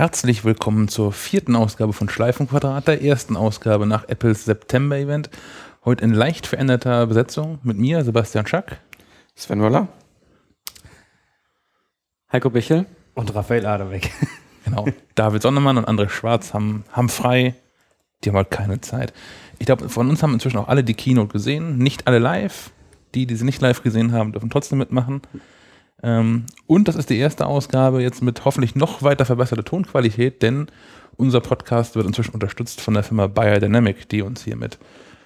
Herzlich willkommen zur vierten Ausgabe von Schleifenquadrat, der ersten Ausgabe nach Apples September-Event. Heute in leicht veränderter Besetzung mit mir, Sebastian Schack. Sven Möller. Heiko Bichel. Und Raphael Aderbeck. Genau. David Sonnemann und André Schwarz haben, haben frei. Die haben halt keine Zeit. Ich glaube, von uns haben inzwischen auch alle die Keynote gesehen. Nicht alle live. Die, die sie nicht live gesehen haben, dürfen trotzdem mitmachen. Ähm, und das ist die erste Ausgabe jetzt mit hoffentlich noch weiter verbesserter Tonqualität, denn unser Podcast wird inzwischen unterstützt von der Firma Biodynamic, die uns hier mit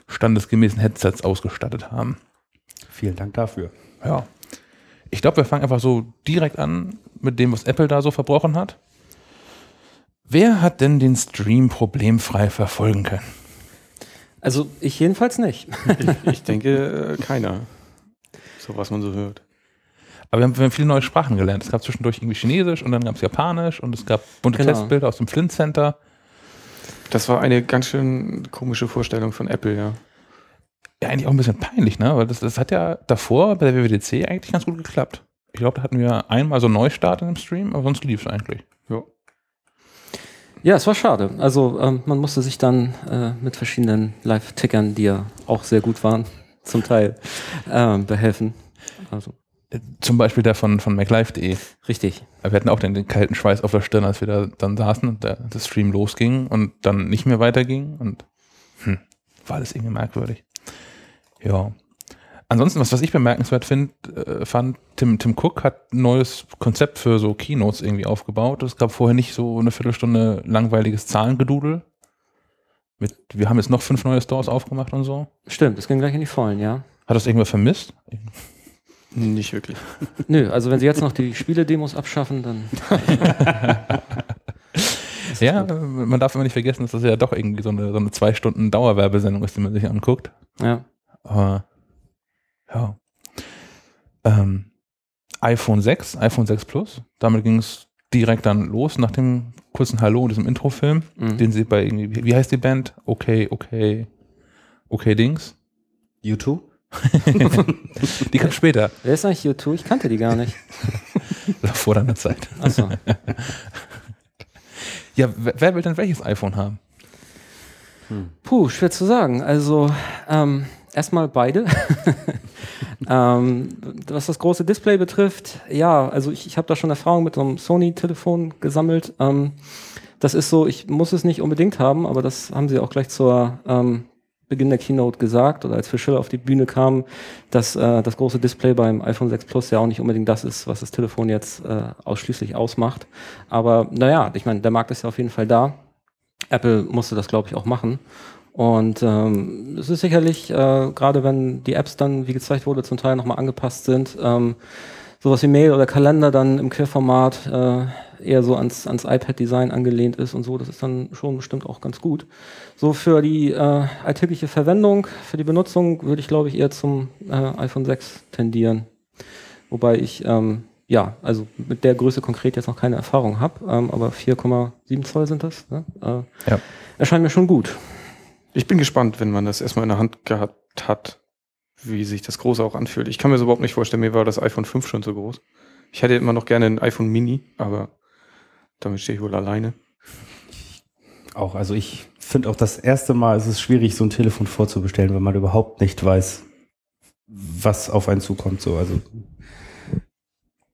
standesgemäßen Headsets ausgestattet haben. Vielen Dank dafür. Ja. Ich glaube, wir fangen einfach so direkt an mit dem, was Apple da so verbrochen hat. Wer hat denn den Stream problemfrei verfolgen können? Also ich jedenfalls nicht. Ich, ich denke, äh, keiner. So was man so hört. Aber wir haben, wir haben viele neue Sprachen gelernt. Es gab zwischendurch irgendwie Chinesisch und dann gab es Japanisch und es gab bunte Genau. Testbilder aus dem Flint Center. Das war eine ganz schön komische Vorstellung von Apple, ja. Ja, eigentlich auch ein bisschen peinlich, ne? Weil das, das hat ja davor bei der WWDC eigentlich ganz gut geklappt. Ich glaube, da hatten wir einmal so einen Neustart in dem Stream, aber sonst lief es eigentlich. ja. Ja, es war schade. Also ähm, man musste sich dann äh, mit verschiedenen Live-Tickern, die ja auch sehr gut waren, zum Teil ähm, behelfen. Also Zum Beispiel der von, von MacLife.de. richtig. Wir hatten auch den, den kalten Schweiß auf der Stirn, als wir da dann saßen und der, der Stream losging und dann nicht mehr weiterging. Und hm, war alles irgendwie merkwürdig. Ja. Ansonsten, was, was ich bemerkenswert find, äh, fand, Tim, Tim Cook hat ein neues Konzept für so Keynotes irgendwie aufgebaut. Es gab vorher nicht so eine Viertelstunde langweiliges Zahlengedudel. Mit, wir haben jetzt noch fünf neue Stores aufgemacht und so. Stimmt, es ging gleich in die Vollen, ja. Hat das irgendwer vermisst? Nicht wirklich. Nö, also wenn sie jetzt noch die Spiele-Demos abschaffen, dann Ja, man darf immer nicht vergessen, dass das ja doch irgendwie so eine, so eine zwei Stunden Dauerwerbesendung ist, die man sich anguckt. ja. Aber ja. Ähm, iPhone 6, iPhone 6 Plus, damit ging es direkt dann los nach dem kurzen Hallo und diesem Introfilm, Mhm. den sie bei irgendwie, wie- wie heißt die Band? Okay, okay, okay Dings. YouTube? Die kam später, Wer ist eigentlich U2? Ich kannte die gar nicht. vor deiner Zeit. Achso. Ja, wer, will denn welches iPhone haben? Puh, schwer zu sagen. Also ähm, erstmal beide. ähm, was das große Display betrifft, ja, also ich, ich habe da schon Erfahrung mit so einem Sony-Telefon gesammelt. Ähm, das ist so, ich muss es nicht unbedingt haben, aber das haben sie auch gleich zur ähm, Beginn der Keynote gesagt oder als Phil auf die Bühne kam, dass äh, das große Display beim iPhone 6 Plus ja auch nicht unbedingt das ist, was das Telefon jetzt äh, ausschließlich ausmacht. Aber naja, ich meine, der Markt ist ja auf jeden Fall da. Apple musste das, glaube ich, auch machen. Und ähm, es ist sicherlich, äh, gerade wenn die Apps dann, wie gezeigt wurde, zum Teil nochmal angepasst sind, ähm, sowas wie Mail oder Kalender dann im Querformat äh, eher so ans, ans iPad-Design angelehnt ist und so, das ist dann schon bestimmt auch ganz gut. So für die äh, alltägliche Verwendung, für die Benutzung würde ich, glaube ich, eher zum äh, iPhone 6 tendieren. Wobei ich, ähm, ja, also mit der Größe konkret jetzt noch keine Erfahrung habe, ähm, aber 4,7 Zoll sind das. Ne? Äh, Ja. Erscheint mir schon gut. Ich bin gespannt, wenn man das erstmal in der Hand gehabt hat, wie sich das Große auch anfühlt. Ich kann mir das überhaupt nicht vorstellen, mir war das iPhone 5 schon so groß. Ich hätte immer noch gerne ein iPhone Mini, aber damit stehe ich wohl alleine. Auch, also ich finde auch das erste Mal ist es schwierig, so ein Telefon vorzubestellen, wenn man überhaupt nicht weiß, was auf einen zukommt. So, also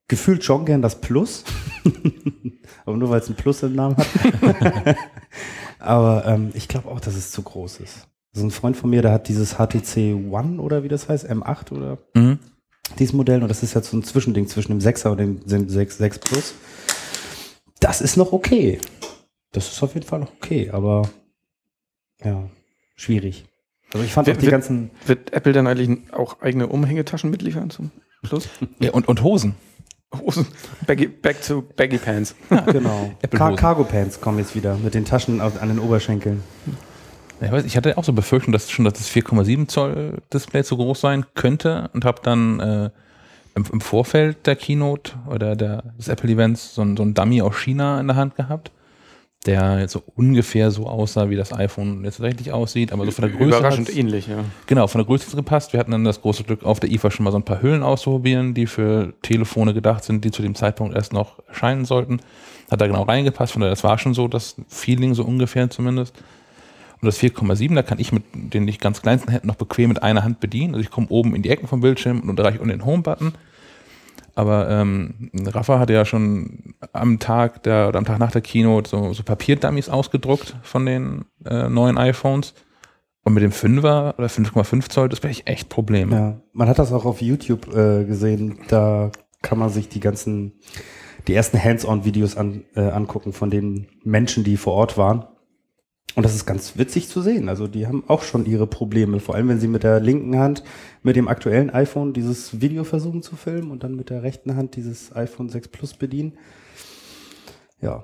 gefühlt schon gern das Plus, aber nur weil es ein Plus im Namen hat. aber ähm, ich glaube auch, dass es zu groß ist. So ein Freund von mir, der hat dieses HTC One oder wie das heißt, M8 oder Mhm. dieses Modell und das ist jetzt so ein Zwischending zwischen dem 6er und dem, dem 6, 6 Plus. Das ist noch okay. Das ist auf jeden Fall noch okay, aber ja, schwierig. Also ich fand Wird- auch die wird- ganzen, Wird Apple dann eigentlich auch eigene Umhängetaschen mitliefern zum Schluss? Ja, und, und Hosen. Hosen. Baggy, back to Baggy Pants. genau, Apple Car Hosen. Cargo Pants kommen jetzt wieder mit den Taschen auf, an den Oberschenkeln. Ich, weiß, ich hatte auch so Befürchtung, dass schon dass das 4,7 Zoll Display zu groß sein könnte und habe dann äh, im, im Vorfeld der Keynote oder der, des Apple Events so ein, so ein Dummy aus China in der Hand gehabt. der jetzt so ungefähr so aussah, wie das iPhone jetzt tatsächlich aussieht, aber so von der Größe Überraschend ähnlich, ja. Genau, von der Größe hat's gepasst. Wir hatten dann das große Glück, auf der IFA schon mal so ein paar Hüllen auszuprobieren, die für Telefone gedacht sind, die zu dem Zeitpunkt erst noch erscheinen sollten. Hat da genau reingepasst, von daher, das war schon so das Feeling, so ungefähr zumindest. Und das 4,7, da kann ich mit den nicht ganz kleinsten Händen noch bequem mit einer Hand bedienen. Also ich komme oben in die Ecken vom Bildschirm und erreiche unten den Home-Button. Aber ähm, Rafa hatte ja schon am Tag der oder am Tag nach der Keynote so, so Papierdummies ausgedruckt von den äh, neuen iPhones. Und mit dem 5er oder 5,5 Zoll, das wäre ich echt Probleme. Ja, man hat das auch auf YouTube äh, gesehen. Da kann man sich die ganzen, die ersten Hands-on-Videos an, äh, angucken von den Menschen, die vor Ort waren. Und das ist ganz witzig zu sehen. Also die haben auch schon ihre Probleme. Vor allem, wenn sie mit der linken Hand mit dem aktuellen iPhone dieses Video versuchen zu filmen und dann mit der rechten Hand dieses iPhone 6 Plus bedienen. Ja.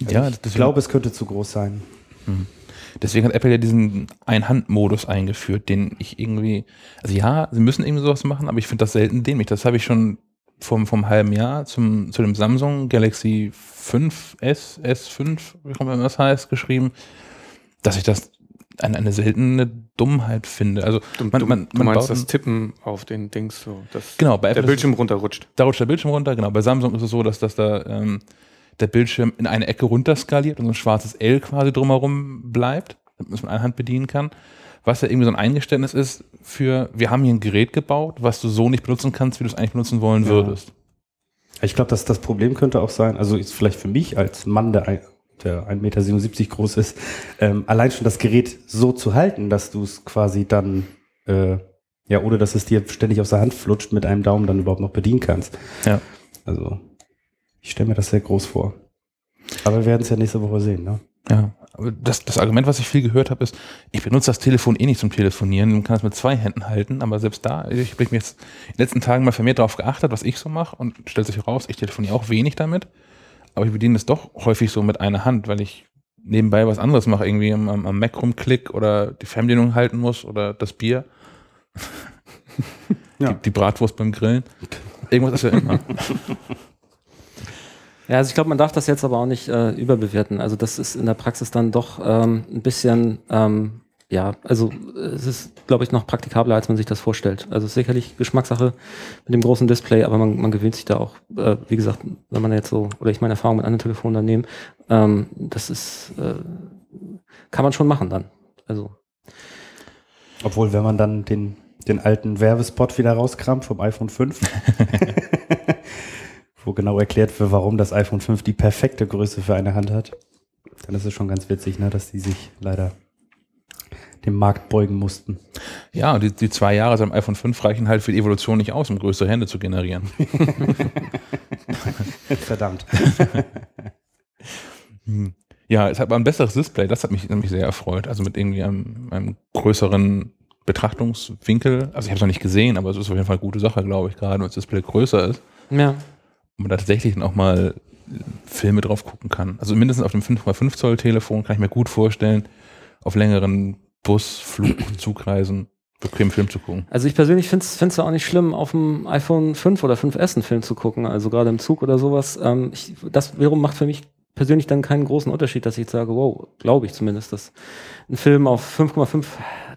Also Ja, ich glaube, es könnte zu groß sein. Deswegen hat Apple ja diesen Ein-Hand-Modus eingeführt, den ich irgendwie, also ja, sie müssen irgendwie sowas machen, aber ich finde das selten dämlich. Das habe ich schon vom, vom halben Jahr zum, zu dem Samsung Galaxy 5S, S5, wie auch immer das heißt, geschrieben, dass ich das eine, eine seltene Dummheit finde. Also Du, man, man, du man meinst das Tippen auf den Dings so, dass Genau, bei der Apple Bildschirm runterrutscht. da rutscht der Bildschirm runter, genau. Bei Samsung ist es so, dass, dass da ähm, der Bildschirm in eine Ecke runterskaliert und so ein schwarzes L quasi drumherum bleibt, damit man es mit einer Hand bedienen kann. Was ja irgendwie so ein Eingeständnis ist für, wir haben hier ein Gerät gebaut, was du so nicht benutzen kannst, wie du es eigentlich benutzen wollen Ja. würdest. Ich glaube, dass das Problem könnte auch sein, also ist vielleicht für mich als Mann, der, ein- der 1,77 Meter groß ist, ähm, allein schon das Gerät so zu halten, dass du es quasi dann, äh, ja, ohne dass es dir ständig aus der Hand flutscht, mit einem Daumen dann überhaupt noch bedienen kannst. Ja. Also, ich stelle mir das sehr groß vor. Aber wir werden es ja nächste Woche sehen, ne? Ja, das, das Argument, was ich viel gehört habe, ist, ich benutze das Telefon eh nicht zum Telefonieren, man kann es mit zwei Händen halten, aber selbst da, ich habe mich jetzt in den letzten Tagen mal vermehrt darauf geachtet, was ich so mache und stellt sich heraus, ich telefoniere auch wenig damit, aber ich bediene es doch häufig so mit einer Hand, weil ich nebenbei was anderes mache, irgendwie am, am am Mac rumklick oder die Fernbedienung halten muss oder das Bier, Ja. die, die Bratwurst beim Grillen, irgendwas ist ja immer. Ja, also ich glaube, man darf das jetzt aber auch nicht äh, überbewerten. Also das ist in der Praxis dann doch ähm, ein bisschen, ähm, ja, also es ist, glaube ich, noch praktikabler, als man sich das vorstellt. Also es ist sicherlich Geschmackssache mit dem großen Display, aber man, man gewöhnt sich da auch, äh, wie gesagt, wenn man jetzt so, oder ich meine Erfahrung mit anderen Telefonen dann nehme, ähm, das ist, äh, kann man schon machen dann. Also Obwohl, wenn man dann den, den alten Werbespot wieder rauskramt vom iPhone 5, wo genau erklärt wird, warum das iPhone 5 die perfekte Größe für eine Hand hat, dann ist es schon ganz witzig, ne, dass die sich leider dem Markt beugen mussten. Ja, und die, die zwei Jahre seit dem iPhone 5 reichen halt für die Evolution nicht aus, um größere Hände zu generieren. Verdammt. Ja, es hat aber ein besseres Display, das hat mich nämlich sehr erfreut. Also mit irgendwie einem, einem größeren Betrachtungswinkel. Also ich habe es noch nicht gesehen, aber es ist auf jeden Fall eine gute Sache, glaube ich, gerade wenn das Display größer ist ja, man da tatsächlich dann auch mal Filme drauf gucken kann. Also mindestens auf dem 5,5 Zoll Telefon kann ich mir gut vorstellen, auf längeren Bus, Flug, Zugreisen bequem Film zu gucken. Also ich persönlich finde es ja auch nicht schlimm, auf dem iPhone 5 oder 5S einen Film zu gucken, also gerade im Zug oder sowas. Ähm, ich, das wiederum macht für mich persönlich dann keinen großen Unterschied, dass ich sage, wow, glaube ich zumindest, dass ein Film auf 5,5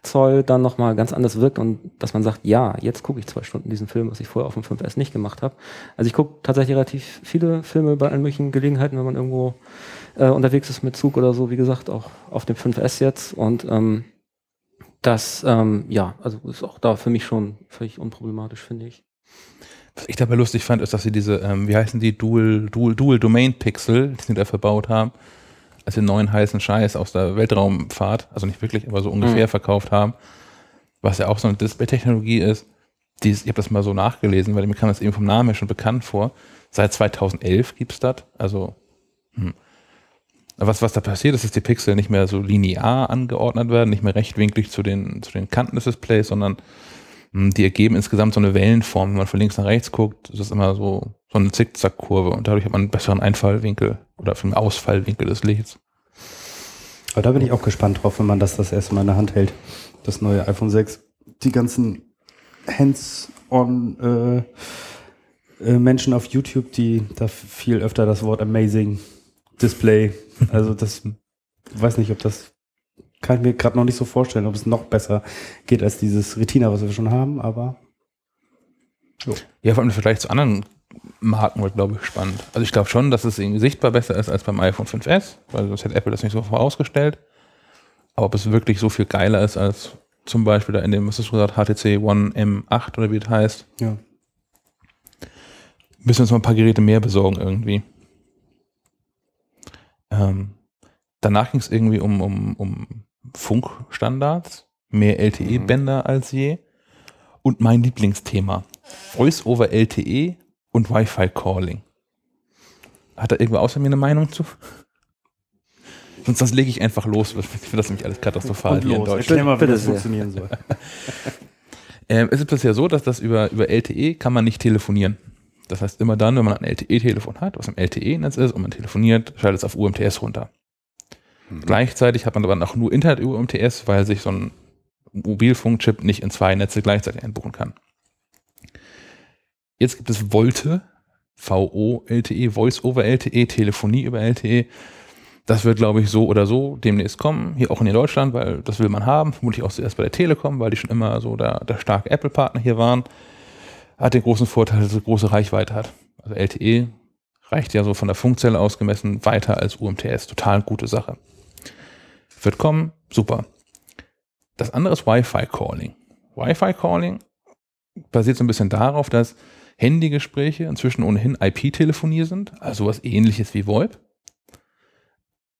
Zoll dann nochmal ganz anders wirkt und dass man sagt, ja, jetzt gucke ich zwei Stunden diesen Film, was ich vorher auf dem 5S nicht gemacht habe. Also ich gucke tatsächlich relativ viele Filme bei allen möglichen Gelegenheiten, wenn man irgendwo äh, unterwegs ist mit Zug oder so, wie gesagt, auch auf dem 5S jetzt und ähm, das, ähm, ja, also ist auch da für mich schon völlig unproblematisch, finde ich. Was ich dabei lustig fand, ist, dass sie diese, ähm, wie heißen die, Dual, Dual, Dual Domain Pixel, die sie da verbaut haben, als den neuen heißen Scheiß aus der Weltraumfahrt, also nicht wirklich, aber so ungefähr Mhm. verkauft haben, was ja auch so eine Display-Technologie ist. Die ist ich habe das mal so nachgelesen, weil mir kam das eben vom Namen her schon bekannt vor. Seit 2011 gibt's das. Also, hm. was, was da passiert ist, dass die Pixel nicht mehr so linear angeordnet werden, nicht mehr rechtwinklig zu den, zu den Kanten des Displays, sondern die ergeben insgesamt so eine Wellenform. Wenn man von links nach rechts guckt, ist das immer so, so eine Zickzackkurve und dadurch hat man einen besseren Einfallwinkel oder für den Ausfallwinkel des Lichts. Aber da bin ich auch gespannt drauf, wenn man das das erste Mal in der Hand hält. Das neue iPhone 6. Die ganzen Hands-on äh, äh, Menschen auf YouTube, die da viel öfter das Wort amazing Display. Also das weiß nicht, ob das kann ich mir gerade noch nicht so vorstellen, ob es noch besser geht als dieses Retina, was wir schon haben, aber Ja, vor allem im Vergleich zu anderen Marken wird, glaube ich, spannend. Also ich glaube schon, dass es irgendwie sichtbar besser ist als beim iPhone 5S, weil sonst hätte Apple das nicht so vorausgestellt. Aber ob es wirklich so viel geiler ist als zum Beispiel da in dem, was hast du gesagt, HTC One M8 oder wie das heißt, ja. müssen wir uns mal ein paar Geräte mehr besorgen irgendwie. Ähm, danach ging es irgendwie um, um, um Funkstandards, mehr LTE-Bänder als je und mein Lieblingsthema, Voice-over LTE und Wi-Fi-Calling. Hat da irgendwer außer mir eine Meinung zu? Sonst das lege ich einfach los. Ich finde das nämlich alles katastrophal Und hier in los. Deutschland. Erklär mal, wie Bitte das funktionieren soll. Ähm, es ist bisher so, dass das über, über LTE kann man nicht telefonieren. Das heißt, immer dann, wenn man ein LTE-Telefon hat, was im LTE-Netz ist und man telefoniert, schaltet es auf UMTS runter. Gleichzeitig hat man aber noch nur Internet über UMTS, weil sich so ein Mobilfunkchip nicht in zwei Netze gleichzeitig einbuchen kann. Jetzt gibt es Volte, VO LTE, Voice over LTE, Telefonie über LTE. Das wird, glaube ich, so oder so demnächst kommen, hier auch in Deutschland, weil das will man haben. Vermutlich auch zuerst bei der Telekom, weil die schon immer so der, der starke Apple-Partner hier waren. Hat den großen Vorteil, dass es große Reichweite hat. Also LTE reicht ja so von der Funkzelle aus gemessen weiter als UMTS. Total gute Sache. Wird kommen, super. Das andere ist Wi-Fi-Calling. Wi-Fi-Calling basiert so ein bisschen darauf, dass Handygespräche inzwischen ohnehin IP-Telefonie sind, also was ähnliches wie VoIP.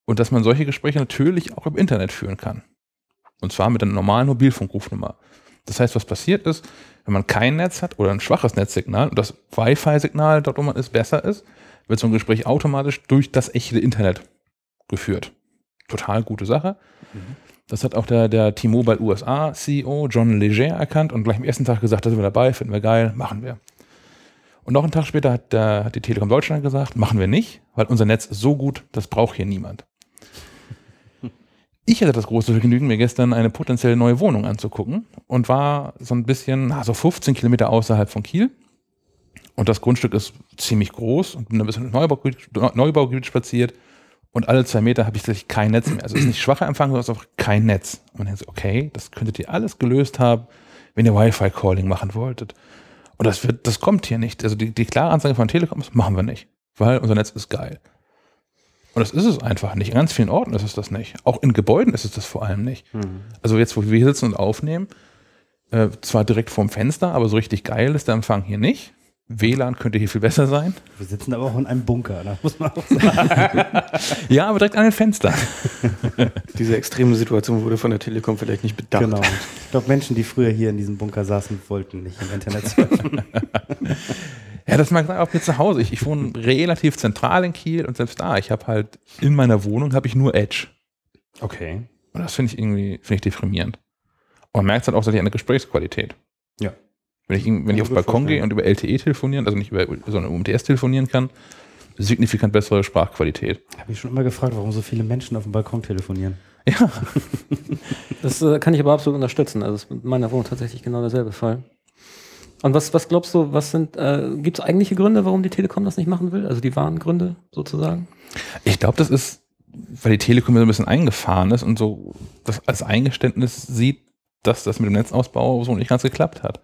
Und dass man solche Gespräche natürlich auch im Internet führen kann. Und zwar mit einer normalen Mobilfunkrufnummer. Das heißt, was passiert ist, wenn man kein Netz hat oder ein schwaches Netzsignal und das Wi-Fi-Signal dort, wo man ist, besser ist, wird so ein Gespräch automatisch durch das echte Internet geführt. Total gute Sache. Das hat auch der, der T-Mobile USA CEO John Leger erkannt und gleich am ersten Tag gesagt, da sind wir dabei, finden wir geil, machen wir. Und noch einen Tag später hat, der, hat die Telekom Deutschland gesagt, machen wir nicht, weil unser Netz ist so gut, das braucht hier niemand. Ich hatte das große Vergnügen, mir gestern eine potenziell neue Wohnung anzugucken und war so ein bisschen, na, so 15 Kilometer außerhalb von Kiel. Und das Grundstück ist ziemlich groß und bin ein bisschen im Neubaugebiet, Neubaugebiet spaziert. Und alle zwei Meter habe ich tatsächlich kein Netz mehr. Also es ist nicht schwacher Empfang, sondern es ist auch kein Netz. Und man denkt so, okay, das könntet ihr alles gelöst haben, wenn ihr Wi-Fi-Calling machen wolltet. Und das wird, das kommt hier nicht. Also die, die klare Ansage von Telekom ist, machen wir nicht. Weil unser Netz ist geil. Und das ist es einfach nicht. In ganz vielen Orten ist es das nicht. Auch in Gebäuden ist es das vor allem nicht. Also jetzt, wo wir hier sitzen und aufnehmen, äh, zwar direkt vorm Fenster, aber so richtig geil ist der Empfang hier nicht. WLAN könnte hier viel besser sein. Wir sitzen aber auch in einem Bunker, da muss man auch sagen. Ja, aber direkt an den Fenstern. Diese extreme Situation wurde von der Telekom vielleicht nicht bedacht. Genau. Ich glaube, Menschen, die früher hier in diesem Bunker saßen, wollten nicht im Internet surfen. Ja, das mag sein, auch mir zu Hause. Ich, ich wohne relativ zentral in Kiel und selbst da, ich habe halt in meiner Wohnung habe ich nur Edge. Okay. Und das finde ich irgendwie finde ich deprimierend. Und man merkt es halt auch tatsächlich an der Gesprächsqualität. Ja. Wenn ich, wenn ich ich mir Balkon gehe und über LTE telefonieren, also nicht über, sondern UMTS telefonieren kann, signifikant bessere Sprachqualität. Habe ich schon immer gefragt, warum so viele Menschen auf dem Balkon telefonieren. Ja, Das äh, kann ich aber absolut unterstützen. Also das ist mit meiner Wohnung tatsächlich genau derselbe Fall. Und was, was glaubst du, was sind, äh, gibt es eigentliche Gründe, warum die Telekom das nicht machen will? Also die wahren Gründe sozusagen? ich glaube, das ist, weil die Telekom so ein bisschen eingefahren ist und so das als Eingeständnis sieht, dass das mit dem Netzausbau so nicht ganz geklappt hat.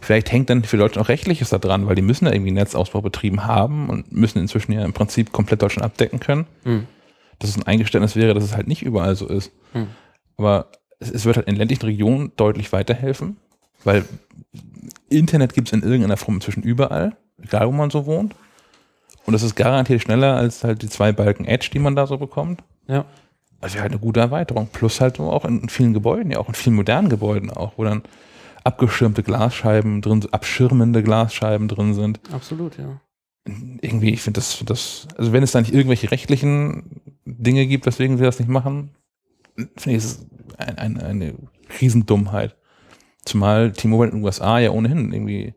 Vielleicht hängt dann für Deutschland auch Rechtliches da dran, weil die müssen ja irgendwie Netzausbau betrieben haben und müssen inzwischen ja im Prinzip komplett Deutschland abdecken können. Hm. Dass es ein Eingeständnis wäre, dass es halt nicht überall so ist. Hm. Aber es, es wird halt in ländlichen Regionen deutlich weiterhelfen, weil Internet gibt es in irgendeiner Form inzwischen überall, egal wo man so wohnt. Und das ist garantiert schneller als halt die zwei Balken Edge, die man da so bekommt. Ja. Also wäre halt eine gute Erweiterung. Plus halt auch in vielen Gebäuden, ja auch in vielen modernen Gebäuden auch, wo dann abgeschirmte Glasscheiben drin, abschirmende Glasscheiben drin sind. Absolut, ja. Irgendwie, ich finde das, das, also wenn es da nicht irgendwelche rechtlichen Dinge gibt, weswegen sie das nicht machen, finde ich es ein, ein, eine Riesendummheit. Zumal T-Mobile in den USA ja ohnehin irgendwie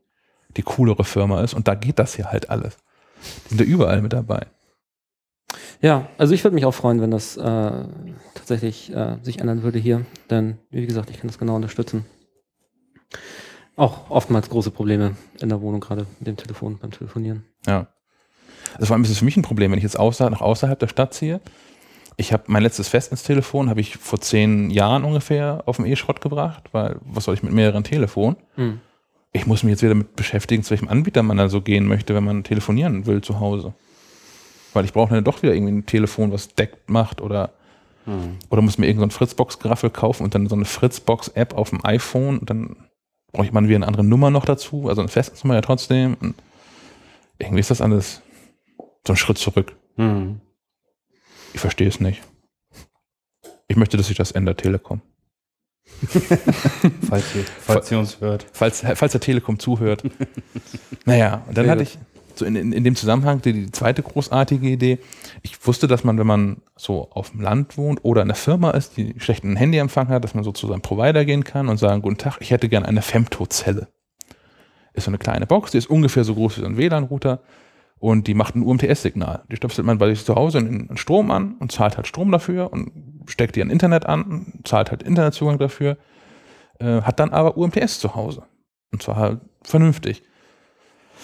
die coolere Firma ist und da geht das ja halt alles. Die sind da überall mit dabei. Ja, also ich würde mich auch freuen, wenn das äh, tatsächlich äh, sich ändern würde hier. Denn, wie gesagt, ich kann das genau unterstützen. Auch oftmals große Probleme in der Wohnung, gerade mit dem Telefon, beim Telefonieren. Ja. Also vor allem ist es für mich ein Problem, wenn ich jetzt außer, nach außerhalb der Stadt ziehe. Ich habe mein letztes Festnetztelefon habe ich vor zehn Jahren ungefähr auf den E-Schrott gebracht, weil was soll ich mit mehreren Telefonen? Hm. Ich muss mich jetzt wieder damit beschäftigen, zu welchem Anbieter man da so gehen möchte, wenn man telefonieren will zu Hause. Weil ich brauche dann doch wieder irgendwie ein Telefon, was deckt macht oder oder muss mir irgendein so Fritzbox-Geraffel kaufen und dann so eine Fritzbox-App auf dem iPhone und dann brauche ich mal wieder eine andere Nummer noch dazu, also eine Festnetznummer ja trotzdem. Und irgendwie ist das alles so ein Schritt zurück. Hm. Ich verstehe es nicht. Ich möchte, dass sich das ändert, Telekom. Falls ihr, falls ihr uns hört. Falls, falls der Telekom zuhört. naja, und dann hatte ich so in, in, in dem Zusammenhang die, die zweite großartige Idee. Ich wusste, dass man, wenn man so auf dem Land wohnt oder in der Firma ist, die schlechten Handyempfang hat, dass man so zu seinem Provider gehen kann und sagen, guten Tag, ich hätte gerne eine Femto-Zelle. Ist so eine kleine Box, die ist ungefähr so groß wie so ein WLAN-Router und die macht ein UMTS-Signal. Die stöpselt man bei sich zu Hause in den Strom an und zahlt halt Strom dafür und steckt die an Internet an, zahlt halt Internetzugang dafür, äh, hat dann aber UMTS zu Hause. Und zwar halt vernünftig.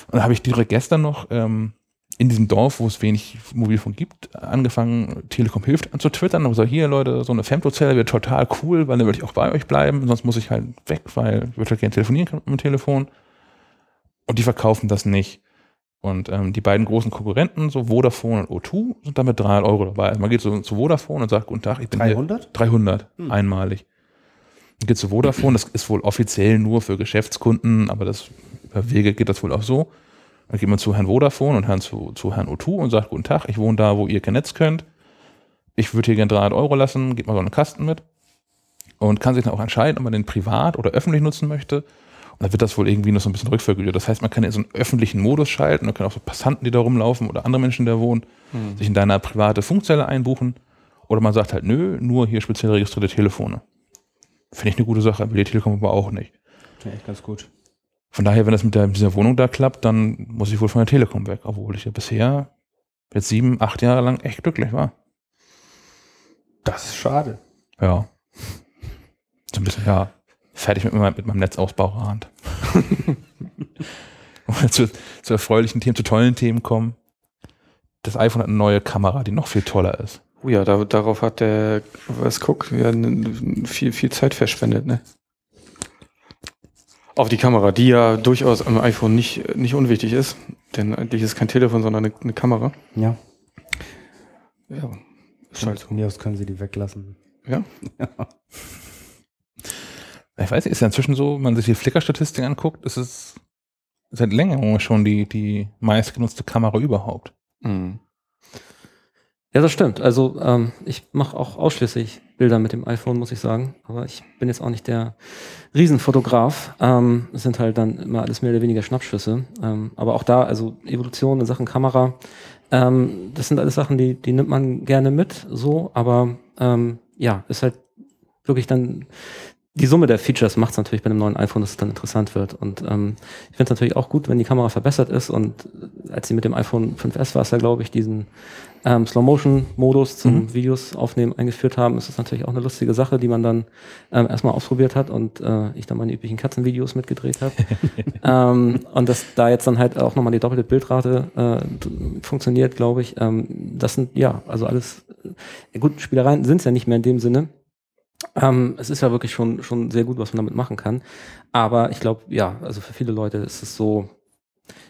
Und dann habe ich direkt gestern noch ähm, in diesem Dorf, wo es wenig Mobilfunk gibt, angefangen, Telekom hilft an zu twittern und gesagt, hier Leute, so eine Femtozelle wird total cool, weil dann würde ich auch bei euch bleiben, sonst muss ich halt weg, weil ich würde halt gerne telefonieren können mit dem Telefon. Und die verkaufen das nicht. Und ähm, die beiden großen Konkurrenten, so Vodafone und O2, sind damit 300 Euro dabei. Also man geht so zu Vodafone und sagt, guten Tag, ich bin hier 300? 300, Hm. einmalig. Dann geht zu Vodafone, das ist wohl offiziell nur für Geschäftskunden, aber das per Wege geht das wohl auch so. Dann geht man zu Herrn Vodafone und Herrn zu, zu Herrn O2 und sagt, guten Tag, ich wohne da, wo ihr kein Netz könnt. Ich würde hier gerne 300 Euro lassen, geht mal so einen Kasten mit. Und kann sich dann auch entscheiden, ob man den privat oder öffentlich nutzen möchte. Und dann wird das wohl irgendwie noch so ein bisschen rückvergütet. Das heißt, man kann in so einen öffentlichen Modus schalten, man kann auch so Passanten, die da rumlaufen oder andere Menschen, die da wohnen, sich in deine private Funkzelle einbuchen. Oder man sagt halt, nö, nur hier speziell registrierte Telefone. Finde ich eine gute Sache, will die Telekom aber auch nicht. Ja, echt ganz gut. Von daher, wenn das mit, der, mit dieser Wohnung da klappt, dann muss ich wohl von der Telekom weg, obwohl ich ja bisher jetzt sieben, acht Jahre lang echt glücklich war. Das ist schade. Ja. So ein bisschen, ja, fertig mit, meinem- mit meinem Netzausbaurand. Und wir zu, zu erfreulichen Themen, zu tollen Themen kommen. Das iPhone hat eine neue Kamera, die noch viel toller ist. Oh ja, da, darauf hat der, was guck, ja, viel, viel Zeit verschwendet, ne? Auf die Kamera, die ja durchaus am iPhone nicht, nicht unwichtig ist. Denn eigentlich ist es kein Telefon, sondern eine, eine Kamera. Ja. Ja, ist halt so. Von mir aus können sie die weglassen. Ja, Ich weiß nicht, ist ja inzwischen so, wenn man sich die Flickr-Statistik anguckt, ist es seit längerem schon die, die meistgenutzte Kamera überhaupt. Mhm. Ja, das stimmt. Also ähm, ich mache auch ausschließlich Bilder mit dem iPhone, muss ich sagen. Aber ich bin jetzt auch nicht der Riesenfotograf. Ähm, es sind halt dann immer alles mehr oder weniger Schnappschüsse. Ähm, aber auch da, also Evolution in Sachen Kamera, ähm, das sind alles Sachen, die, die nimmt man gerne mit, so. Aber ähm, ja, ist halt wirklich dann die Summe der Features macht es natürlich bei einem neuen iPhone, dass es dann interessant wird. Und ähm, ich finde es natürlich auch gut, wenn die Kamera verbessert ist. Und äh, als sie mit dem iPhone 5S war es ja, glaube ich, diesen ähm, Slow-Motion-Modus zum Mhm. Videos aufnehmen eingeführt haben, ist das natürlich auch eine lustige Sache, die man dann ähm, erstmal ausprobiert hat und äh, ich dann meine üblichen Katzenvideos mitgedreht habe. ähm, und dass da jetzt dann halt auch nochmal die doppelte Bildrate äh, funktioniert, glaube ich. Ähm, das sind ja, also alles äh, gut, Spielereien sind es ja nicht mehr in dem Sinne. Ähm, es ist ja wirklich schon, schon sehr gut, was man damit machen kann. Aber ich glaube, ja, also für viele Leute ist es so,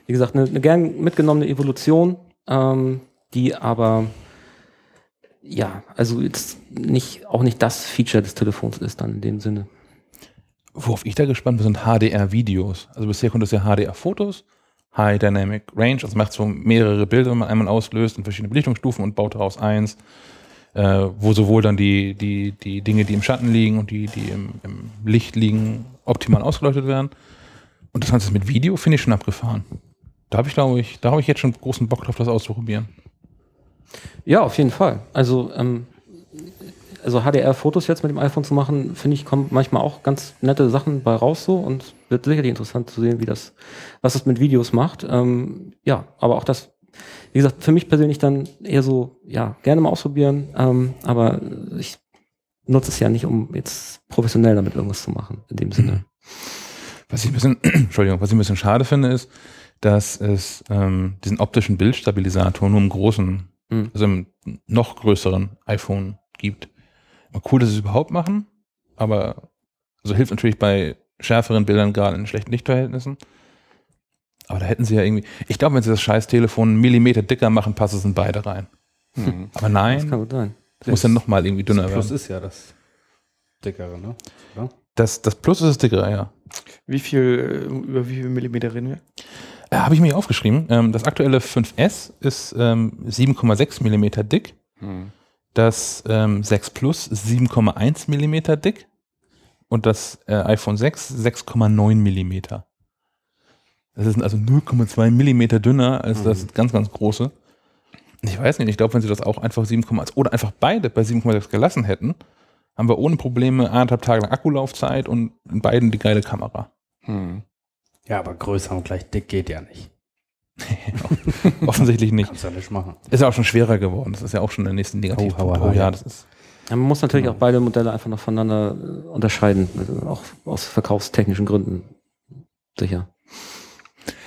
wie gesagt, eine, eine gern mitgenommene Evolution, ähm, die aber ja, also jetzt nicht, auch nicht das Feature des Telefons ist dann in dem Sinne. Worauf ich da gespannt bin, sind HDR-Videos. Also bisher konnte es ja HDR-Fotos, High Dynamic Range, also macht so mehrere Bilder, wenn man einmal auslöst in verschiedene Belichtungsstufen und baut daraus eins, äh, wo sowohl dann die, die, die Dinge, die im Schatten liegen und die, die im, im Licht liegen, optimal ausgeleuchtet werden. Und das Ganze mit Video finde ich schon abgefahren. Da habe ich, glaube ich, da habe ich jetzt schon großen Bock drauf, das auszuprobieren. Ja, auf jeden Fall. Also, ähm, also HDR-Fotos jetzt mit dem iPhone zu machen, finde ich, kommen manchmal auch ganz nette Sachen bei raus so und wird sicherlich interessant zu sehen, wie das, was das mit Videos macht. Ähm, ja, aber auch das, wie gesagt, für mich persönlich dann eher so, ja, gerne mal ausprobieren, ähm, aber ich nutze es ja nicht, um jetzt professionell damit irgendwas zu machen, in dem Sinne. Was ich ein bisschen, Entschuldigung, was ich ein bisschen schade finde, ist, dass es ähm, diesen optischen Bildstabilisator nur im großen, Mhm. also im noch größeren iPhone gibt. Cool, dass sie es überhaupt machen, aber also hilft natürlich bei schärferen Bildern gerade in schlechten Lichtverhältnissen. Aber da hätten sie ja irgendwie, ich glaube, wenn sie das scheiß Telefon einen Millimeter dicker machen, passen es in beide rein. Hm. Aber Das nein, kann gut sein. muss dann nochmal irgendwie dünner das Plus werden. ist ja das dickere, ne? Oder? Das, das Plus ist das dickere, ja. Wie viel, äh, über wie viel Millimeter reden wir? Äh, Habe ich mir aufgeschrieben. Ähm, das aktuelle 5S ist ähm, 7,6 Millimeter dick. Das ähm, 6 Plus ist 7,1 Millimeter dick. Und das äh, iPhone 6 6,9 Millimeter. Das ist also 0,2 Millimeter dünner als das ganz, ganz große. Ich weiß nicht, ich glaube, wenn sie das auch einfach 7,1 oder einfach beide bei 7,6 gelassen hätten, haben wir ohne Probleme anderthalb Tage lang Akkulaufzeit und in beiden die geile Kamera. Hm. Ja, aber größer und gleich dick geht ja nicht. Offensichtlich nicht. Kannst ja nicht machen. Ist ja auch schon schwerer geworden. Das ist ja auch schon der nächste Negativpunkt. Oh, Oh, hauer, ja, das ist. Ja, man muss natürlich auch beide Modelle einfach noch voneinander äh, unterscheiden, also auch aus verkaufstechnischen Gründen. Sicher.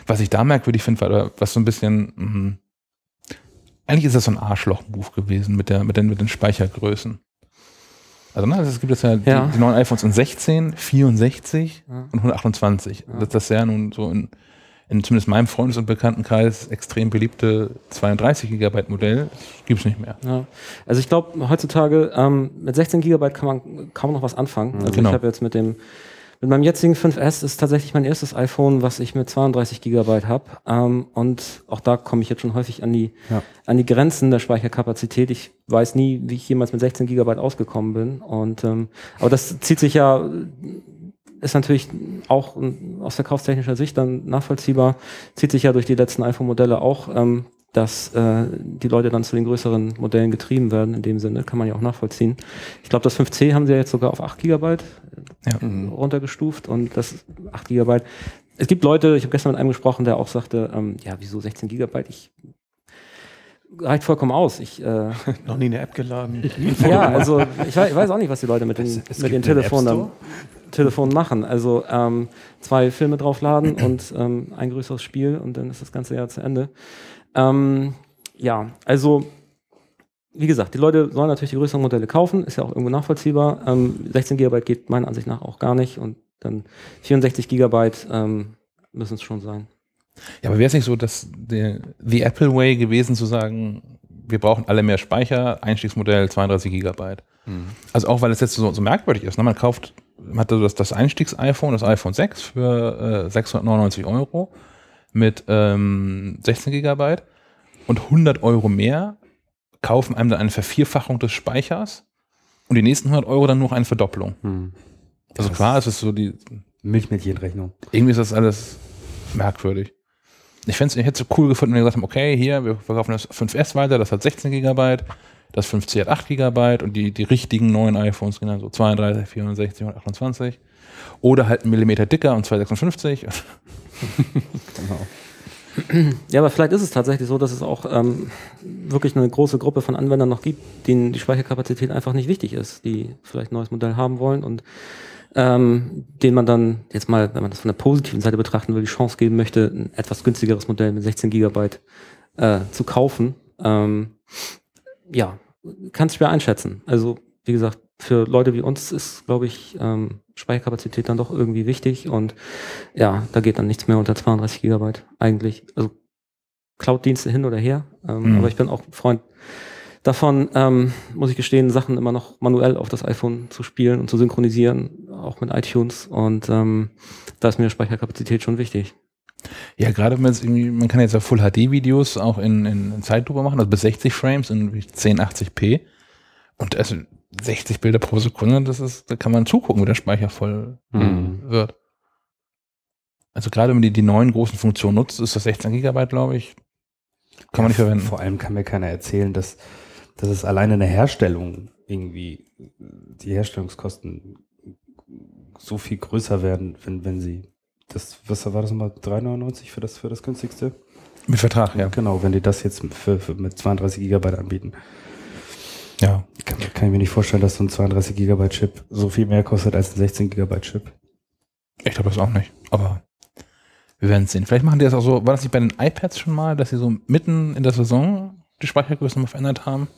Was ich da merkwürdig finde, war, was so ein bisschen, mh, eigentlich ist das so ein Arschloch-Move gewesen mit, der, mit, den, mit den Speichergrößen. Also, ne, es gibt jetzt ja, Ja. Die, die neuen iPhones in 16, 64 Ja. und 128. Ja. Das, das ist ja nun so in, in zumindest meinem Freundes- und Bekanntenkreis extrem beliebte 32 Gigabyte Modell. Gibt es nicht mehr. Ja. Also ich glaube, heutzutage ähm, mit 16 Gigabyte kann man kaum noch was anfangen. Also Genau. ich habe jetzt mit dem mit meinem jetzigen 5S ist tatsächlich mein erstes iPhone, was ich mit 32 Gigabyte habe. Ähm, und auch da komme ich jetzt schon häufig an die, Ja. an die Grenzen der Speicherkapazität. Ich weiß nie, wie ich jemals mit 16 Gigabyte ausgekommen bin. Und ähm, aber das zieht sich ja, ist natürlich auch aus verkaufstechnischer Sicht dann nachvollziehbar, zieht sich ja durch die letzten iPhone-Modelle auch, ähm, dass äh, die Leute dann zu den größeren Modellen getrieben werden, in dem Sinne, kann man ja auch nachvollziehen. Ich glaube, das 5C haben sie ja jetzt sogar auf 8 Gigabyte Ja. Mhm. runtergestuft und das ist 8 Gigabyte. Es gibt Leute, ich habe gestern mit einem gesprochen, der auch sagte, ähm, ja, wieso 16 Gigabyte? Ich reicht vollkommen aus. Ich, äh, Noch nie eine App geladen. ja, also ich weiß, ich weiß auch nicht, was die Leute mit den, Es- es mit den Telefonen, Telefonen machen. Also ähm, zwei Filme draufladen und ähm, ein größeres Spiel und dann ist das ganze Jahr zu Ende. Ähm, ja, also wie gesagt, die Leute sollen natürlich die größeren Modelle kaufen, ist ja auch irgendwo nachvollziehbar. Ähm, 16 Gigabyte geht meiner Ansicht nach auch gar nicht und dann 64 Gigabyte ähm, müssen es schon sein. Ja, aber wäre es nicht so, dass der The Apple Way gewesen zu sagen, wir brauchen alle mehr Speicher, Einstiegsmodell 32 Gigabyte. Also auch weil es jetzt so, so merkwürdig ist. Ne? Man kauft, man hat also das, das Einstiegs-iPhone, das iPhone 6 für äh, 699 Euro mit ähm, 16 Gigabyte und 100 Euro mehr kaufen einem dann eine Vervierfachung des Speichers und die nächsten 100 Euro dann nur noch eine Verdoppelung. Hm. Also klar, es ist so die, Milchmädchenrechnung. irgendwie ist das alles merkwürdig. Ich, ich hätte es so cool gefunden, wenn wir gesagt haben, okay, hier, wir verkaufen das 5S weiter, das hat 16 Gigabyte, das 5C hat 8 Gigabyte und die, die richtigen neuen iPhones gehen dann so 32, 64 und 28. Oder halt einen Millimeter dicker und 256. Genau. Ja, aber vielleicht ist es tatsächlich so, dass es auch ähm, wirklich eine große Gruppe von Anwendern noch gibt, denen die Speicherkapazität einfach nicht wichtig ist, die vielleicht ein neues Modell haben wollen und ähm, denen man dann jetzt mal, wenn man das von der positiven Seite betrachten will, die Chance geben möchte, ein etwas günstigeres Modell mit 16 Gigabyte äh, zu kaufen. Ähm, ja, kann es schwer einschätzen. Also, wie gesagt, für Leute wie uns ist, glaube ich, ähm, Speicherkapazität dann doch irgendwie wichtig und ja, da geht dann nichts mehr unter 32 Gigabyte eigentlich. Also Cloud-Dienste hin oder her. Ähm, Mhm. Aber ich bin auch Freund davon, ähm, muss ich gestehen, Sachen immer noch manuell auf das iPhone zu spielen und zu synchronisieren, auch mit iTunes. Und ähm, da ist mir Speicherkapazität schon wichtig. Ja, gerade wenn man jetzt irgendwie, man kann jetzt ja Full HD Videos auch in, in, in Zeitlupe machen, also bis 60 Frames in 1080p. Und also 60 Bilder pro Sekunde, das ist, da kann man zugucken, wie der Speicher voll Mhm. wird. Also gerade wenn man die, die neuen großen Funktionen nutzt, ist das 16 Gigabyte, glaube ich, kann man nicht verwenden. Vor allem kann mir keiner erzählen, dass, dass es alleine eine Herstellung irgendwie, die Herstellungskosten so viel größer werden, wenn, wenn sie das, was war das nochmal, 3,99 für das, für das günstigste? Mit Vertrag, ja. Genau, wenn die das jetzt für, für mit 32 Gigabyte anbieten. Ja. Kann, kann ich mir nicht vorstellen, dass so ein 32 Gigabyte Chip so viel mehr kostet als ein 16 Gigabyte Chip. Ich glaube das auch nicht. Aber Wir werden es sehen. Vielleicht machen die das auch so, war das nicht bei den iPads schon mal, dass sie so mitten in der Saison die Speichergröße mal verändert haben?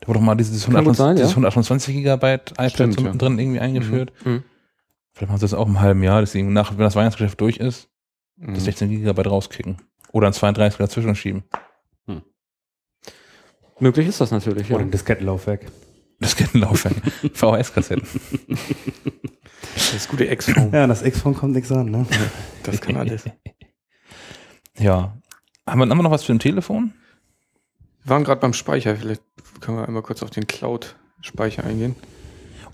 Da wurde doch mal dieses, Kann gut 128, sein, ja. dieses 128 Gigabyte iPad Stimmt, so ja. mittendrin irgendwie eingeführt. Mhm. Vielleicht machen sie das auch im halben Jahr, deswegen nach, wenn das Weihnachtsgeschäft durch ist, Mhm. das 16 Gigabyte rauskicken. Oder ein 32 dazwischen schieben. Möglich ist das natürlich, ja. Oder ein Diskettenlaufwerk. Das Kettenlaufwerk. VHS-Kassetten. Das gute X-Phone. Ja, das X-Phone kommt nichts an, ne? Das kann alles. Ja. Haben wir, haben wir noch was für ein Telefon? Wir waren gerade beim Speicher. Vielleicht können wir einmal kurz auf den Cloud-Speicher eingehen.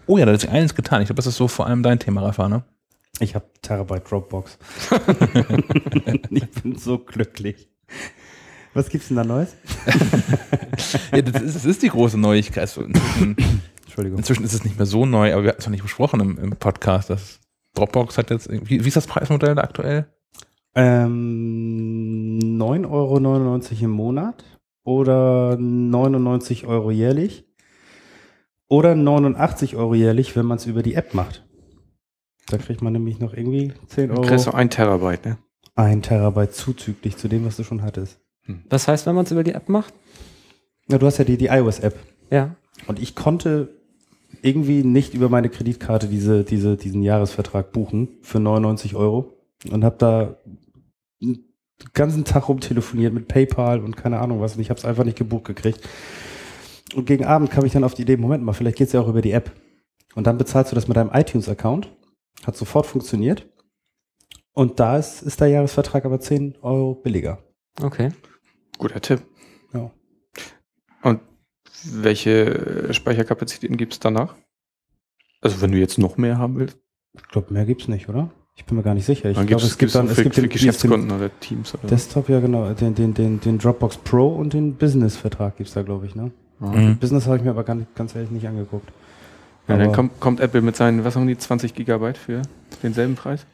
Oh ja, da hat sich eines getan. Ich glaube, das ist so vor allem dein Thema, Rafa, ne? Ich habe Terabyte Dropbox. ich bin so glücklich. Was gibt's denn da Neues? Ja, das ist, das ist die große Neuigkeit. Inzwischen, Entschuldigung. inzwischen ist es nicht mehr so neu, aber wir hatten es noch nicht besprochen im, im Podcast. Das Dropbox hat jetzt, wie, wie ist das Preismodell da aktuell? Ähm, 9,99 Euro im Monat oder 99 Euro jährlich oder 89 Euro jährlich, wenn man es über die App macht. Da kriegt man nämlich noch irgendwie 10 Du kriegst Euro, so ein Terabyte, ne? ein Terabyte zuzüglich zu dem, was du schon hattest. Was heißt, wenn man es über die App macht? Ja, du hast ja die, die iOS-App. Ja. Und ich konnte irgendwie nicht über meine Kreditkarte diese, diese, diesen Jahresvertrag buchen für 99 Euro und habe da den ganzen Tag rumtelefoniert mit PayPal und keine Ahnung was und ich habe es einfach nicht gebucht gekriegt. Und gegen Abend kam ich dann auf die Idee, Moment mal, vielleicht geht's ja auch über die App. Und dann bezahlst du das mit deinem iTunes-Account. Hat sofort funktioniert. Und da ist, ist der Jahresvertrag aber 10 Euro billiger. Okay. Guter Tipp. Ja. Und welche Speicherkapazitäten gibt es danach? Also wenn du jetzt noch mehr haben willst, Ich glaube, mehr gibt's nicht, oder? Ich bin mir gar nicht sicher. Ich glaube, es gibt dann, für, es gibt für den, Geschäftskunden oder Teams oder Desktop, ja genau, den, den, den, den Dropbox Pro und den Business-Vertrag gibt's da, glaube ich, ne? Mhm. Business habe ich mir aber gar nicht, ganz ehrlich nicht angeguckt. Ja, dann kommt, kommt Apple mit seinen, was haben die, 20 Gigabyte für denselben Preis?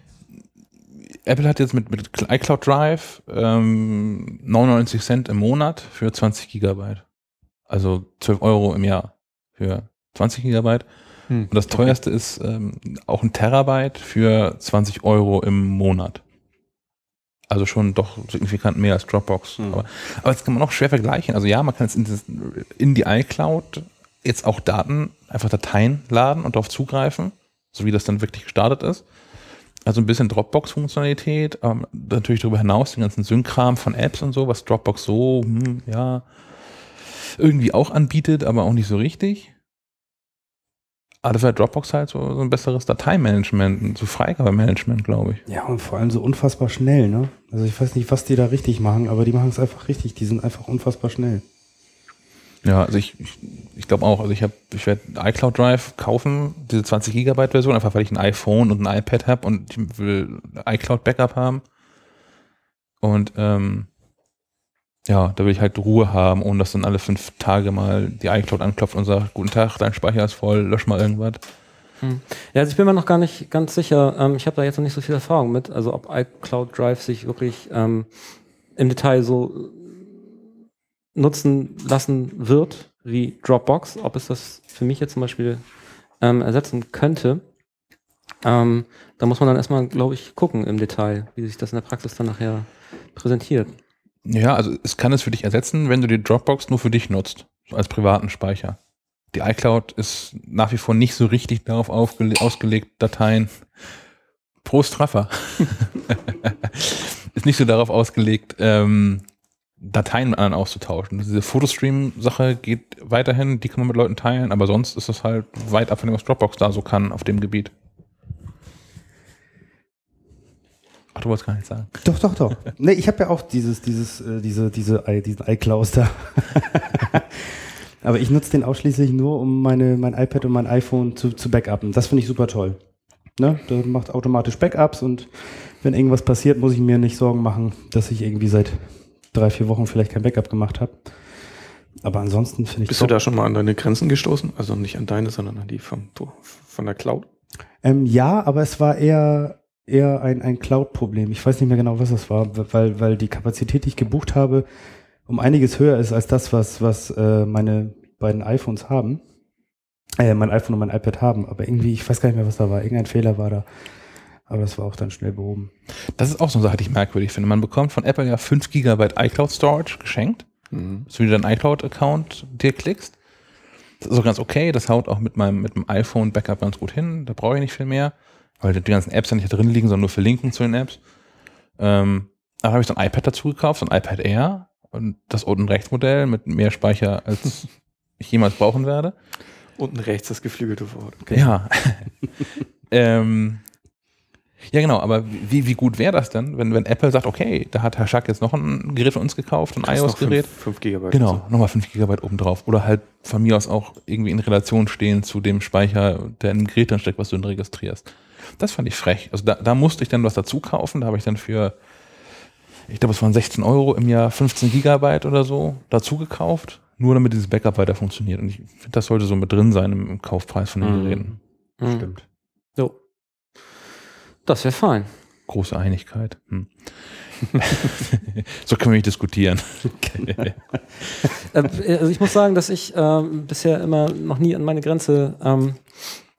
Apple hat jetzt mit, mit iCloud Drive ähm, 99 Cent im Monat für 20 Gigabyte. Also 12 Euro im Jahr für 20 Gigabyte. Hm. Und das teuerste ist ähm, auch ein Terabyte für 20 Euro im Monat. Also schon doch signifikant mehr als Dropbox. Hm. Aber, aber das kann man auch schwer vergleichen. Also ja, man kann jetzt in, das, in die iCloud jetzt auch Daten, einfach Dateien laden und darauf zugreifen, so wie das dann wirklich gestartet ist. Also ein bisschen Dropbox-Funktionalität, ähm, natürlich darüber hinaus den ganzen Sync-Kram von Apps und so, was Dropbox so, hm, ja, irgendwie auch anbietet, aber auch nicht so richtig. Aber dafür hat Dropbox halt so, so ein besseres Dateimanagement, so Freigabemanagement, glaube ich. Ja, und vor allem so unfassbar schnell, ne? Also ich weiß nicht, was die da richtig machen, aber die machen es einfach richtig. Die sind einfach unfassbar schnell. Ja, also ich, ich, ich glaube auch, also ich ich werde iCloud Drive kaufen, diese 20 Gigabyte Version, einfach weil ich ein iPhone und ein iPad habe und ich will iCloud Backup haben. Und ähm, ja, da will ich halt Ruhe haben, ohne dass dann alle fünf Tage mal die iCloud anklopft und sagt, guten Tag, dein Speicher ist voll, lösch mal irgendwas. Ja, also ich bin mir noch gar nicht ganz sicher. Ähm, ich habe da jetzt noch nicht so viel Erfahrung mit. Also ob iCloud Drive sich wirklich ähm, im Detail so nutzen lassen wird wie Dropbox. Ob es das für mich jetzt zum Beispiel ähm, ersetzen könnte. Ähm, da muss man dann erstmal, glaube ich, gucken im Detail, wie sich das in der Praxis dann nachher präsentiert. Ja, also es kann es für dich ersetzen, wenn du die Dropbox nur für dich nutzt, als privaten Speicher. Die iCloud ist nach wie vor nicht so richtig darauf ausgelegt, Dateien. Prost Treffer. ist nicht so darauf ausgelegt, ähm, Dateien mit anderen auszutauschen. Diese Fotostream-Sache geht weiterhin, die kann man mit Leuten teilen, aber sonst ist das halt weit ab von dem, was Dropbox da so kann auf dem Gebiet. Ach, du wolltest gar nicht sagen. Doch, doch, doch. nee, ich habe ja auch dieses, dieses, äh, diese, diese, diesen iCloud da. Aber ich nutze den ausschließlich nur, um meine, mein iPad und mein iPhone zu, zu backuppen. Das finde ich super toll. Ne? Der macht automatisch Backups und wenn irgendwas passiert, muss ich mir nicht Sorgen machen, dass ich irgendwie seit drei, vier Wochen vielleicht kein Backup gemacht habe. Aber ansonsten finde ich Bist du da schon mal an deine Grenzen gestoßen? Also nicht an deine, sondern an die von, von der Cloud? Ähm, ja, aber es war eher, eher ein, ein Cloud-Problem. Ich weiß nicht mehr genau, was es war, weil, weil die Kapazität, die ich gebucht habe, um einiges höher ist als das, was, was äh, meine beiden iPhones haben. Äh, mein iPhone und mein iPad haben. Aber irgendwie, ich weiß gar nicht mehr, was da war. Irgendein Fehler war da. Aber das war auch dann schnell behoben. Das ist auch so eine Sache, die ich merkwürdig finde. Man bekommt von Apple ja 5 GB iCloud Storage geschenkt, Mhm. dass du wieder deinen iCloud-Account dir klickst. Das ist auch ganz okay. Das haut auch mit meinem, mit dem iPhone-Backup ganz gut hin. Da brauche ich nicht viel mehr, weil die ganzen Apps ja nicht da drin liegen, sondern nur Verlinkungen zu den Apps. Ähm, dann habe ich so ein iPad dazu gekauft, so ein iPad Air und das unten rechts Modell mit mehr Speicher, als ich jemals brauchen werde. Unten rechts das geflügelte Wort. Ja. ähm, ja, genau, aber wie, wie gut wäre das denn, wenn, wenn Apple sagt, okay, da hat Herr Schack jetzt noch ein Gerät von uns gekauft, ein iOS-Gerät. 5 GB. Genau, nochmal 5 GB obendrauf. Oder halt von mir aus auch irgendwie in Relation stehen zu dem Speicher, der in dem Gerät dann steckt, was du dann registrierst. Das fand ich frech. Also da, da musste ich dann was dazu kaufen. Da habe ich dann für, ich glaube, es waren 16 Euro im Jahr 15 Gigabyte oder so dazu gekauft. Nur damit dieses Backup weiter funktioniert. Und ich finde, das sollte so mit drin sein im, im Kaufpreis von den Mhm. Geräten. Stimmt. Das wäre fein. Große Einigkeit. Hm. so können wir nicht diskutieren. Äh, also ich muss sagen, dass ich ähm, bisher immer noch nie an meine Grenze ähm,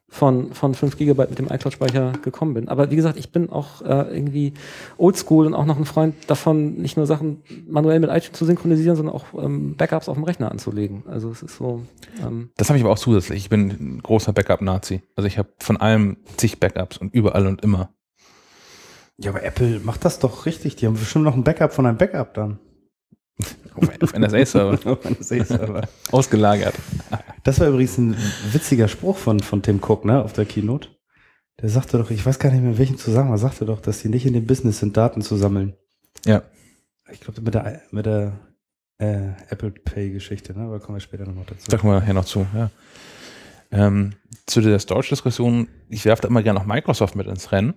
von, von 5 GB mit dem iCloud-Speicher gekommen bin. Aber wie gesagt, ich bin auch äh, irgendwie oldschool und auch noch ein Freund davon, nicht nur Sachen manuell mit iTunes zu synchronisieren, sondern auch ähm, Backups auf dem Rechner anzulegen. Also es ist so. Ähm, Das habe ich aber auch zusätzlich. Ich bin ein großer Backup-Nazi. Also ich habe von allem zig Backups und überall und immer. Ja, aber Apple macht das doch richtig. Die haben bestimmt noch ein Backup von einem Backup dann. Auf, NSA-Server. Auf einem Safe-Server. Ausgelagert. Das war übrigens ein witziger Spruch von, von Tim Cook, ne, auf der Keynote. Der sagte doch, ich weiß gar nicht mehr, in welchem Zusammenhang, er sagte doch, dass die nicht in dem Business sind, Daten zu sammeln. Ja. Ich glaube, mit der, mit der äh, Apple Pay-Geschichte, ne? aber kommen wir später nochmal dazu. Da kommen wir nachher noch zu. Ja. Ähm, zu der Storage-Diskussion, ich werfe da immer gerne noch Microsoft mit ins Rennen.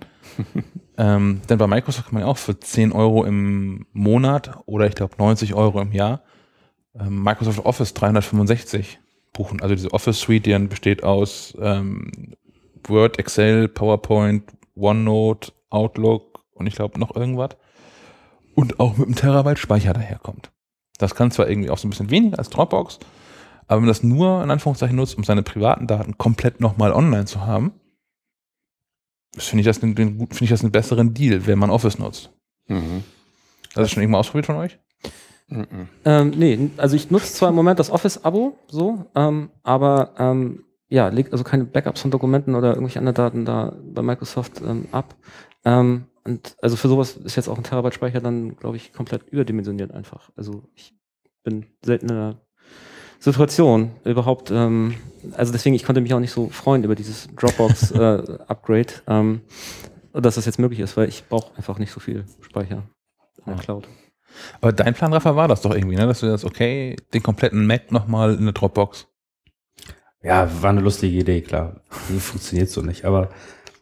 ähm, denn bei Microsoft kann man ja auch für 10 Euro im Monat oder ich glaube 90 Euro im Jahr ähm, Microsoft Office 365 buchen. Also diese Office Suite, die dann besteht aus ähm, Word, Excel, PowerPoint, OneNote, Outlook und ich glaube noch irgendwas. Und auch mit einem Terabyte Speicher daherkommt. Das kann zwar irgendwie auch so ein bisschen weniger als Dropbox, aber wenn man das nur in Anführungszeichen nutzt, um seine privaten Daten komplett nochmal online zu haben, finde ich, das einen, finde ich das einen besseren Deal, wenn man Office nutzt. Mhm. Das ist schon irgendwann ausprobiert von euch? Mhm. ähm, nee, also ich nutze zwar im Moment das Office-Abo, so, ähm, aber ähm, ja, legt also keine Backups von Dokumenten oder irgendwelche anderen Daten da bei Microsoft ähm, ab. Ähm, und also für sowas ist jetzt auch ein Terabyte Speicher dann, glaube ich, komplett überdimensioniert einfach. Also ich bin selten in einer Situation überhaupt, ähm, also deswegen, ich konnte mich auch nicht so freuen über dieses Dropbox-Upgrade, ähm, dass das jetzt möglich ist, weil ich brauche einfach nicht so viel Speicher in der Ah. Cloud. Aber dein Plan, Rafa, war das doch irgendwie, ne? dass du das, okay, den kompletten Mac nochmal in eine Dropbox. Ja, war eine lustige Idee, klar. Die funktioniert so nicht. Aber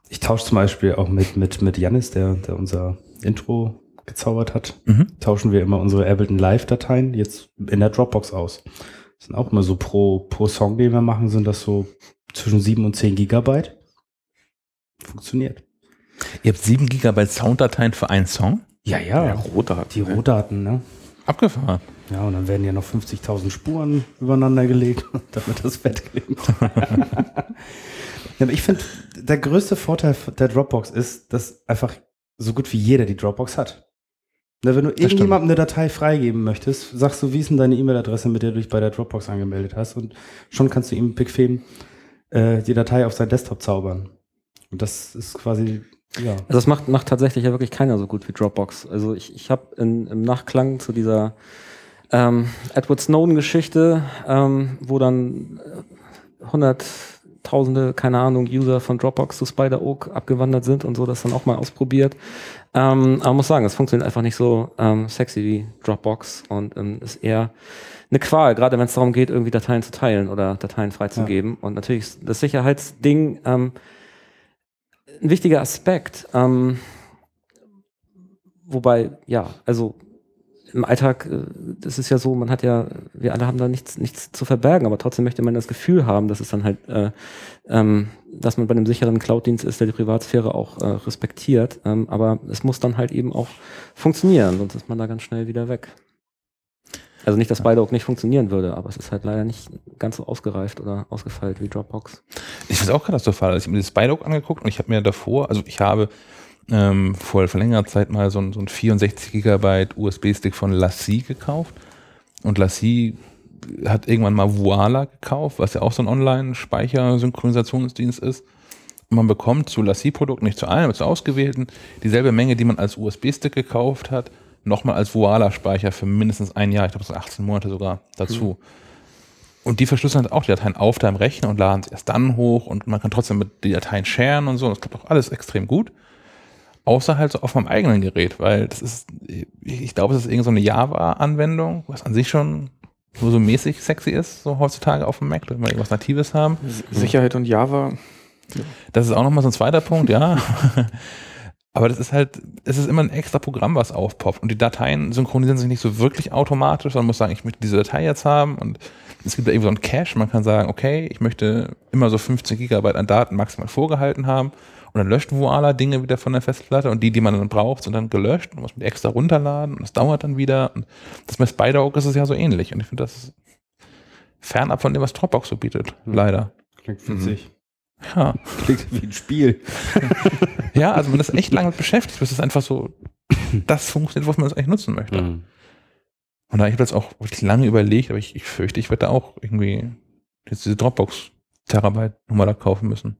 ich tausche zum Beispiel auch mit, mit, mit Janis, der, der unser Intro gezaubert hat, Mhm. tauschen wir immer unsere Ableton Live-Dateien jetzt in der Dropbox aus. Das sind auch immer so pro, pro Song, den wir machen, sind das so zwischen 7 und 10 Gigabyte. Funktioniert. Ihr habt 7 Gigabyte Sounddateien für einen Song? Ja, ja. Ja, Rohdaten. die ne? Rohdaten, ne? Abgefahren. Ja, und dann werden ja noch 50.000 Spuren übereinander gelegt, damit das Fett klingt. ja, aber ich finde, der größte Vorteil der Dropbox ist, dass einfach so gut wie jeder die Dropbox hat. Na, wenn du das irgendjemandem stimmt. eine Datei freigeben möchtest, sagst du, wie ist denn deine E-Mail-Adresse, mit der du dich bei der Dropbox angemeldet hast? Und schon kannst du ihm Pickfeben äh, die Datei auf sein Desktop zaubern. Und das ist quasi, ja. Also das macht, macht tatsächlich ja wirklich keiner so gut wie Dropbox. Also ich, ich habe im Nachklang zu dieser ähm, Edward Snowden-Geschichte, ähm, wo dann äh, 100 tausende, keine Ahnung, User von Dropbox zu Spider Oak abgewandert sind und so das dann auch mal ausprobiert. Ähm, aber muss sagen, es funktioniert einfach nicht so ähm, sexy wie Dropbox und ähm, ist eher eine Qual, gerade wenn es darum geht, irgendwie Dateien zu teilen oder Dateien freizugeben. Ja. Und natürlich ist das Sicherheitsding ähm, ein wichtiger Aspekt. Ähm, wobei, ja, also im Alltag, äh, das ist ja so, man hat ja, wir alle haben da nichts, nichts zu verbergen, aber trotzdem möchte man das Gefühl haben, dass es dann halt, äh, ähm, dass man bei einem sicheren Cloud-Dienst ist, der die Privatsphäre auch äh, respektiert. Ähm, aber es muss dann halt eben auch funktionieren, sonst ist man da ganz schnell wieder weg. Also nicht, dass Spider nicht funktionieren würde, aber es ist halt leider nicht ganz so ausgereift oder ausgefeilt wie Dropbox. Ich finde es auch katastrophal. Also ich habe mir das Spidock angeguckt und ich habe mir davor, also ich habe ähm, vor, vor längerer Zeit mal so ein, so ein 64 Gigabyte USB-Stick von Lassie gekauft. Und Lassie hat irgendwann mal Voila gekauft, was ja auch so ein Online-Speichersynchronisationsdienst ist. Und man bekommt zu Lassie-Produkten, nicht zu allen, aber zu ausgewählten, dieselbe Menge, die man als USB-Stick gekauft hat, nochmal als Voila-Speicher für mindestens ein Jahr, ich glaube, sind 18 Monate sogar dazu. Und die verschlüsseln halt auch die Dateien auf deinem Rechner und laden es erst dann hoch und man kann trotzdem mit die Dateien sharen und so. Das klappt auch alles extrem gut. Außer halt so auf meinem eigenen Gerät, weil das ist, ich glaube, es ist irgendeine so eine Java-Anwendung, was an sich schon nur so mäßig sexy ist, so heutzutage auf dem Mac, wenn wir irgendwas Natives haben. Sicherheit und Java. Das ist auch nochmal so ein zweiter Punkt, ja. Aber das ist halt, es ist immer ein extra Programm, was aufpoppt. Und die Dateien synchronisieren sich nicht so wirklich automatisch, sondern man muss sagen, ich möchte diese Datei jetzt haben. Und es gibt da irgendwie so einen Cache. Man kann sagen, okay, ich möchte immer so 15 Gigabyte an Daten maximal vorgehalten haben. Und dann löscht Voila Dinge wieder von der Festplatte. Und die, die man dann braucht, sind dann gelöscht. Und muss man die extra runterladen. Und das dauert dann wieder. Und das bei Spider-Oak ist es ja so ähnlich. Und ich finde, das ist fernab von dem, was Dropbox so bietet. Hm. Leider. Klingt witzig. Ja. Klingt wie ein Spiel. Ja, also man ist echt lange beschäftigt, bis es einfach so das funktioniert, was man das eigentlich nutzen möchte. Mhm. Und da habe ich jetzt auch wirklich lange überlegt, aber ich, ich fürchte, ich werde da auch irgendwie jetzt diese Dropbox Terabyte Nummer da kaufen müssen.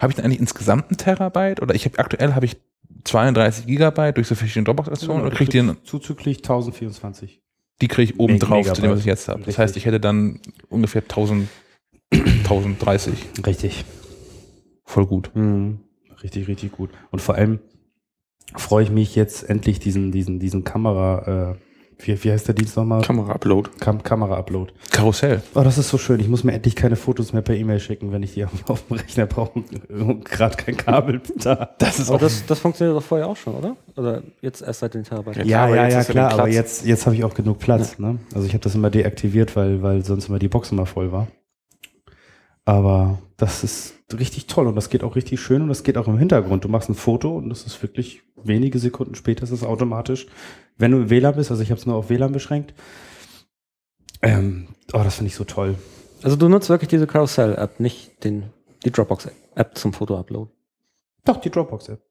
Habe ich denn eigentlich insgesamt einen Terabyte oder ich habe aktuell habe ich 32 Gigabyte durch so verschiedene Dropbox-Aktionen oder kriege ich die, Zuzüglich 1024. die kriege ich oben drauf zu dem, was ich jetzt habe. Das Richtig. heißt, ich hätte dann ungefähr 1000, 1030. Richtig. Voll gut. Mhm. Richtig, richtig gut. Und vor allem freue ich mich jetzt endlich diesen, diesen, diesen Kamera, äh, wie, wie heißt der Dienst nochmal? Kamera-Upload. Kam Kamera-Upload. Karussell. Oh, das ist so schön. Ich muss mir endlich keine Fotos mehr per E-Mail schicken, wenn ich die auf, auf dem Rechner brauche. Gerade kein Kabel da. Das ist Aber auch das, das funktioniert doch vorher auch schon, oder? Oder jetzt erst seit den Terabyte? Ja, Ja, ja, ja, klar. Aber jetzt, jetzt habe ich auch genug Platz. Ne? Also ich habe das immer deaktiviert, weil, weil sonst immer die Box immer voll war. Aber das ist richtig toll und das geht auch richtig schön und das geht auch im Hintergrund. Du machst ein Foto und das ist wirklich wenige Sekunden später ist es automatisch. Wenn du im WLAN bist, also ich habe es nur auf WLAN beschränkt. Ähm, oh, das finde ich so toll. Also du nutzt wirklich diese Carousel-App, nicht den, die Dropbox-App zum Foto-Upload. Doch, die Dropbox-App.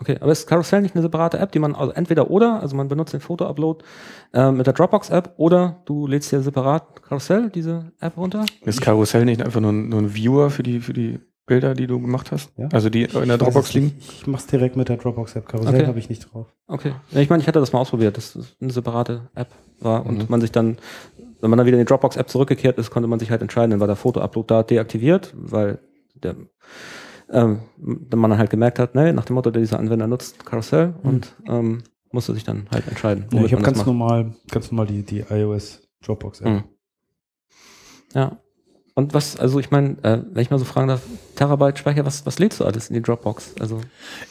Okay, aber ist Carousel nicht eine separate App, die man also entweder oder, also man benutzt den Foto-Upload äh, mit der Dropbox-App oder du lädst dir separat Carousel, diese App runter? Ist Karussell nicht einfach nur ein, nur ein Viewer für die, für die Bilder, die du gemacht hast? Ja. Also die in der Dropbox es liegen? Ich mach's direkt mit der Dropbox-App. Karussell Okay. habe ich nicht drauf. Okay. Ja, ich meine, ich hatte das mal ausprobiert, dass es eine separate App war und Mhm. man sich dann, wenn man dann wieder in die Dropbox-App zurückgekehrt ist, konnte man sich halt entscheiden, dann war der Foto-Upload da deaktiviert, weil der, ähm, dann man dann halt gemerkt hat, ne, nach dem Motto, dieser Anwender nutzt Carousel und ähm, musste sich dann halt entscheiden. Ja, ich habe ganz macht. normal, ganz normal die, die iOS Dropbox-App. Mhm. Ja. Und was, also ich meine, äh, wenn ich mal so fragen darf, Terabyte Speicher, was, was lädst du alles in die Dropbox? Also,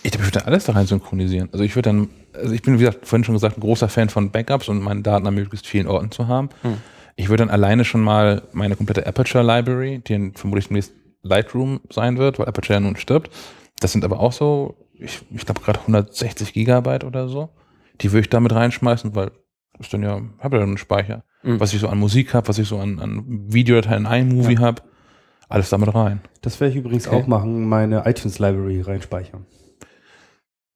Ich würde alles da rein synchronisieren. Also ich würde dann, also ich bin, wie gesagt, vorhin schon gesagt, ein großer Fan von Backups und meine Daten an möglichst vielen Orten zu haben. Hm. Ich würde dann alleine schon mal meine komplette Aperture Library, die dann vermutlich demnächst Lightroom sein wird, weil Aperture ja nun stirbt. Das sind aber auch so, ich, ich glaube gerade 160 Gigabyte oder so. Die würde ich damit reinschmeißen, weil ist dann ja, habe ja einen Speicher. Mhm. Was ich so an Musik habe, was ich so an, an Videodateien in iMovie Ja. habe, alles damit rein. Das werde ich übrigens Okay. auch machen, meine iTunes-Library reinspeichern.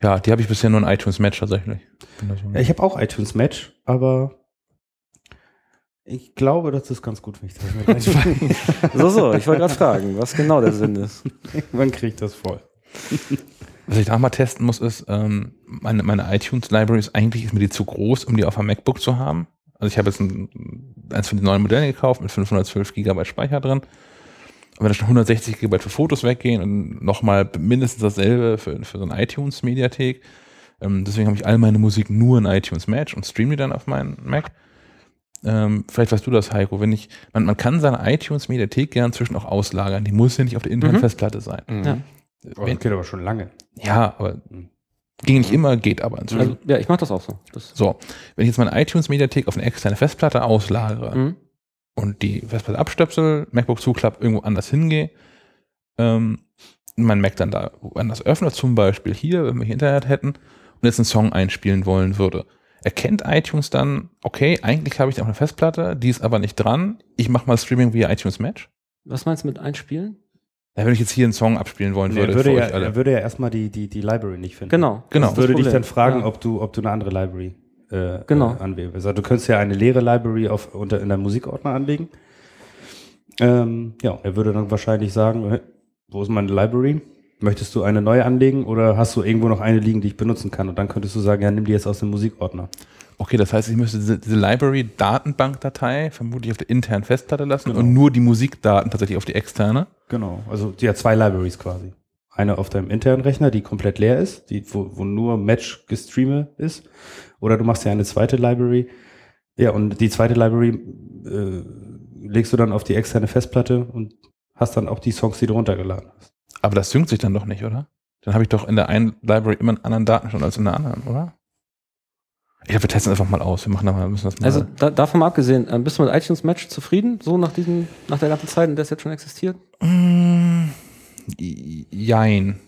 Ja, die habe ich bisher nur in iTunes Match tatsächlich. Ja, ich habe auch iTunes Match, aber ich glaube, das ist ganz gut, wenn ich das mit reinspeichere. so, so, ich wollte gerade fragen, was genau der Sinn ist. Man kriegt das voll. Was ich da mal testen muss, ist, ähm, meine, meine iTunes-Library ist eigentlich ist mir die zu groß, um die auf einem MacBook zu haben. Also ich habe jetzt ein, eins von den neuen Modellen gekauft mit 512 Gigabyte Speicher drin. Und wenn da schon 160 Gigabyte für Fotos weggehen und nochmal mindestens dasselbe für, für so eine iTunes-Mediathek. Ähm, deswegen habe ich all meine Musik nur in iTunes Match und streame die dann auf meinen Mac. Ähm, vielleicht weißt du das, Heiko. Wenn ich, man, man kann seine iTunes-Mediathek gern zwischen auch auslagern. Die muss ja nicht auf der internen Mhm. Festplatte sein. Mhm. Ja. Wenn, das geht aber schon lange. ja, aber ging nicht immer, geht aber inzwischen. Also, ja, ich mache das auch so. Das, So, wenn ich jetzt meine iTunes-Mediathek auf eine externe Festplatte auslagere Mhm. und die Festplatte abstöpsel, MacBook zuklappe, irgendwo anders hingehe, ähm, mein Mac dann da woanders öffnet, zum Beispiel hier, wenn wir hier Internet hätten und jetzt einen Song einspielen wollen würde. Erkennt iTunes dann, okay, eigentlich habe ich auf eine Festplatte, die ist aber nicht dran, ich mache mal Streaming via iTunes Match? Was meinst du mit einspielen? Ja, wenn ich jetzt hier einen Song abspielen wollen Nee, würde, er, würde für ja, euch alle. er würde ja erstmal die, die, die Library nicht finden. Genau. Genau. das ist das würde dich dann fragen, Ja. ob, du, ob du eine andere Library äh, Genau. äh, anwählen willst. Also du könntest ja eine leere Library auf, unter, in deinem Musikordner anlegen. Ähm, ja, er würde dann wahrscheinlich sagen, äh, wo ist meine Library? Möchtest du eine neue anlegen oder hast du irgendwo noch eine liegen, die ich benutzen kann? Und dann könntest du sagen, ja, nimm die jetzt aus dem Musikordner. Okay, das heißt, ich müsste diese, diese Library-Datenbankdatei vermutlich auf der internen Festplatte lassen Genau. und nur die Musikdaten tatsächlich auf die externe. Genau. Also ja, zwei Libraries quasi. Eine auf deinem internen Rechner, die komplett leer ist, die, wo, wo nur Match gestreame ist. Oder du machst ja eine zweite Library. Ja, und die zweite Library äh, legst du dann auf die externe Festplatte und hast dann auch die Songs, die du runtergeladen hast. Aber das synkt sich dann doch nicht, oder? Dann habe ich doch in der einen Library immer einen anderen Datenstand als in der anderen, oder? Ich glaube, wir testen einfach mal aus. Wir machen da mal, müssen das mal. Also da, davon mal abgesehen, ähm, bist du mit iTunes Match zufrieden, so nach diesem, nach der ganzen Zeit, in der es jetzt schon existiert? Mm, jein.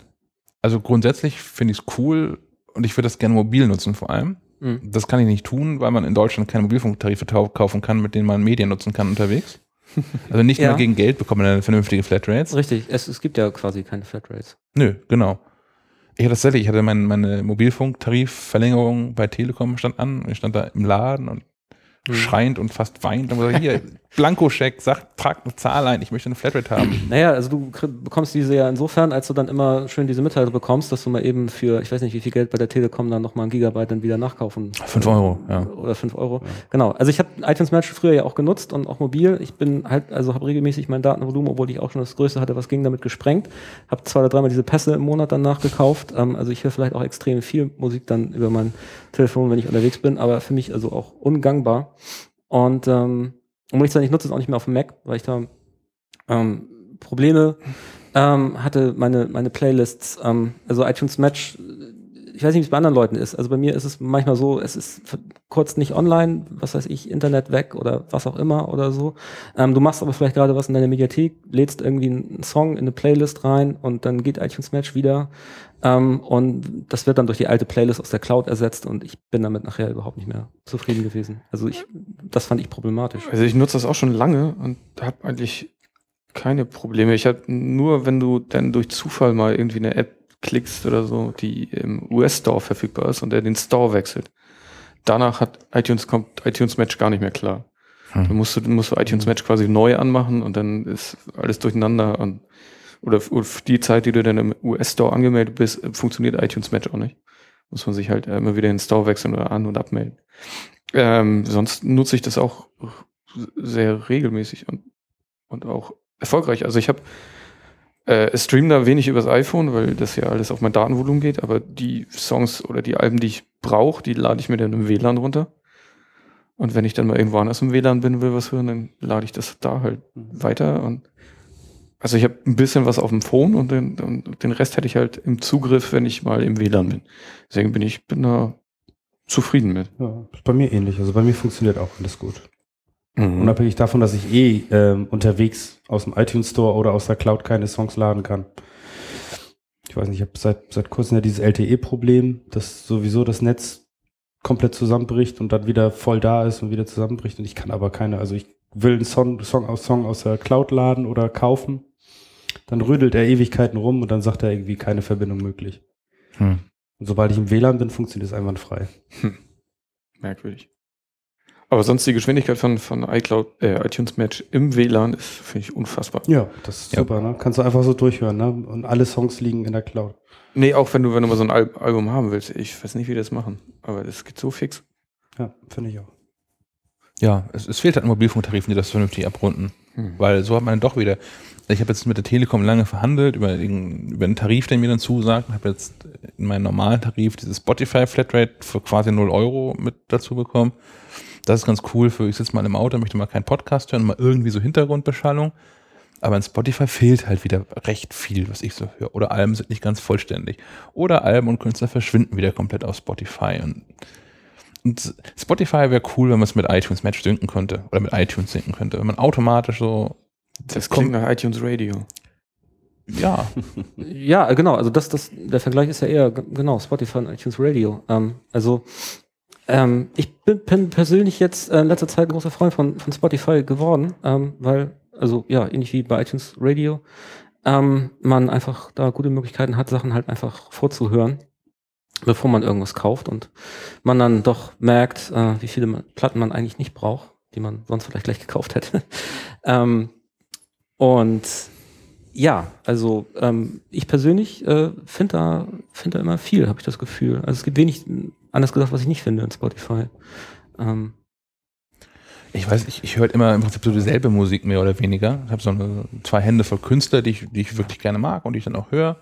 Also grundsätzlich finde ich es cool und ich würde das gerne mobil nutzen vor allem. Mhm. Das kann ich nicht tun, weil man in Deutschland keine Mobilfunktarife kaufen kann, mit denen man Medien nutzen kann unterwegs. Also nicht Ja. mehr gegen Geld bekommt man eine vernünftige Flatrate. Richtig, es, es gibt ja quasi keine Flatrates. Nö, genau. Ich hatte tatsächlich, ich hatte mein, meine Mobilfunktarifverlängerung bei Telekom stand an. Ich stand da im Laden und Mhm. schreiend und fast weinend und gesagt, hier, Blankoscheck, sag, trag eine Zahl ein, ich möchte eine Flatrate haben. Naja, also du bekommst diese ja insofern, als du dann immer schön diese Mitteilung bekommst, dass du mal eben für, ich weiß nicht, wie viel Geld bei der Telekom dann nochmal ein Gigabyte dann wieder nachkaufen. Fünf Euro, ja. Oder 5 Euro. Genau. Also ich habe iTunes Match früher ja auch genutzt und auch mobil. Ich bin halt, also habe regelmäßig mein Datenvolumen, obwohl ich auch schon das Größte hatte, was ging, damit gesprengt. Habe zwei oder dreimal diese Pässe im Monat dann nachgekauft. Ähm, also ich höre vielleicht auch extrem viel Musik dann über mein Telefon, wenn ich unterwegs bin, aber für mich also auch ungangbar. Und ähm, um ich nutze es auch nicht mehr auf dem Mac, weil ich da ähm, Probleme ähm, hatte, meine, meine Playlists, ähm, also iTunes Match, ich weiß nicht, wie es bei anderen Leuten ist. Also bei mir ist es manchmal so, es ist kurz nicht online, was weiß ich, Internet weg oder was auch immer oder so. Ähm, du machst aber vielleicht gerade was in deiner Mediathek, lädst irgendwie einen Song in eine Playlist rein und dann geht iTunes Match wieder. Ähm, und das wird dann durch die alte Playlist aus der Cloud ersetzt und ich bin damit nachher überhaupt nicht mehr zufrieden gewesen. Also ich, das fand ich problematisch. Also ich nutze das auch schon lange und habe eigentlich keine Probleme. Ich habe nur, wenn du dann durch Zufall mal irgendwie eine App klickst oder so, die im US-Store verfügbar ist und der den Store wechselt. Danach hat iTunes kommt iTunes Match gar nicht mehr klar. Hm. Dann musst du, dann musst du iTunes Match quasi neu anmachen und dann ist alles durcheinander und oder für die Zeit, die du dann im US-Store angemeldet bist, funktioniert iTunes Match auch nicht. Muss man sich halt immer wieder in den Store wechseln oder an- und abmelden. Ähm, sonst nutze ich das auch sehr regelmäßig und, und auch erfolgreich. Also ich habe äh, stream da wenig übers iPhone, weil das ja alles auf mein Datenvolumen geht, aber die Songs oder die Alben, die ich brauche, die lade ich mir dann im WLAN runter. Und wenn ich dann mal irgendwo anders im WLAN bin, will was hören, dann lade ich das da halt weiter. Und also ich habe ein bisschen was auf dem Phone und den, und den Rest hätte ich halt im Zugriff, wenn ich mal im WLAN bin. Deswegen bin ich bin da zufrieden mit. Ja, bei mir ähnlich. Also bei mir funktioniert auch alles gut. Mhm. Unabhängig davon, dass ich eh ähm, unterwegs aus dem iTunes Store oder aus der Cloud keine Songs laden kann. Ich weiß nicht, ich habe seit, seit kurzem ja dieses LTE-Problem, dass sowieso das Netz komplett zusammenbricht und dann wieder voll da ist und wieder zusammenbricht und ich kann aber keine, also ich will einen Song, Song, aus, Song aus der Cloud laden oder kaufen, dann rödelt er Ewigkeiten rum und dann sagt er irgendwie keine Verbindung möglich. Hm. Und sobald ich im WLAN bin, funktioniert es einwandfrei. Merkwürdig. Aber sonst die Geschwindigkeit von, von iCloud, äh, iTunes Match im WLAN ist, finde ich, unfassbar. Ja, das ist Ja. super, ne? Kannst du einfach so durchhören, ne? Und alle Songs liegen in der Cloud. Nee, auch wenn du, wenn du mal so ein Al Album haben willst. Ich weiß nicht, wie die das machen. Aber das geht so fix. Ja, finde ich auch. Ja, es, es fehlt halt an Mobilfunktarifen, die das vernünftig abrunden. Hm. Weil so hat man doch wieder. Ich habe jetzt mit der Telekom lange verhandelt über, über einen Tarif, der mir dann zusagt. und habe jetzt in meinen normalen Tarif dieses Spotify Flatrate für quasi 0 Euro mit dazu bekommen. Das ist ganz cool für, ich sitze mal im Auto, möchte mal keinen Podcast hören, mal irgendwie so Hintergrundbeschallung. Aber in Spotify fehlt halt wieder recht viel, was ich so höre. Oder Alben sind nicht ganz vollständig. Oder Alben und Künstler verschwinden wieder komplett aus Spotify. Und, und Spotify wäre cool, wenn man es mit iTunes Match synken könnte. Oder mit iTunes synken könnte. Wenn man automatisch so, Das kommt- klingt nach iTunes Radio. ja, Ja, genau. Also das, das, der Vergleich ist ja eher genau Spotify und iTunes Radio. Ähm, also Ähm, ich bin, bin persönlich jetzt äh, in letzter Zeit ein großer Freund von, von Spotify geworden, ähm, weil, also ja, ähnlich wie bei iTunes Radio, ähm, man einfach da gute Möglichkeiten hat, Sachen halt einfach vorzuhören, bevor man irgendwas kauft und man dann doch merkt, äh, wie viele Platten man eigentlich nicht braucht, die man sonst vielleicht gleich gekauft hätte. ähm, und ja, also ähm, ich persönlich äh, finde da, find da immer viel, habe ich das Gefühl. Also es gibt wenig, anders gesagt, was ich nicht finde in Spotify. Ähm, Ich weiß nicht, ich höre immer im Prinzip so dieselbe Musik mehr oder weniger. Ich habe so eine, zwei Hände voll Künstler, die ich, die ich wirklich gerne mag und die ich dann auch höre.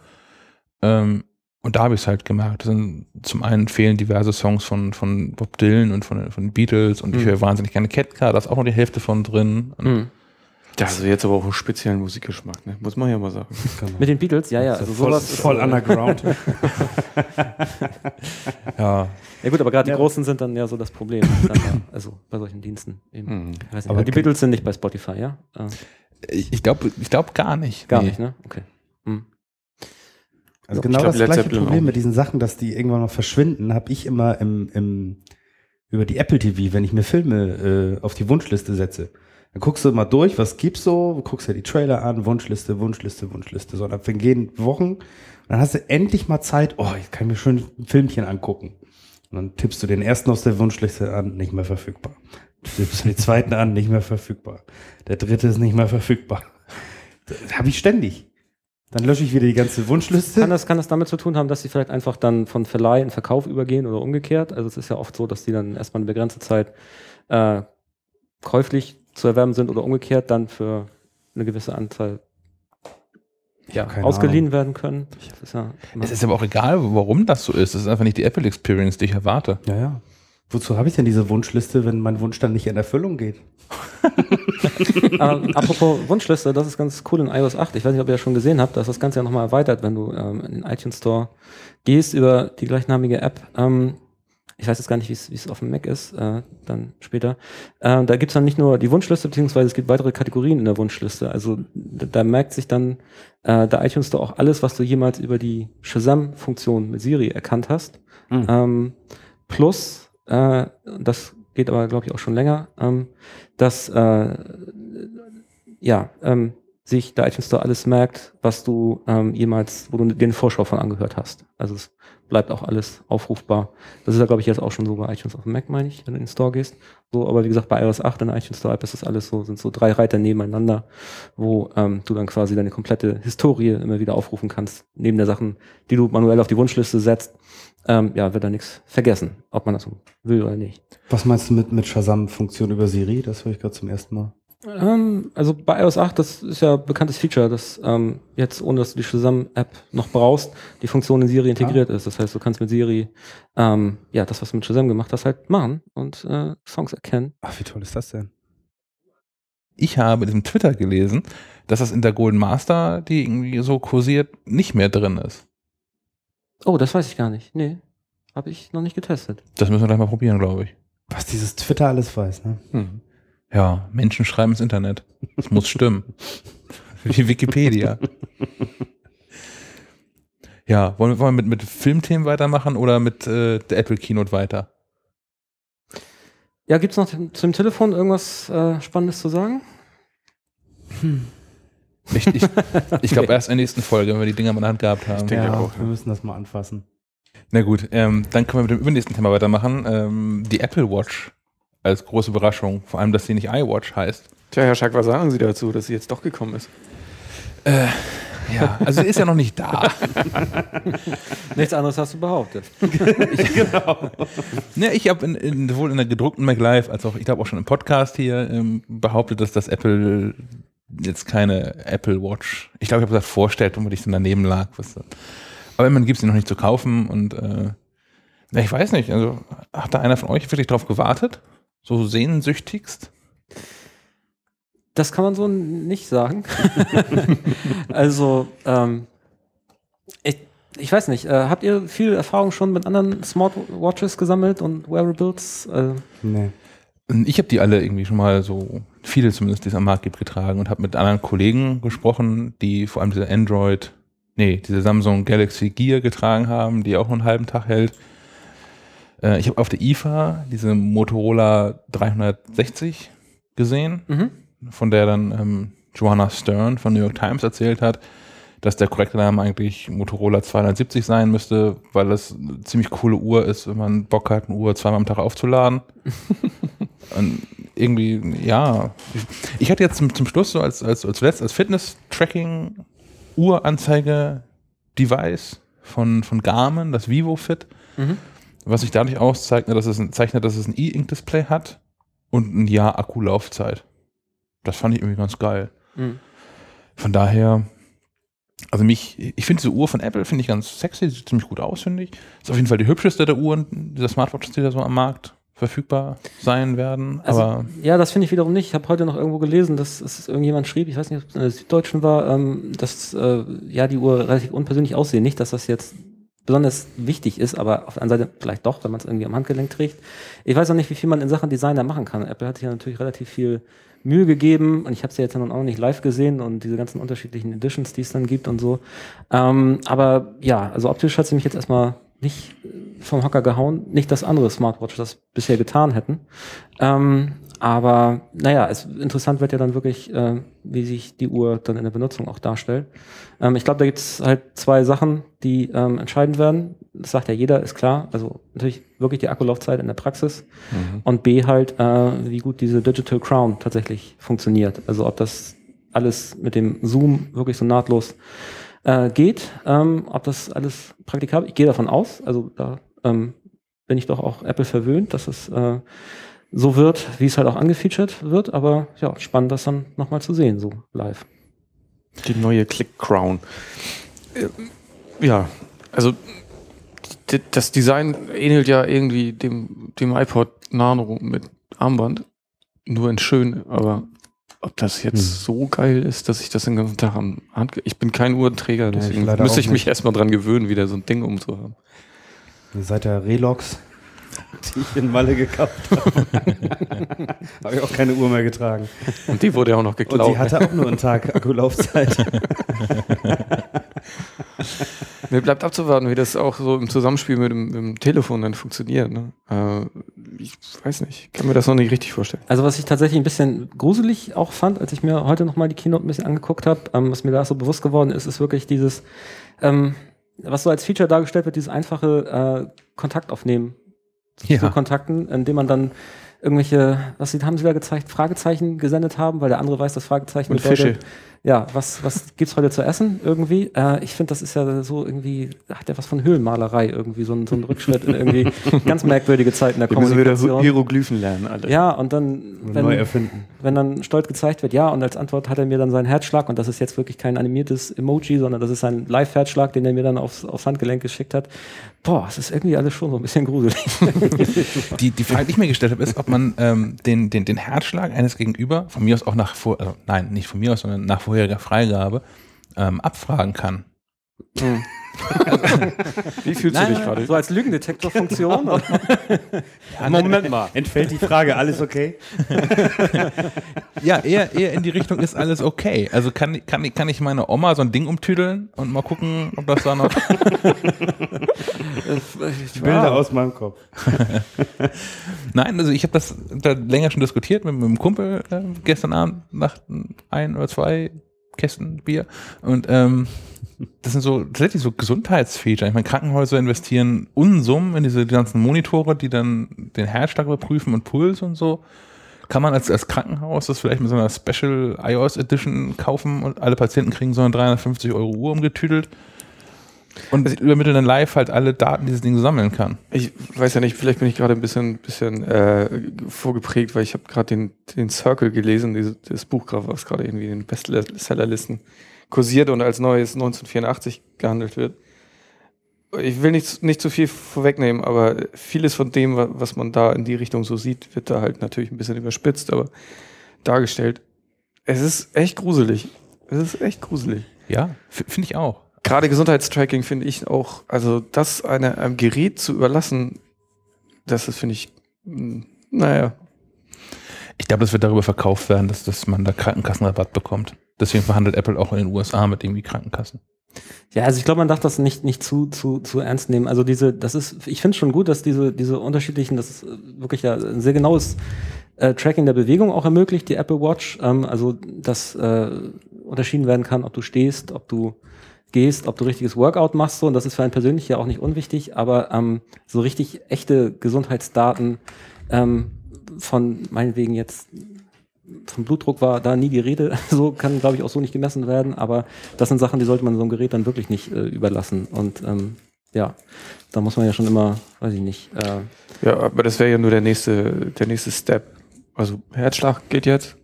Ähm, und da habe ich es halt gemerkt. Zum einen fehlen diverse Songs von, von Bob Dylan und von, von den Beatles und ich Mhm. höre wahnsinnig gerne Ketka, da ist auch noch die Hälfte von drin. Und hm. Das ist jetzt aber auch einen speziellen Musikgeschmack, ne? muss man ja mal sagen. Mit den Beatles, ja, ja, also voll, sowas ist voll underground. Ja, Ja gut, aber gerade die Ja. Großen sind dann ja so das Problem. Dann, ja, also bei solchen Diensten. Eben. Hm. Ich weiß nicht, Aber die Beatles sind nicht bei Spotify, ja? Äh, ich, ich glaube ich glaub gar nicht. gar Nee. nicht, ne? Okay. Hm. Also genau glaub, das Led gleiche Zeppelin auch Problem mit diesen Sachen, dass die irgendwann mal verschwinden, habe ich immer im, im, über die Apple TV, wenn ich mir Filme äh, auf die Wunschliste setze. Dann guckst du mal durch, was gibt's so, guckst dir die Trailer an, Wunschliste, Wunschliste, Wunschliste. So, dann vergehen Wochen. Und dann hast du endlich mal Zeit, oh, ich kann mir schon ein Filmchen angucken. Und dann tippst du den ersten aus der Wunschliste an, nicht mehr verfügbar. Tippst du den zweiten an, nicht mehr verfügbar. Der dritte ist nicht mehr verfügbar. Das habe ich ständig. Dann lösche ich wieder die ganze Wunschliste. Kann das, kann das damit zu tun haben, dass sie vielleicht einfach dann von Verleih in Verkauf übergehen oder umgekehrt? Also es ist ja oft so, dass die dann erstmal eine begrenzte Zeit äh, käuflich zu erwerben sind oder umgekehrt dann für eine gewisse Anzahl ja, ausgeliehen werden können. Das ist ja Es ist aber auch egal, warum das so ist. Es ist einfach nicht die Apple Experience, die ich erwarte. Ja, ja. Wozu habe ich denn diese Wunschliste, wenn mein Wunsch dann nicht in Erfüllung geht? Aber apropos Wunschliste, das ist ganz cool in iOS 8. Ich weiß nicht, ob ihr das schon gesehen habt, da ist das Ganze ja nochmal erweitert, wenn du ähm, in den iTunes Store gehst über die gleichnamige App. Ähm, ich weiß jetzt gar nicht, wie es wie es auf dem Mac ist, äh, dann später. Ähm, da gibt's dann nicht nur die Wunschliste, beziehungsweise es gibt weitere Kategorien in der Wunschliste. Also da, da merkt sich dann äh, der iTunes Store auch alles, was du jemals über die Shazam-Funktion mit Siri erkannt hast. Mhm. Ähm, plus, äh, das geht aber, glaube ich, auch schon länger, ähm, dass äh, ja, ähm, sich der iTunes Store alles merkt, was du ähm, jemals, wo du den Vorschau von angehört hast. Also es bleibt auch alles aufrufbar. Das ist ja, glaube ich, jetzt auch schon so bei iTunes auf dem Mac, meine ich, wenn du in den Store gehst. So, aber wie gesagt, bei iOS 8 in der iTunes Store App ist das alles so, sind so drei Reiter nebeneinander, wo ähm, du dann quasi deine komplette Historie immer wieder aufrufen kannst, neben der Sachen, die du manuell auf die Wunschliste setzt. Ähm, ja, wird da nichts vergessen, ob man das will oder nicht. Was meinst du mit, mit Shazam-Funktion über Siri? Das höre ich gerade zum ersten Mal. Ähm, also bei iOS 8, das ist ja ein bekanntes Feature, dass ähm, jetzt, ohne dass du die Shazam-App noch brauchst, die Funktion in Siri integriert ist. Das heißt, du kannst mit Siri ähm, ja das, was du mit Shazam gemacht hast, halt machen und äh, Songs erkennen. Ach, wie toll ist das denn? Ich habe in diesem Twitter gelesen, dass das in der Golden Master, die irgendwie so kursiert, nicht mehr drin ist. Oh, das weiß ich gar nicht. Nee, habe ich noch nicht getestet. Das müssen wir gleich mal probieren, glaube ich. Was dieses Twitter alles weiß, ne? Hm. Ja, Menschen schreiben ins Internet. Das muss stimmen. Wie Wikipedia. Ja, wollen wir, wollen wir mit, mit Filmthemen weitermachen oder mit äh, der Apple Keynote weiter? Ja, gibt's noch zum Telefon irgendwas äh, Spannendes zu sagen? Ich, ich, ich glaube erst in der nächsten Folge, wenn wir die Dinger mal in der Hand gehabt haben. denke ja, auch, wir ja. müssen das mal anfassen. Na gut, ähm, dann können wir mit dem übernächsten Thema weitermachen. Ähm, die Apple Watch als große Überraschung. Vor allem, dass sie nicht iWatch heißt. Tja, Herr Schack, was sagen Sie dazu, dass sie jetzt doch gekommen ist? Ja, also sie ist ja noch nicht da. Nichts anderes hast du behauptet. Ne, ich habe in, in, sowohl in der gedruckten Mac Live als auch, ich glaube auch schon im Podcast hier ähm, behauptet, dass das Apple jetzt keine Apple Watch, ich glaube, ich habe gesagt, vorstellt, und ich dann daneben lag. Was, aber immerhin gibt es sie noch nicht zu kaufen und äh, na, ich weiß nicht, also hat da einer von euch wirklich drauf gewartet? So sehnsüchtigst? Das kann man so nicht sagen. also, ähm, ich, ich weiß nicht, äh, habt ihr viel Erfahrung schon mit anderen Smartwatches gesammelt und Wearables? Äh, Nee. Ich habe die alle irgendwie schon mal so, viele zumindest, die es am Markt gibt, getragen und habe mit anderen Kollegen gesprochen, die vor allem diese Android, nee, diese Samsung Galaxy Gear getragen haben, die auch einen halben Tag hält. Äh, ich habe auf der IFA diese Motorola 360 gesehen, Mhm. von der dann ähm, Joanna Stern von New York Times erzählt hat, dass der korrekte Name eigentlich Motorola 270 sein müsste, weil das eine ziemlich coole Uhr ist, wenn man Bock hat, eine Uhr zweimal am Tag aufzuladen. Und irgendwie, ja. Ich, hatte jetzt zum, zum Schluss so als, als, als letztes als Fitness-Tracking-Uhranzeige-Device von, von Garmin, das Vivo Fit, Mhm. was sich dadurch auszeichnet, dass es ein, zeichnet, dass es ein E-Ink-Display hat und ein Jahr Akkulaufzeit. Das fand ich irgendwie ganz geil. Mhm. Von daher, also mich, ich finde diese Uhr von Apple finde ich ganz sexy, sieht ziemlich gut aus, finde ich. Ist auf jeden Fall die hübscheste der Uhren, dieser Smartwatches, die da so am Markt verfügbar sein werden. Also, Aber ja, das finde ich wiederum nicht. Ich habe heute noch irgendwo gelesen, dass es irgendjemand schrieb, ich weiß nicht, ob es in der Süddeutschen war, ähm, dass äh, ja die Uhr relativ unpersönlich aussehen. Nicht, dass das jetzt besonders wichtig ist, aber auf der anderen Seite vielleicht doch, wenn man es irgendwie am Handgelenk trägt. Ich weiß auch nicht, wie viel man in Sachen Design da machen kann. Apple hat sich ja natürlich relativ viel Mühe gegeben und ich habe sie jetzt ja nun auch noch nicht live gesehen und diese ganzen unterschiedlichen Editions, die es dann gibt und so. Ähm, aber ja, also optisch hat sie mich jetzt erstmal nicht vom Hocker gehauen. Nicht, dass andere Smartwatches das bisher getan hätten. Ähm, aber naja, es, interessant wird ja dann wirklich, äh, wie sich die Uhr dann in der Benutzung auch darstellt. Ähm, ich glaube, da gibt es halt zwei Sachen, die ähm, entscheidend werden. Das sagt ja jeder, ist klar. Also natürlich wirklich die Akkulaufzeit in der Praxis und B halt, äh, wie gut diese Digital Crown tatsächlich funktioniert. Also ob das alles mit dem Zoom wirklich so nahtlos äh, geht, ähm, ob das alles praktikabel, ich gehe davon aus, also da ähm, bin ich doch auch Apple verwöhnt, dass es äh, so wird, wie es halt auch angefeatured wird, aber ja, spannend, das dann nochmal zu sehen, so live. Die neue Click Crown. Äh, Ja, also das Design ähnelt ja irgendwie dem, dem iPod Nano mit Armband. Nur in schön, aber ob das jetzt Hm. so geil ist, dass ich das den ganzen Tag am Hand. Ich bin kein Uhrenträger, ich deswegen leider müsste auch ich mich nicht. erstmal dran gewöhnen, wieder so ein Ding umzuhaben. Seit der Relox, die ich in Malle gekauft habe, habe ich auch keine Uhr mehr getragen. Und die wurde ja auch noch Und geklaut. sie hatte auch nur einen Tag Akkulaufzeit. Mir bleibt abzuwarten, wie das auch so im Zusammenspiel mit dem, mit dem Telefon dann funktioniert. Ne? Äh, ich weiß nicht, ich kann mir das noch nicht richtig vorstellen. Also was ich tatsächlich ein bisschen gruselig auch fand, als ich mir heute nochmal die Keynote ein bisschen angeguckt habe, ähm, was mir da so bewusst geworden ist, ist wirklich dieses, ähm, was so als Feature dargestellt wird, dieses einfache äh, Kontakt aufnehmen zu ja, Kontakten, indem man dann irgendwelche, was sie, haben sie da gezeigt, Fragezeichen gesendet haben, weil der andere weiß, dass Fragezeichen Und bedeutet, Fische. Ja, was, was gibt's heute zu essen irgendwie? Äh, ich finde, das ist ja so irgendwie, hat ja was von Höhlenmalerei irgendwie, so ein, so ein Rückschritt in irgendwie ganz merkwürdige Zeiten der Wir müssen wieder Kommunikation. so Hieroglyphen lernen, alle. ja, und dann, Neu wenn, erfinden. wenn dann stolz gezeigt wird, ja, und als Antwort hat er mir dann seinen Herzschlag, und das ist jetzt wirklich kein animiertes Emoji, sondern das ist ein Live-Herzschlag, den er mir dann aufs, aufs Handgelenk geschickt hat. Boah, es ist irgendwie alles schon so ein bisschen gruselig. die, die Frage, die ich mir gestellt habe, ist, ob man ähm, den, den, den Herzschlag eines Gegenüber, von mir aus auch nach vor, also nein, nicht von mir aus, sondern nach vorheriger Freigabe, ähm, abfragen kann. Hm. Wie fühlst Nein, du dich gerade? So als Lügendetektorfunktion. Moment mal. Entfällt die Frage, alles okay? Ja, eher, eher in die Richtung ist alles okay. Also kann, kann, kann ich meine Oma so ein Ding umtüdeln und mal gucken, ob das da noch. Bilder aus meinem Kopf. Nein, also ich habe das da länger schon diskutiert mit, mit einem Kumpel äh, gestern Abend nach ein oder zwei Kästen Bier. Und ähm, das sind so tatsächlich so Gesundheitsfeature. Ich meine, Krankenhäuser investieren Unsummen in diese ganzen Monitore, die dann den Herzschlag überprüfen und Puls und so. Kann man als, als Krankenhaus das vielleicht mit so einer Special iOS Edition kaufen und alle Patienten kriegen so eine 350 Euro Uhr umgetüdelt und übermitteln dann live halt alle Daten, die das Ding sammeln kann. Ich weiß ja nicht, vielleicht bin ich gerade ein bisschen, bisschen äh, vorgeprägt, weil ich habe gerade den, den Circle gelesen, dieses, das Buch, was gerade irgendwie in den Bestsellerlisten kursiert und als neues 1984 gehandelt wird. Ich will nicht, nicht zu viel vorwegnehmen, aber vieles von dem, wa- was man da in die Richtung so sieht, wird da halt natürlich ein bisschen überspitzt, aber dargestellt. Es ist echt gruselig. Es ist echt gruselig. Ja, finde ich auch. Gerade Gesundheitstracking finde ich auch, also das eine, einem Gerät zu überlassen, das ist, finde ich, naja, Ich glaube, das wird darüber verkauft werden, dass, dass man da Krankenkassenrabatt bekommt. Deswegen verhandelt Apple auch in den USA mit irgendwie Krankenkassen. Ja, also ich glaube, man darf das nicht, nicht zu, zu, zu ernst nehmen. Also diese, das ist, ich finde es schon gut, dass diese, diese unterschiedlichen, das ist äh, wirklich ja ein sehr genaues äh, Tracking der Bewegung auch ermöglicht, die Apple Watch. Ähm, also, dass äh, unterschieden werden kann, ob du stehst, ob du gehst, ob du richtiges Workout machst so, und das ist für einen persönlich ja auch nicht unwichtig, aber ähm, so richtig echte Gesundheitsdaten ähm, von meinetwegen jetzt vom Blutdruck war da nie die Rede, so kann glaube ich auch so nicht gemessen werden, aber das sind Sachen, die sollte man so einem Gerät dann wirklich nicht äh, überlassen und ähm, ja, da muss man ja schon immer, weiß ich nicht. Äh, Ja, aber das wäre ja nur der nächste, der nächste Step. Also Herzschlag geht jetzt.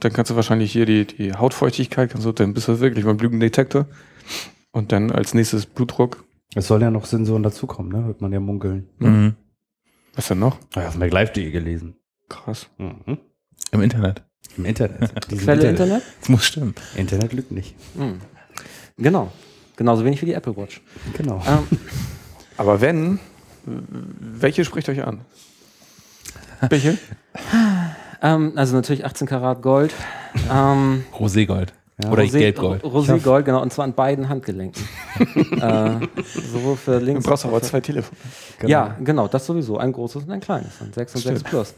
Dann kannst du wahrscheinlich hier die, die Hautfeuchtigkeit, kannst du, dann bist du wirklich beim Blütendetektor. Und dann als nächstes Blutdruck. Es soll ja noch Sensoren dazukommen, ne? Hört man ja munkeln. Mhm. Was denn noch? Ah, Ja, auf MacLive.de gelesen. Krass. Mhm. Im Internet. Im Internet. Quelle Internet? Das muss stimmen. Internet lügt nicht. Hm. Genau. Genauso wenig wie die Apple Watch. Genau. Ähm, Aber wenn, welche spricht euch an? Welche? ähm, also natürlich 18 Karat Gold. Ähm, Roségold. Ja. Oder Rosé- Geldgold. Roségold, genau, und zwar an beiden Handgelenken. äh, sowohl für Du links. brauchst als aber auch für- zwei Telefone. Genau. Ja, genau, das sowieso. Ein großes und ein kleines. Ein 6 und 6 Plus.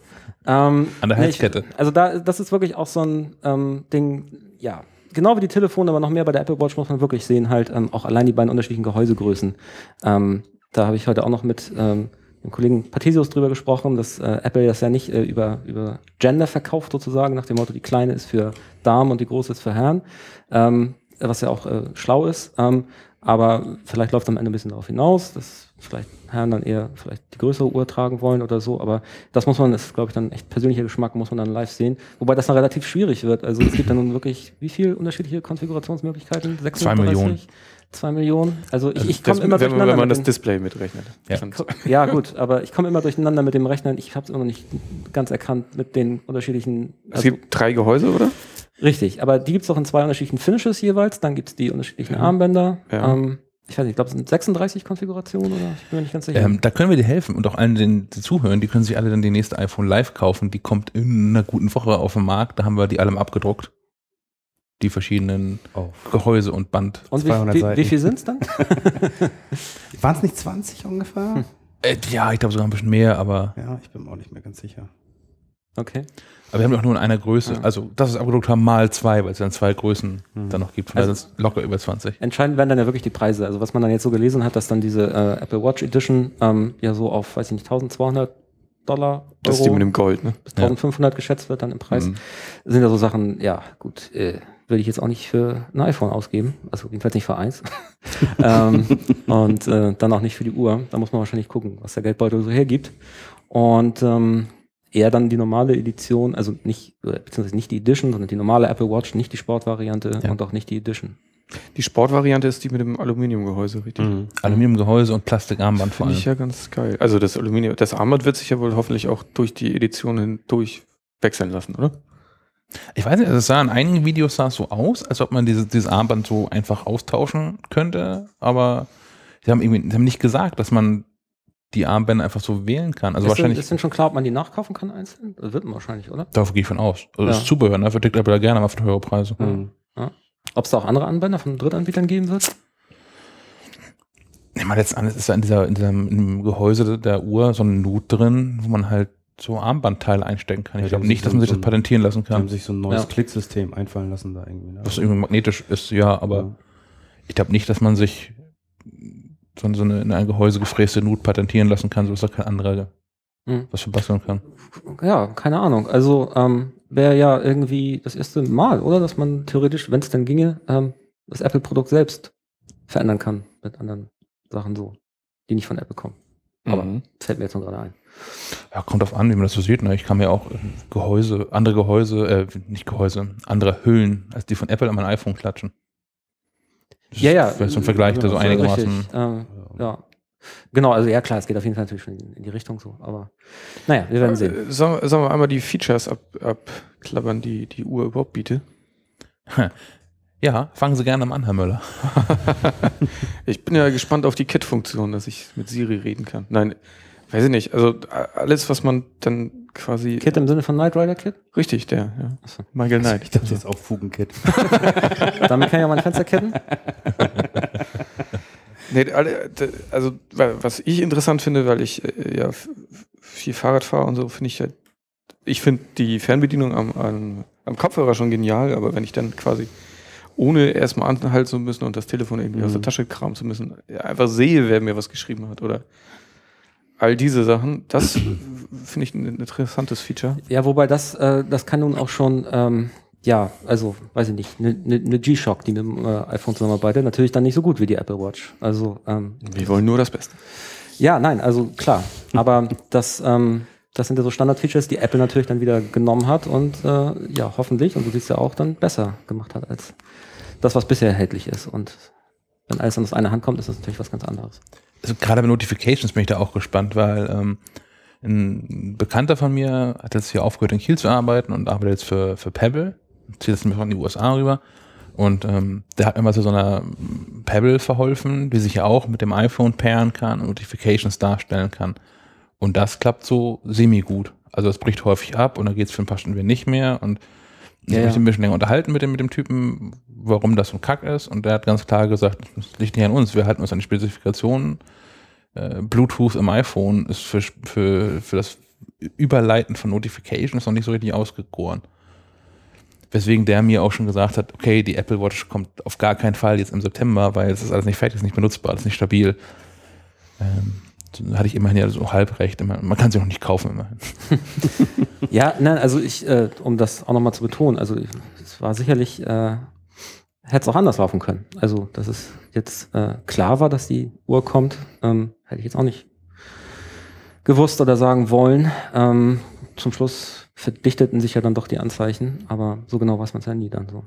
Ähm, An der nee, Halskette. Ich, also da, das ist wirklich auch so ein ähm, Ding, ja, genau wie die Telefone, aber noch mehr bei der Apple Watch muss man wirklich sehen, halt ähm, auch allein die beiden unterschiedlichen Gehäusegrößen. Ähm, da habe ich heute auch noch mit ähm, dem Kollegen Pathesius drüber gesprochen, dass äh, Apple das ja nicht äh, über, über Gender verkauft sozusagen, nach dem Motto, die kleine ist für Damen und die große ist für Herren, ähm, was ja auch äh, schlau ist. Ähm, aber vielleicht läuft am Ende ein bisschen darauf hinaus, dass vielleicht Herren dann eher vielleicht die größere Uhr tragen wollen oder so. Aber das muss man, ist glaube ich dann echt persönlicher Geschmack, muss man dann live sehen. Wobei das dann relativ schwierig wird. Also es gibt dann nun wirklich, wie viel unterschiedliche Konfigurationsmöglichkeiten? 36? Millionen. Zwei Millionen. Also ich, ich Das, komme immer wenn, man- durcheinander. wenn man mit das Display mitrechnet. Ja. Ja, gut, aber ich komme immer durcheinander mit dem Rechnen. Ich habe es immer noch nicht ganz erkannt mit den unterschiedlichen. Es Also, gibt drei Gehäuse, oder? richtig, aber die gibt es auch in zwei unterschiedlichen Finishes jeweils. Dann gibt es die unterschiedlichen Armbänder. Ja. Ähm, ich weiß nicht, ich glaube, es sind 36 Konfigurationen oder ich bin mir nicht ganz sicher. Ähm, da können wir dir helfen und auch allen, den, die zuhören, die können sich alle dann die nächste iPhone live kaufen. Die kommt in einer guten Woche auf den Markt. Da haben wir die alle abgedruckt. Die verschiedenen Oh. Gehäuse und Band. Und wie, 200 wie, Seiten. wie viel sind es dann? Waren es nicht 20 ungefähr? Äh, ja, ich glaube sogar ein bisschen mehr, aber, Ja, ich bin mir auch nicht mehr ganz sicher. Okay. aber wir haben doch nur in einer Größe. Ja. Also das ist abgedruckt haben mal zwei, weil es dann zwei Größen Hm. dann noch gibt. Also- sind es locker über 20. Entscheidend werden dann ja wirklich die Preise. Also was man dann jetzt so gelesen hat, dass dann diese äh, Apple Watch Edition ähm, ja so auf, weiß ich nicht, 1200 Dollar, Das ist die Euro mit dem Gold, ne? bis 1500 geschätzt wird dann im Preis. Mhm. Sind ja so Sachen, ja gut, äh, würde ich jetzt auch nicht für ein iPhone ausgeben. Also jedenfalls nicht für eins. ähm, und äh, dann auch nicht für die Uhr. Da muss man wahrscheinlich gucken, was der Geldbeutel so hergibt. Und ähm, eher dann die normale Edition, also nicht, oder beziehungsweise nicht die Edition, sondern die normale Apple Watch, nicht die Sportvariante Ja. und auch nicht die Edition. Die Sportvariante ist die mit dem Aluminiumgehäuse, richtig? Mhm. Aluminiumgehäuse und Plastikarmband vor Finde allem. ich ja ganz geil. Also das Aluminium, das Armband wird sich ja wohl hoffentlich auch durch die Edition hindurch wechseln lassen, oder? Ich weiß nicht, also es sah in einigen Videos sah es so aus, als ob man dieses, dieses Armband so einfach austauschen könnte, aber sie haben irgendwie sie haben nicht gesagt, dass man die Armbänder einfach so wählen kann. Also ist, wahrscheinlich, Denn, ist denn schon klar, ob man die nachkaufen kann einzeln? Das wird man wahrscheinlich, oder? darauf gehe ich von aus. Also das Ja. ist Zubehör, ne? Verdickt aber gerne mal für teure Preise. Mhm. Ob es da auch andere Anbänder von Drittanbietern geben wird? Ich meine, letzten Endes ist ja in, dieser, in diesem Gehäuse der Uhr so ein Nut drin, wo man halt so Armbandteile einstecken kann. Ja, Ich haben glaube nicht, dass man sich so das patentieren lassen Die haben kann. sich so ein neues Ja. Klicksystem einfallen lassen da irgendwie. Ne? Was irgendwie magnetisch ist, ja, aber Ja. ich glaube nicht, dass man sich so, so eine in ein Gehäuse gefräste Nut patentieren lassen kann, so dass da kein anderer Hm. was verbasteln kann. Ja, keine Ahnung. Also ähm, wäre ja irgendwie das erste Mal, oder? Dass man theoretisch, wenn es denn ginge, ähm, das Apple-Produkt selbst verändern kann mit anderen Sachen so, die nicht von Apple kommen. Aber Mhm. fällt mir jetzt noch gerade ein. Ja, kommt auf an, wie man das so sieht. Ne? Ich kann mir auch äh, Gehäuse, andere Gehäuse, äh, nicht Gehäuse, andere Hüllen als die von Apple an mein iPhone klatschen. Das Ja, ja. Wäre so ein Vergleich, der so Ja, einigermaßen. Richtig, ähm, ja. Genau, also ja klar, es geht auf jeden Fall natürlich schon in, die Richtung so, aber naja, wir werden sehen. Äh, Sollen wir- sollen wir einmal die Features ab, abklappern, die die Uhr überhaupt bietet? Ja, fangen Sie gerne mal an, Herr Müller. Ich bin ja gespannt auf die Kit-Funktion, dass ich mit Siri reden kann. Nein, weiß ich nicht. Also alles, was man dann quasi. Kit im Sinne von Knight Rider Kit? Richtig, der, ja. Achso. Michael Knight. Ich dachte jetzt auch Fugenkit. Damit kann ich ja meine Fenster kitten. Nee, also wa- was ich interessant finde, weil ich äh, ja viel Fahrrad fahre und so, finde ich halt, ich finde die Fernbedienung am, am, am Kopfhörer schon genial, aber wenn ich dann quasi ohne erstmal anhalten zu müssen und das Telefon irgendwie aus der Mhm. Tasche kramen zu müssen, einfach sehe, wer mir was geschrieben hat oder all diese Sachen, das finde ich ein interessantes Feature. Ja, wobei das, äh, das kann nun auch schon, ähm, ja, also, weiß ich nicht, eine ne, ne G-Shock, die mit dem äh, iPhone zusammenarbeitet, natürlich dann nicht so gut wie die Apple Watch. Also, ähm, Wir wollen nur das Beste. ja, nein, also klar. Aber das, ähm, das sind ja so Standard-Features, die Apple natürlich dann wieder genommen hat und äh, ja, hoffentlich, und du siehst ja auch, dann besser gemacht hat als das, was bisher erhältlich ist. Und wenn alles dann aus einer Hand kommt, ist das natürlich was ganz anderes. Also gerade bei Notifications bin ich da auch gespannt, weil ähm, ein Bekannter von mir hat jetzt hier aufgehört in Kiel zu arbeiten und arbeitet jetzt für, für Pebble, zieht jetzt nämlich in die USA rüber. Und ähm, der hat mir mal zu so einer Pebble verholfen, die sich ja auch mit dem iPhone pairen kann und Notifications darstellen kann. Und das klappt so semi-gut. Also es bricht häufig ab und dann geht es für ein paar Stunden wieder nicht mehr. Und Ja, habe mich ja. ein bisschen länger unterhalten mit dem, mit dem Typen, warum das so ein Kack ist. Und der hat ganz klar gesagt, das liegt nicht an uns, wir halten uns an die Spezifikationen. Äh, Bluetooth im iPhone ist für, für, für das Überleiten von Notifications noch nicht so richtig ausgegoren. Weswegen der mir auch schon gesagt hat, okay, die Apple Watch kommt auf gar keinen Fall jetzt im September, weil es ist alles nicht fertig, es ist nicht benutzbar, es ist nicht stabil. Ähm, hatte ich immerhin ja so halb recht. Man kann sie noch nicht kaufen immerhin. Ja, nein, also ich, äh, um das auch nochmal zu betonen, also es war sicherlich, äh, hätte es auch anders laufen können. Also, dass es jetzt äh, klar war, dass die Uhr kommt, ähm, hätte ich jetzt auch nicht gewusst oder sagen wollen. Ähm, zum Schluss verdichteten sich ja dann doch die Anzeichen, aber so genau weiß man es ja nie dann so.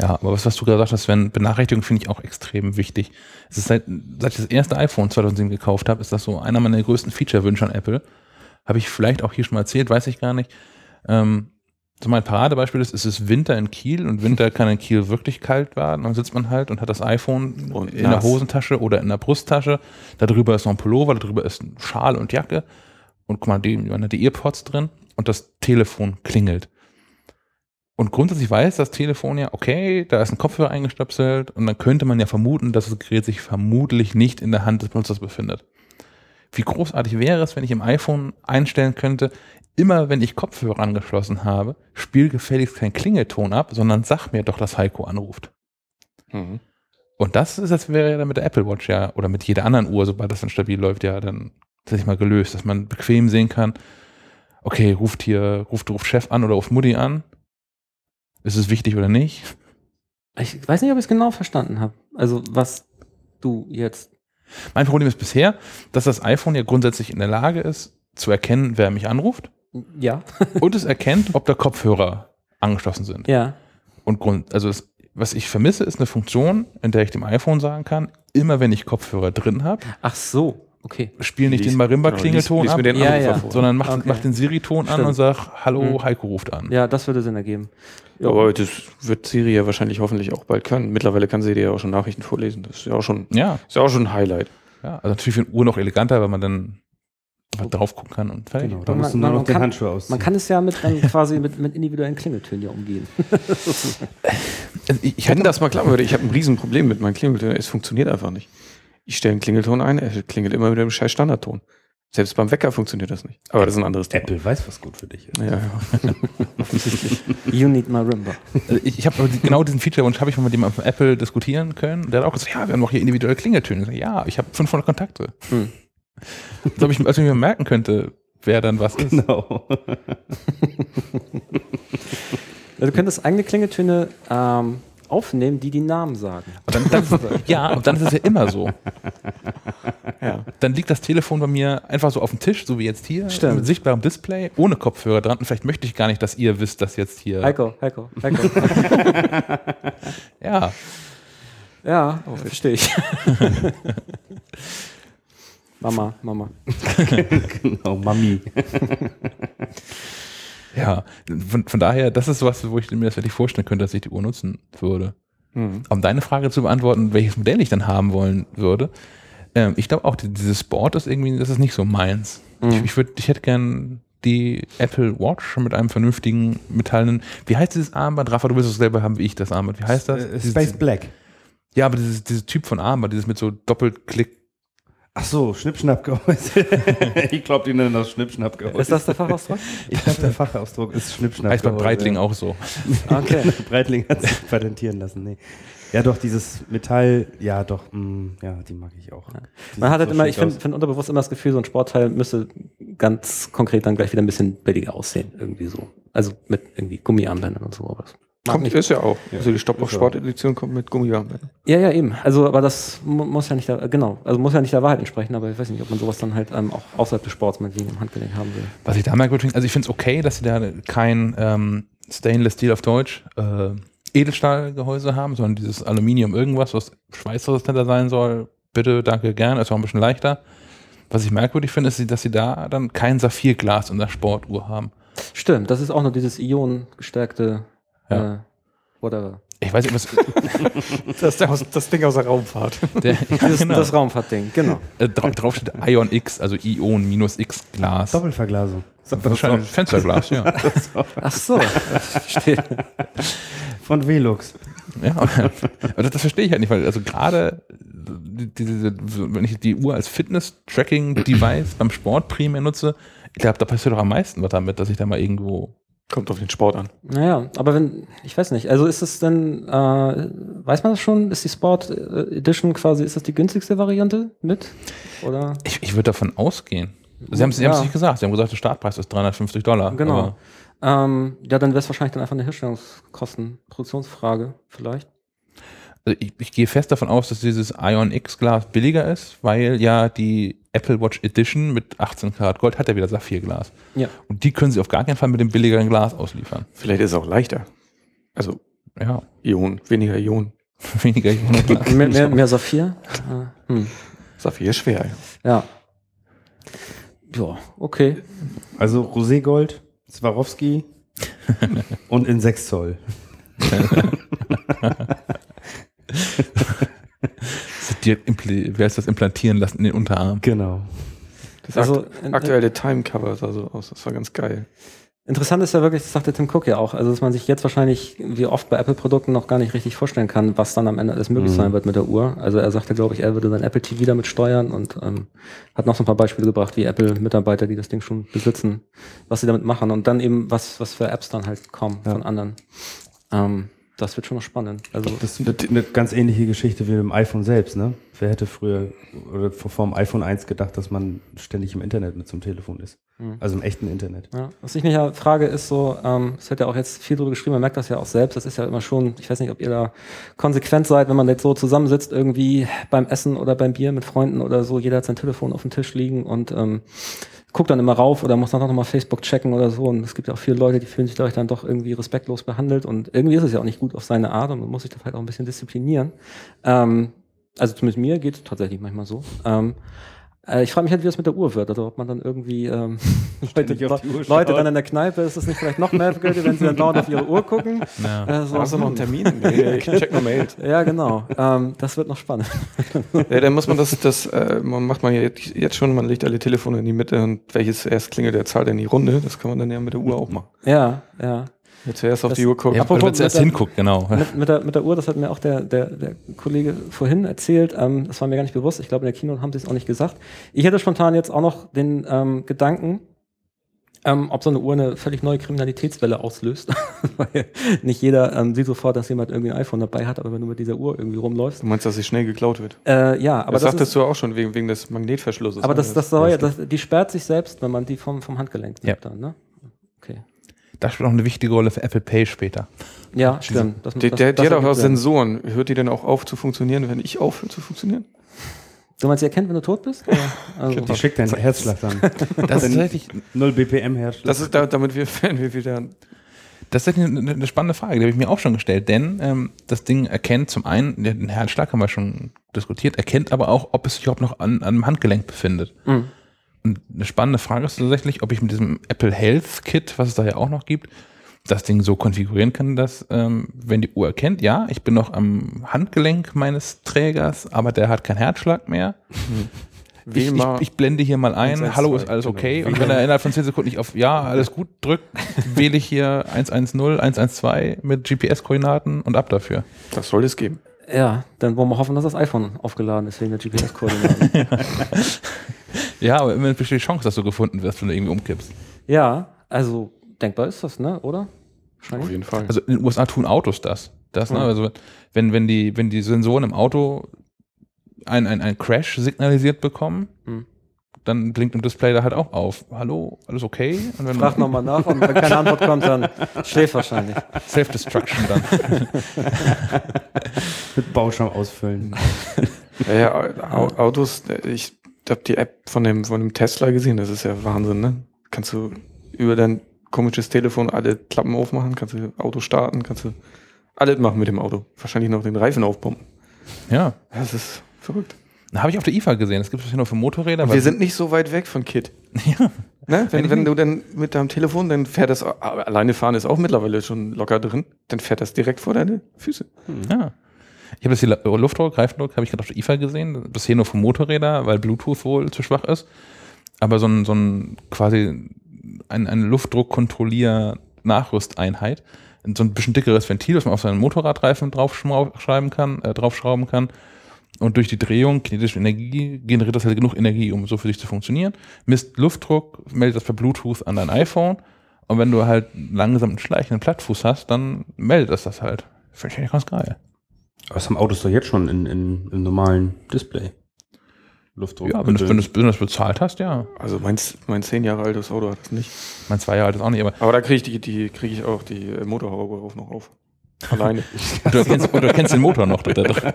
Ja, aber was, was du gesagt hast, wenn Benachrichtigungen finde ich auch extrem wichtig. Es ist seit, seit ich das erste iPhone 2007 gekauft habe, ist das so einer meiner größten Feature-Wünsche an Apple. Habe ich vielleicht auch hier schon mal erzählt, weiß ich gar nicht. Ähm, so mein Paradebeispiel ist, es ist Winter in Kiel und Winter kann in Kiel wirklich kalt werden. Dann sitzt man halt und hat das iPhone Und in der nass. Hosentasche oder in der Brusttasche. Darüber ist noch ein Pullover, darüber ist ein Schal und Jacke. Und guck mal, die, man hat die Earpods drin und das Telefon klingelt. Und grundsätzlich weiß das Telefon ja, okay, da ist ein Kopfhörer eingestöpselt und dann könnte man ja vermuten, dass das Gerät sich vermutlich nicht in der Hand des Benutzers befindet. Wie großartig wäre es, wenn ich im iPhone einstellen könnte, immer wenn ich Kopfhörer angeschlossen habe, spiel gefälligst keinen Klingelton ab, sondern sag mir doch, dass Heiko anruft. Mhm. Und das ist, das wäre ja dann mit der Apple Watch ja, oder mit jeder anderen Uhr, sobald das dann stabil läuft, ja dann tatsächlich mal gelöst, dass man bequem sehen kann, okay, ruft hier, ruft, ruft Chef an oder ruft Mutti an. Ist es wichtig oder nicht? Ich weiß nicht, ob ich es genau verstanden habe. Also, was du jetzt. Mein Problem ist bisher, dass das iPhone ja grundsätzlich in der Lage ist, zu erkennen, wer mich anruft Ja. und es erkennt, ob da Kopfhörer angeschlossen sind. ja. Und Grund, also das, was ich vermisse, ist eine Funktion, in der ich dem iPhone sagen kann, immer wenn ich Kopfhörer drin habe, Ach so. Okay. spiel nicht Lies- den Marimba-Klingelton genau, ab, den Ja, ja. sondern mach, Okay. mach den Siri-Ton an und sag, hallo, Mhm. Heiko ruft an. Ja, das würde Sinn ergeben. Aber das wird Siri ja wahrscheinlich hoffentlich auch bald können. Mittlerweile kann sie dir ja auch schon Nachrichten vorlesen. Das ist ja auch schon, Ja, ist ja auch schon ein Highlight. ja. Also natürlich für eine Uhr noch eleganter, weil man dann mal drauf gucken kann und fertig. Genau, da Man- musst du man- nur noch den kann- Handschuh ausziehen. Man kann es ja mit dann quasi mit, mit individuellen Klingeltönen ja umgehen. Also ich, hatte das mal klappen würde, ich habe ein Riesenproblem mit meinem Klingelton. Es funktioniert einfach nicht. Ich stelle einen Klingelton ein, er klingelt immer mit dem scheiß Standardton. Selbst beim Wecker funktioniert das nicht. Aber das ist ein anderes Thema. Apple weiß, was gut für dich ist. Ja, ja. Offensichtlich. You need Marimba. Also ich, ich habe genau diesen Feature-Wunsch habe ich mal mit jemandem von Apple diskutieren können. Der hat auch gesagt, ja, wir haben auch hier individuelle Klingeltöne. Ich sag, ja, ich habe 500 Kontakte. Hm. Als ob ich, als ich mir merken könnte, wer dann was ist. Genau. Ja, du könntest eigene Klingeltöne ähm, aufnehmen, die die Namen sagen. Und dann, dann, ja, und dann ist es ja immer so. Ja. Dann liegt das Telefon bei mir einfach so auf dem Tisch, so wie jetzt hier, Stimmt. mit sichtbarem Display, ohne Kopfhörer dran. Und vielleicht möchte ich gar nicht, dass ihr wisst, dass jetzt hier. Heiko, Heiko, Heiko. Ja, ja, verstehe ich. Mama, Mama. genau, Mami. Ja. Von, von daher, das ist was, wo ich mir das wirklich vorstellen könnte, dass ich die Uhr nutzen würde. Mhm. Um deine Frage zu beantworten, welches Modell ich dann haben wollen würde, ähm, ich glaube auch, die- dieses Sport ist irgendwie, das ist nicht so meins. Mhm. Ich, ich, würd, ich hätte gern die Apple Watch mit einem vernünftigen metallenen, wie heißt dieses Armband? Rafa, du willst es selber haben wie ich das Armband. Wie heißt das? Äh, Dieses- Space Black. Ja, aber dieses, dieses Typ von Armband, dieses mit so Doppelklick. Ach so, Schnippschnappgehäuse. ich glaube, die nennen das Schnippschnappgehäuse. Ist das der Fachausdruck? Ich glaube, der Fachausdruck ist Schnippschnappgehäuse. Heißt bei Breitling auch so. Okay. Breitling hat sich patentieren lassen, nee. Ja, doch, dieses Metall, ja, doch, mh, ja, die mag ich auch. Die Man hat halt so immer, ich finde find unterbewusst immer das Gefühl, so ein Sportteil müsste ganz konkret dann gleich wieder ein bisschen billiger aussehen, irgendwie so. Also mit irgendwie Gummiarmbändern und so. Aber das Kommt, nicht. ist ja auch. Ja. Also die Stopp auf Ist auch. Sport Edition kommt mit Gummiarmbändern. Ja, ja, eben. Also, aber das mu muss ja nicht, der, genau, also muss ja nicht der Wahrheit entsprechen, aber ich weiß nicht, ob man sowas dann halt ähm, auch außerhalb des Sports meinetwegen im Handgelenk haben will. Was ich da merkwürdig finde, also ich finde es okay, dass sie da kein ähm, Stainless Steel auf Deutsch äh, Edelstahlgehäuse haben, sondern dieses Aluminium irgendwas, was schweißresistenter sein soll. Bitte, danke, gern, ist auch ein bisschen leichter. Was ich merkwürdig finde, ist, dass sie da dann kein Saphirglas in der Sportuhr haben. Stimmt, das ist auch nur dieses ionengestärkte, Ja. äh, whatever. Ich weiß nicht, was Das, aus, das Ding aus der Raumfahrt. der, Das, genau. das Raumfahrtding, genau. äh, dra drauf steht Ion X, also Ion minus X Glas. Doppelverglasung. Wahrscheinlich Fensterglas, ja. Ach so. Von Velux. Ja, aber das, das verstehe ich halt nicht, weil also gerade wenn ich die Uhr als Fitness-Tracking-Device beim Sport primär nutze, ich glaube, da passiert doch am meisten was damit, dass ich da mal irgendwo. Kommt auf den Sport an. Naja, aber wenn, ich weiß nicht, also ist es denn, äh, weiß man das schon, ist die Sport äh, Edition quasi, ist das die günstigste Variante mit? Oder? Ich, ich würde davon ausgehen. Sie haben es Ja. nicht gesagt, sie haben gesagt, der Startpreis ist 350 Dollar. Genau. aber- Ähm, ja, dann wäre es wahrscheinlich dann einfach eine Herstellungskosten, Produktionsfrage vielleicht. Also ich, ich gehe fest davon aus, dass dieses Ion X Glas billiger ist, weil ja die Apple Watch Edition mit 18 Karat Gold hat ja wieder Saphirglas. Ja. Und die können sie auf gar keinen Fall mit dem billigeren Glas ausliefern. Vielleicht ist es auch leichter. Also Ja, Ion, weniger Ion. weniger Glas. mehr, mehr, mehr Saphir? Äh, hm. Saphir ist schwer. Ja. Ja. Ja, okay. Also Roségold, Swarovski und in 6 Zoll. Wer ist das implantieren lassen in den Unterarm. Genau. Das Also, akt in- aktuelle Time-Cover sah so aus. Das war ganz geil. Interessant ist ja wirklich, das sagte Tim Cook ja auch, also dass man sich jetzt wahrscheinlich, wie oft bei Apple-Produkten, noch gar nicht richtig vorstellen kann, was dann am Ende alles möglich Mhm. sein wird mit der Uhr. Also er sagte, glaube ich, er würde sein Apple TV damit steuern und ähm, hat noch so ein paar Beispiele gebracht, wie Apple-Mitarbeiter, die das Ding schon besitzen, was sie damit machen und dann eben, was, was für Apps dann halt kommen Ja. von anderen. Ähm, das wird schon noch spannend. Also Das wird eine ganz ähnliche Geschichte wie im iPhone selbst, ne? Wer hätte früher oder vor vor dem iPhone 1 gedacht, dass man ständig im Internet mit zum Telefon ist? Mhm. Also im echten Internet. Ja, was ich mich ja frage, ist so, ähm, es wird ja auch jetzt viel drüber geschrieben, man merkt das ja auch selbst, das ist ja immer schon, ich weiß nicht, ob ihr da konsequent seid, wenn man jetzt so zusammensitzt, irgendwie beim Essen oder beim Bier mit Freunden oder so, jeder hat sein Telefon auf dem Tisch liegen und ähm, guckt dann immer rauf oder muss dann auch nochmal Facebook checken oder so. Und es gibt ja auch viele Leute, die fühlen sich dadurch dann doch irgendwie respektlos behandelt und irgendwie ist es ja auch nicht gut auf seine Art und man muss sich da vielleicht auch ein bisschen disziplinieren. Ähm, also zumindest mir geht es tatsächlich manchmal so. Ähm, äh, ich frage mich halt, wie das mit der Uhr wird. Also ob man dann irgendwie ähm, Leute, Leute dann in der Kneipe, ist es nicht vielleicht noch merkwürdig, wenn sie dann dauernd auf ihre Uhr gucken? Ja. Äh, so, Hast du noch einen hm. Termin? Nee, ich check noch Mails. Ja, genau. Ähm, das wird noch spannend. Ja, dann muss man das, das äh, man macht man ja jetzt, jetzt schon, man legt alle Telefone in die Mitte und welches erst klingelt, der zahlt in die Runde. Das kann man dann ja mit der Uhr auch machen. Ja, ja. Wer zuerst auf Das- die Uhr guckt. Ja, Apropos zuerst mit der- hinguckt, genau. Mit, mit, der, mit der Uhr, das hat mir auch der, der, der Kollege vorhin erzählt, ähm, das war mir gar nicht bewusst. Ich glaube, in der Kino haben sie es auch nicht gesagt. Ich hätte spontan jetzt auch noch den ähm, Gedanken, ähm, ob so eine Uhr eine völlig neue Kriminalitätswelle auslöst. Weil nicht jeder ähm, sieht sofort, dass jemand irgendwie ein iPhone dabei hat, aber wenn du mit dieser Uhr irgendwie rumläufst. Du meinst, dass sie schnell geklaut wird? Äh, ja, aber das das, sagtest ist, du auch schon wegen, wegen des Magnetverschlusses. aber ne? das, das soll ja, das, die sperrt sich selbst, wenn man die vom, vom Handgelenk Ja. nimmt dann, ne? Das spielt auch eine wichtige Rolle für Apple Pay später. Ja, stimmt. Das, Die, das- der, das die hat auch. Sensoren. Hört die denn auch auf zu funktionieren, wenn ich aufhöre zu funktionieren? Du meinst, sie erkennt, wenn du tot bist? Also, Die schickt deinen Herzschlag dann. Das ist tatsächlich, 0 BPM Herzschlag. Das ist da, damit wir, wenn wir wieder. das ist eine, eine spannende Frage, die habe ich mir auch schon gestellt, denn ähm, das Ding erkennt zum einen, den Herzschlag haben wir schon diskutiert, erkennt aber auch, ob es sich überhaupt noch an, an einem Handgelenk befindet. Mhm. Und eine spannende Frage ist tatsächlich, ob ich mit diesem Apple Health Kit, was es da ja auch noch gibt, das Ding so konfigurieren kann, dass, ähm, wenn die Uhr erkennt, ja, ich bin noch am Handgelenk meines Trägers, aber der hat keinen Herzschlag mehr. Ich, ich, ich blende hier mal ein, 112, hallo, ist alles genau. okay? Und wenn er innerhalb von 10 Sekunden nicht auf Ja, alles gut drückt, wähle ich hier 110, 112 mit GPS-Koordinaten und ab dafür. das soll es geben. Ja, dann wollen wir hoffen, dass das iPhone aufgeladen ist wegen der GPS-Koordinaten. Ja, aber immerhin besteht die Chance, dass du gefunden wirst, wenn du irgendwie umkippst. ja, also denkbar ist das, ne? Oder? Wahrscheinlich. Auf jeden Fall. Also in den USA tun Autos das. das ne? Mhm. Also wenn, wenn, die, wenn die Sensoren im Auto ein, ein, ein Crash signalisiert bekommen, Mhm. dann blinkt im Display da halt auch auf. Hallo, alles okay? Und wenn Frag nochmal nach und wenn keine Antwort kommt, dann schläft wahrscheinlich. Self-Destruction dann. Mit Bauschirm ausfüllen. Ja, ja, Au- Autos, ich habe die App von dem, von dem Tesla gesehen, das ist ja Wahnsinn, ne? Kannst du über dein komisches Telefon alle Klappen aufmachen, kannst du Auto starten, kannst du alles machen mit dem Auto. Wahrscheinlich noch den Reifen aufpumpen. ja. Das ist verrückt. Habe ich auf der IFA gesehen. Das gibt es hier nur für Motorräder. Und wir sind nicht so weit weg von Kit. Ja. Ne? Wenn, wenn du dann mit deinem Telefon, dann fährt das, alleine fahren ist auch mittlerweile schon locker drin, dann fährt das direkt vor deine Füße. Ja. Ich habe das hier La- Luftdruck, Reifendruck, habe ich gerade auf der IFA gesehen. Bisher nur für Motorräder, weil Bluetooth wohl zu schwach ist. Aber so ein, so ein quasi ein, eine Luftdruckkontrollier-Nachrüsteinheit. So ein bisschen dickeres Ventil, das man auf seinen Motorradreifen draufschreiben kann, äh, draufschrauben kann. Und durch die Drehung, kinetische Energie, generiert das halt genug Energie, um so für sich zu funktionieren. Misst Luftdruck, meldet das per Bluetooth an dein iPhone. Und wenn du halt langsam einen schleichenden Plattfuß hast, dann meldet das das halt. Finde ich eigentlich ganz geil. Aber das haben Autos doch jetzt schon in, in, im normalen Display. Luftdruck. Ja, wenn du, wenn, du, wenn du das bezahlt hast, ja. Also mein, mein zehn Jahre altes Auto hat das nicht. Mein zwei Jahre alt ist auch nicht, aber Aber da kriege ich, die, die, krieg ich auch die äh, Motorhaube drauf noch auf. Alleine. und du erkennst, und du erkennst den Motor noch da drin.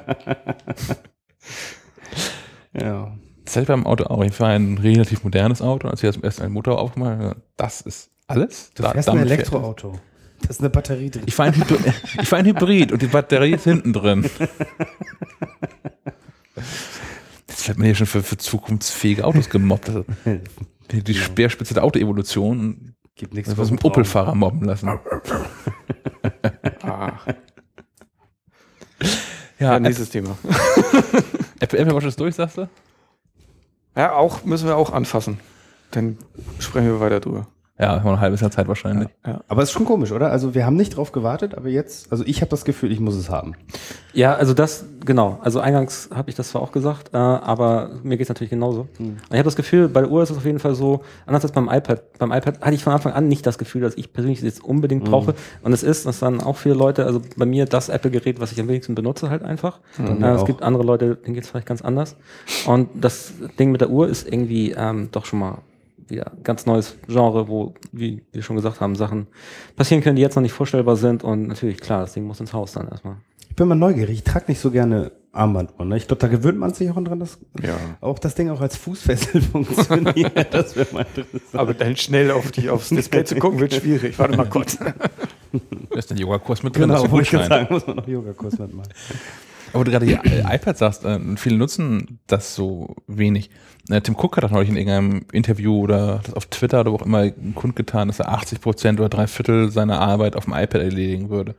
ja. Das hätte ich beim Auto auch. Ich fahre ein relativ modernes Auto, als ich das erste einen Motor aufgemacht habe, das ist alles. Du Da- fährst ein damit fährt Elektroauto. Da ist eine Batterie drin. Ich fahre ein, Hybrid- ich fahr ein Hybrid und die Batterie ist hinten drin. Jetzt wird man hier schon für, für zukunftsfähige Autos gemobbt. Die, die Speerspitze der Autoevolution. Gibt nichts Das was mit Opel-Fahrer mobben lassen. Ach, Ja, ja, nächstes Thema. Apple, Apple Watch ist durch, sagst du? Ja, auch müssen wir auch anfassen. Dann sprechen wir weiter drüber. Ja, wir ein halbes Jahr Zeit wahrscheinlich. Aber es ist schon komisch, oder? Also wir haben nicht drauf gewartet, aber jetzt, also ich habe das Gefühl, ich muss es haben. Ja, also das, genau. Also eingangs habe ich das zwar auch gesagt, äh, aber mir geht's natürlich genauso. Und ich habe das Gefühl, bei der Uhr ist es auf jeden Fall so, anders als beim iPad. Beim iPad hatte ich von Anfang an nicht das Gefühl, dass ich persönlich es jetzt unbedingt brauche. Und es ist, das dann auch viele Leute, also bei mir das Apple-Gerät, was ich am wenigsten benutze, halt einfach. Äh, es auch. gibt andere Leute, denen geht's vielleicht ganz anders. Und das Ding mit der Uhr ist irgendwie ähm, doch schon mal wieder ein ganz neues Genre, wo, wie wir schon gesagt haben, Sachen passieren können, die jetzt noch nicht vorstellbar sind. Und natürlich, klar, das Ding muss ins Haus dann erstmal. Ich bin mal neugierig, ich trage nicht so gerne Armbanduhren. Ne? Ich glaube, da gewöhnt man sich auch dran, dass Ja. auch das Ding auch als Fußfessel funktioniert. das wäre mal interessant. Aber dann schnell auf die, aufs Display zu gucken, wird schwierig. Warte mal kurz. Da ist ein Yoga-Kurs mit drin. Genau, wollte ich sagen, muss man noch Yogakurs mitmachen. Aber du gerade die äh, iPad sagst, äh, viele nutzen das so wenig. Tim Cook hat das neulich in irgendeinem Interview oder das auf Twitter oder wo auch immer kundgetan, dass er 80 Prozent oder drei Viertel seiner Arbeit auf dem iPad erledigen würde.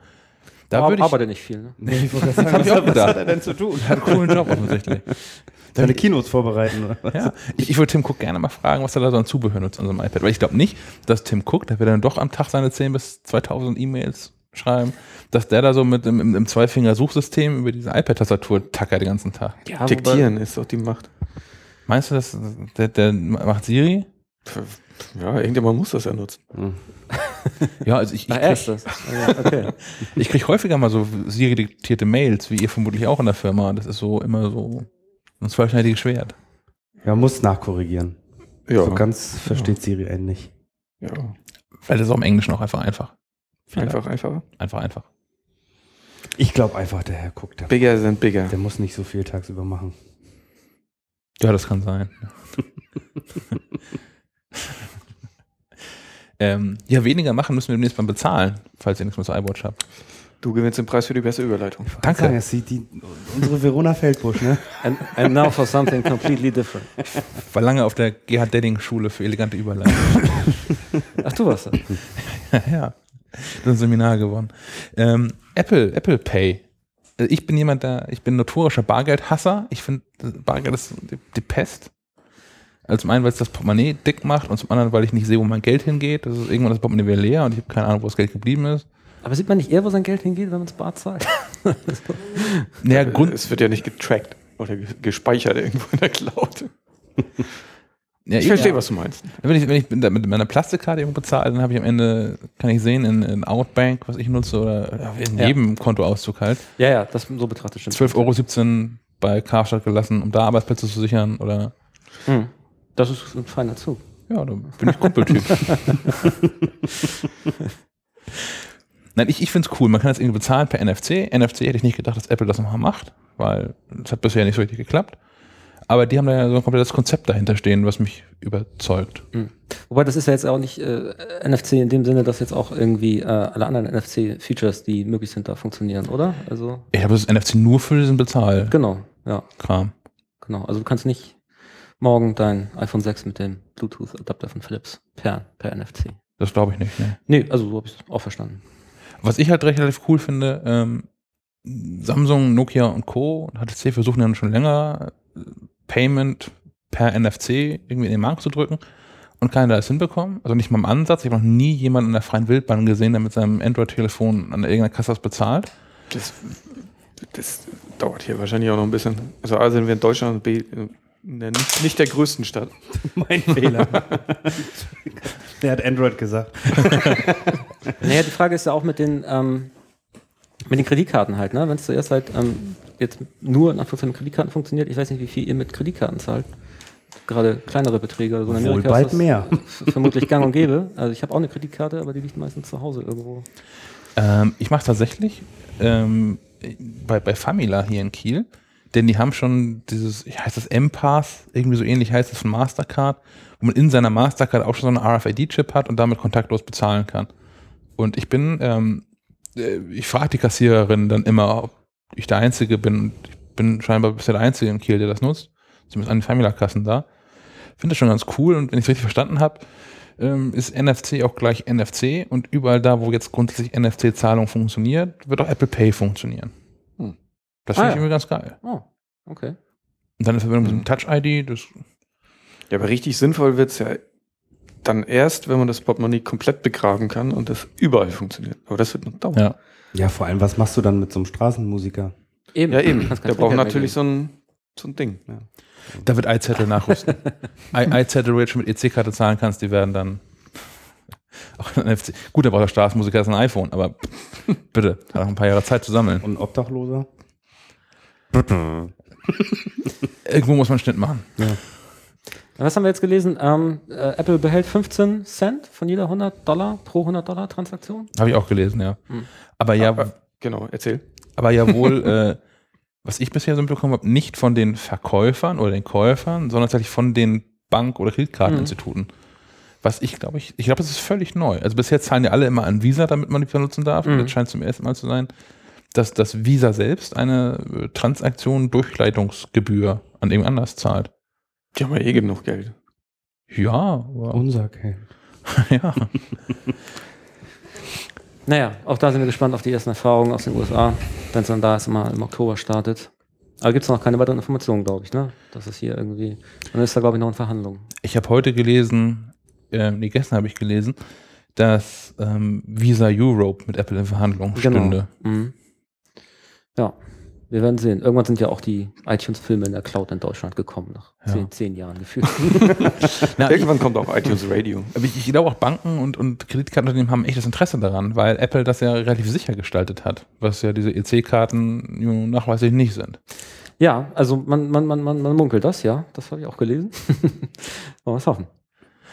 Da Aber würde ich, arbeitet nicht viel, ne? Nee, ich wollte gerade sagen, hab ich was, auch was gedacht. hat er denn zu tun? hat einen coolen Job offensichtlich. Seine Kinos vorbereiten oder was? Ja, ich, ich würde Tim Cook gerne mal fragen, was er da so an Zubehör nutzt an so einem iPad. Weil ich glaube nicht, dass Tim Cook, der wird dann doch am Tag seine 10 bis 2000 E-Mails schreiben, dass der da so mit im, im Zweifinger-Suchsystem über diese iPad-Tastatur tackert den ganzen Tag. Ja, Diktieren ist doch die Macht. Meinst du, dass der, der macht Siri? Ja, irgendjemand muss das ja nutzen. Ja, also ich, ich Ach, krieg, erstes. Ja, okay. ich krieg häufiger mal so Siri-diktierte Mails, wie ihr vermutlich auch in der Firma. Das ist so immer so ein zweischneidiges Schwert. Ja, muss nachkorrigieren. Ja. So ganz versteht Siri einen nicht. ja. Weil das ist auch im Englischen auch einfach einfach. Einfach, einfacher. Einfach einfach. Ich glaube einfach, der Herr guckt, der, Bigger sind bigger. der muss nicht so viel tagsüber machen. Ja, das kann sein. ähm, ja, weniger machen müssen wir demnächst beim Bezahlen, falls ihr nichts mehr zur iWatch habt. Du gewinnst den Preis für die beste Überleitung. Danke. Sagen, es sieht die, unsere Verona Feldbusch, ne? And, and now for something completely different. War lange auf der Gerhard Dedding Schule für elegante Überleitung. Ach, du warst das. ja, so ein Seminar gewonnen. Ähm, Apple, Apple Pay. Also Ich bin jemand, der, ich bin notorischer Bargeldhasser. Ich finde, Bargeld ist die, die Pest. Also zum einen, weil es das Portemonnaie dick macht und zum anderen, weil ich nicht sehe, wo mein Geld hingeht. Das ist irgendwann das Portemonnaie wieder leer und ich habe keine Ahnung, wo das Geld geblieben ist. Aber sieht man nicht eher, wo sein Geld hingeht, wenn man ins Bad zahlt? Naja, Grund, Es wird ja nicht getrackt oder ge- gespeichert irgendwo in der Cloud. Ja, Ich verstehe, ja. was du meinst. Wenn ich, wenn ich mit meiner Plastikkarte irgendwo bezahle, dann habe ich am Ende, kann ich sehen, in, in Outbank, was ich nutze, oder ja, in Ja. jedem Kontoauszug halt, ja, ja, das so betrachtet stimmt. 12,17 Euro bei Karstadt gelassen, um da Arbeitsplätze zu sichern. Oder Hm. Das ist ein feiner Zug. ja, da bin ich Kumpeltyp. Nein, ich, ich finde es cool. Man kann das irgendwie bezahlen per NFC. NFC hätte ich nicht gedacht, dass Apple das nochmal macht, weil das hat bisher nicht so richtig geklappt. Aber die haben da ja so ein komplettes Konzept dahinter stehen, was mich überzeugt. Wobei das ist ja jetzt auch nicht äh, NFC in dem Sinne, dass jetzt auch irgendwie äh, alle anderen NFC-Features, die möglich sind, da funktionieren, oder? Also Ich habe das NFC nur für diesen Bezahlkram. genau, ja, genau. Also du kannst nicht morgen dein iPhone 6 mit dem Bluetooth-Adapter von Philips per, per NFC. Das glaube ich nicht. Nee. Nee, also so habe ich es auch verstanden. Was ich halt recht relativ cool finde, ähm, Samsung, Nokia und Co. und HTC versuchen ja schon länger äh, Payment per NFC irgendwie in den Markt zu drücken und keiner das hinbekommen. Also nicht mal im Ansatz. Ich habe noch nie jemanden in der freien Wildbahn gesehen, der mit seinem Android-Telefon an irgendeiner Kasse was bezahlt. Das, das dauert hier wahrscheinlich auch noch ein bisschen. Also A sind wir in Deutschland und B in der nicht, nicht der größten Stadt. Mein Fehler. Der hat Android gesagt. Naja, die Frage ist ja auch mit den, ähm, mit den Kreditkarten halt, ne? Wenn es zuerst halt ähm, jetzt nur in Anführungszeichen mit Kreditkarten funktioniert, ich weiß nicht, wie viel ihr mit Kreditkarten zahlt. Gerade kleinere Beträge. Also in Wohl Amerika bald ist das mehr. vermutlich gang und gäbe. Also ich habe auch eine Kreditkarte, aber die liegt meistens zu Hause irgendwo. Ähm, ich mache tatsächlich ähm, bei, bei Famila hier in Kiel, denn die haben schon dieses, wie heißt das, M-Pass, irgendwie so ähnlich heißt es von Mastercard, wo man in seiner Mastercard auch schon so einen RFID-Chip hat und damit kontaktlos bezahlen kann. Und ich bin, ähm, äh, ich frage die Kassiererin dann immer, ob ich der Einzige bin. Und ich bin scheinbar bisher der Einzige in Kiel, der das nutzt. Zumindest an den Famila-Kassen da. Finde das schon ganz cool und wenn ich es richtig verstanden habe, ähm, ist NFC auch gleich NFC und überall da, wo jetzt grundsätzlich NFC-Zahlung funktioniert, wird auch Apple Pay funktionieren. Hm. Das finde Ah, ich ja. irgendwie ganz geil. Oh, okay. Und dann in Verbindung mit dem Touch-ID, das Ja, aber richtig sinnvoll wird es ja dann erst, wenn man das Portemonnaie komplett begraben kann und das überall funktioniert. Aber das wird noch dauern. ja. Ja, vor allem, was machst du dann mit so einem Straßenmusiker? Eben. Ja, eben. Der braucht natürlich so ein, so ein Ding. Ja. Da wird iZettel nachrüsten. I- iZettel, wo du jetzt schon mit EC-Karte zahlen kannst, die werden dann auch ein NFC. Gut, da braucht der Straßenmusiker jetzt ein iPhone, aber bitte, hat noch ein paar Jahre Zeit zu sammeln. Und ein Obdachloser? Irgendwo muss man einen Schnitt machen. Was haben wir jetzt gelesen? Ähm, äh, Apple behält 15 Cent von jeder 100 Dollar pro 100 Dollar Transaktion. Habe ich auch gelesen, ja. Hm. Aber ja, Aber, genau, erzähl. aber ja wohl, äh, was ich bisher so mitbekommen habe, nicht von den Verkäufern oder den Käufern, sondern tatsächlich von den Bank- oder Kreditkarteninstituten. Was ich glaube, ich, ich glaube, das ist völlig neu. Also bisher zahlen ja alle immer an Visa, damit man die benutzen darf. Und Mhm. jetzt scheint zum ersten Mal zu sein, dass das Visa selbst eine äh, Transaktion Durchleitungsgebühr an irgend anders zahlt. Die haben ja eh genug Geld. Ja, aber, Unser okay. ja. Naja, auch da sind wir gespannt auf die ersten Erfahrungen aus den USA, wenn es dann da ist, immer im Oktober startet. Aber gibt es noch keine weiteren Informationen, glaube ich, ne? Das ist hier irgendwie. Dann ist da, glaube ich, noch in Verhandlungen. Ich habe heute gelesen, äh, nee, gestern habe ich gelesen, dass ähm, Visa Europe mit Apple in Verhandlungen stünde. Mhm. Ja, wir werden sehen. Irgendwann sind ja auch die iTunes-Filme in der Cloud in Deutschland gekommen, nach Ja. zehn, zehn Jahren gefühlt. Na, Irgendwann kommt auch iTunes Radio. aber ich, ich glaube auch Banken und, und Kreditkartenunternehmen haben echtes Interesse daran, weil Apple das ja relativ sicher gestaltet hat, was ja diese EC-Karten nachweislich nicht sind. ja, also man, man, man, man, man munkelt das, ja. Das habe ich auch gelesen. Wollen wir es hoffen.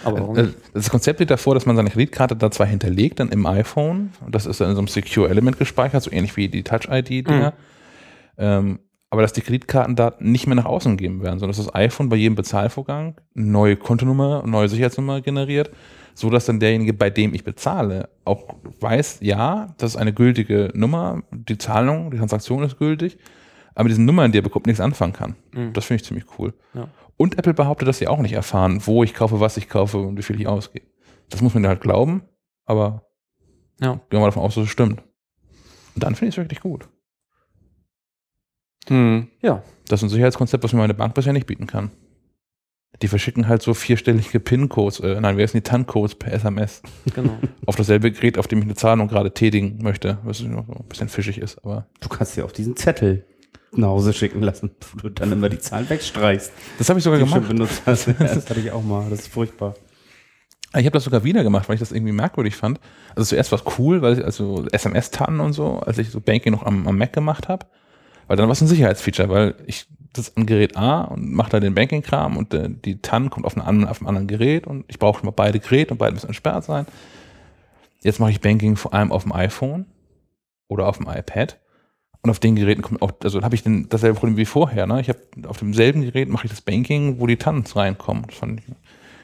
Aber warum Äh, nicht? Das Konzept sieht davor, dass man seine Kreditkarte da zwar hinterlegt, dann im iPhone, und das ist dann in so einem Secure Element gespeichert, so ähnlich wie die Touch-ID-Dinger, ähm, aber dass die Kreditkartendaten nicht mehr nach außen gegeben werden, sondern dass das iPhone bei jedem Bezahlvorgang eine neue Kontonummer, eine neue Sicherheitsnummer generiert, so dass dann derjenige, bei dem ich bezahle, auch weiß, ja, das ist eine gültige Nummer, die Zahlung, die Transaktion ist gültig, aber mit diesen Nummern, die er bekommt, nichts anfangen kann. Mhm. Das finde ich ziemlich cool. Ja. Und Apple behauptet, dass sie auch nicht erfahren, wo ich kaufe, was ich kaufe und wie viel ich ausgebe. Das muss man halt glauben, aber Ja. gehen wir mal davon aus, dass es stimmt. Und dann finde ich es wirklich gut. Hm. Ja, Das ist ein Sicherheitskonzept, was mir meine Bank bisher nicht bieten kann. Die verschicken halt so vierstellige PIN-Codes, äh, nein, wie heißen die TAN-Codes per SMS Genau. auf dasselbe Gerät, auf dem ich eine Zahlung gerade tätigen möchte, was noch so ein bisschen fischig ist, aber Du kannst dir auch diesen Zettel nach Hause schicken lassen, wo du dann immer die Zahlen wegstreichst, das habe ich sogar die du schon gemacht. benutzt hast. Ja, das hatte ich auch mal. Das ist furchtbar. Ich habe das sogar wieder gemacht, weil ich das irgendwie merkwürdig fand. Also zuerst war es cool, weil ich also SMS-Tannen und so, als ich so Banking noch am, am Mac gemacht habe. Weil dann war es ein Sicherheitsfeature, weil ich das am Gerät A und mache da den Banking-Kram und äh, die TAN kommt auf, eine, an- auf einem anderen Gerät und ich brauche schon mal beide Geräte und beide müssen entsperrt sein. Jetzt mache ich Banking vor allem auf dem iPhone oder auf dem iPad. Und auf den Geräten kommt auch, also habe ich den, dasselbe Problem wie vorher. Ne? Ich habe auf demselben Gerät mache ich das Banking, wo die TANs reinkommen. Ich,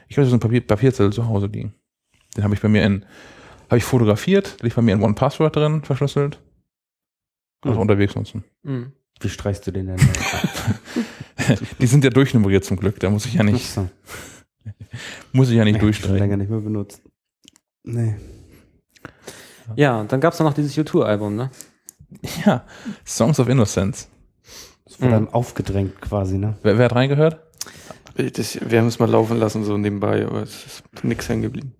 ich habe so einen Papier, Papierzettel zu Hause liegen. Den habe ich bei mir in, habe ich fotografiert, liegt bei mir in OnePassword drin, verschlüsselt. Also Hm. unterwegs nutzen. Mhm. Wie streichst du den denn? Die sind ja durchnummeriert zum Glück, da muss ich ja nicht, so. muss ich ja nicht Nee, schon länger durchstreichen. nicht mehr benutzt. Nee. Ja, und dann gab es noch dieses U2-Album, ne? Ja, Songs of Innocence. Das wurde Mhm. einem aufgedrängt quasi, ne? Wer, wer hat reingehört? Das, wir haben es mal laufen lassen, so nebenbei, aber es ist nichts hängen geblieben.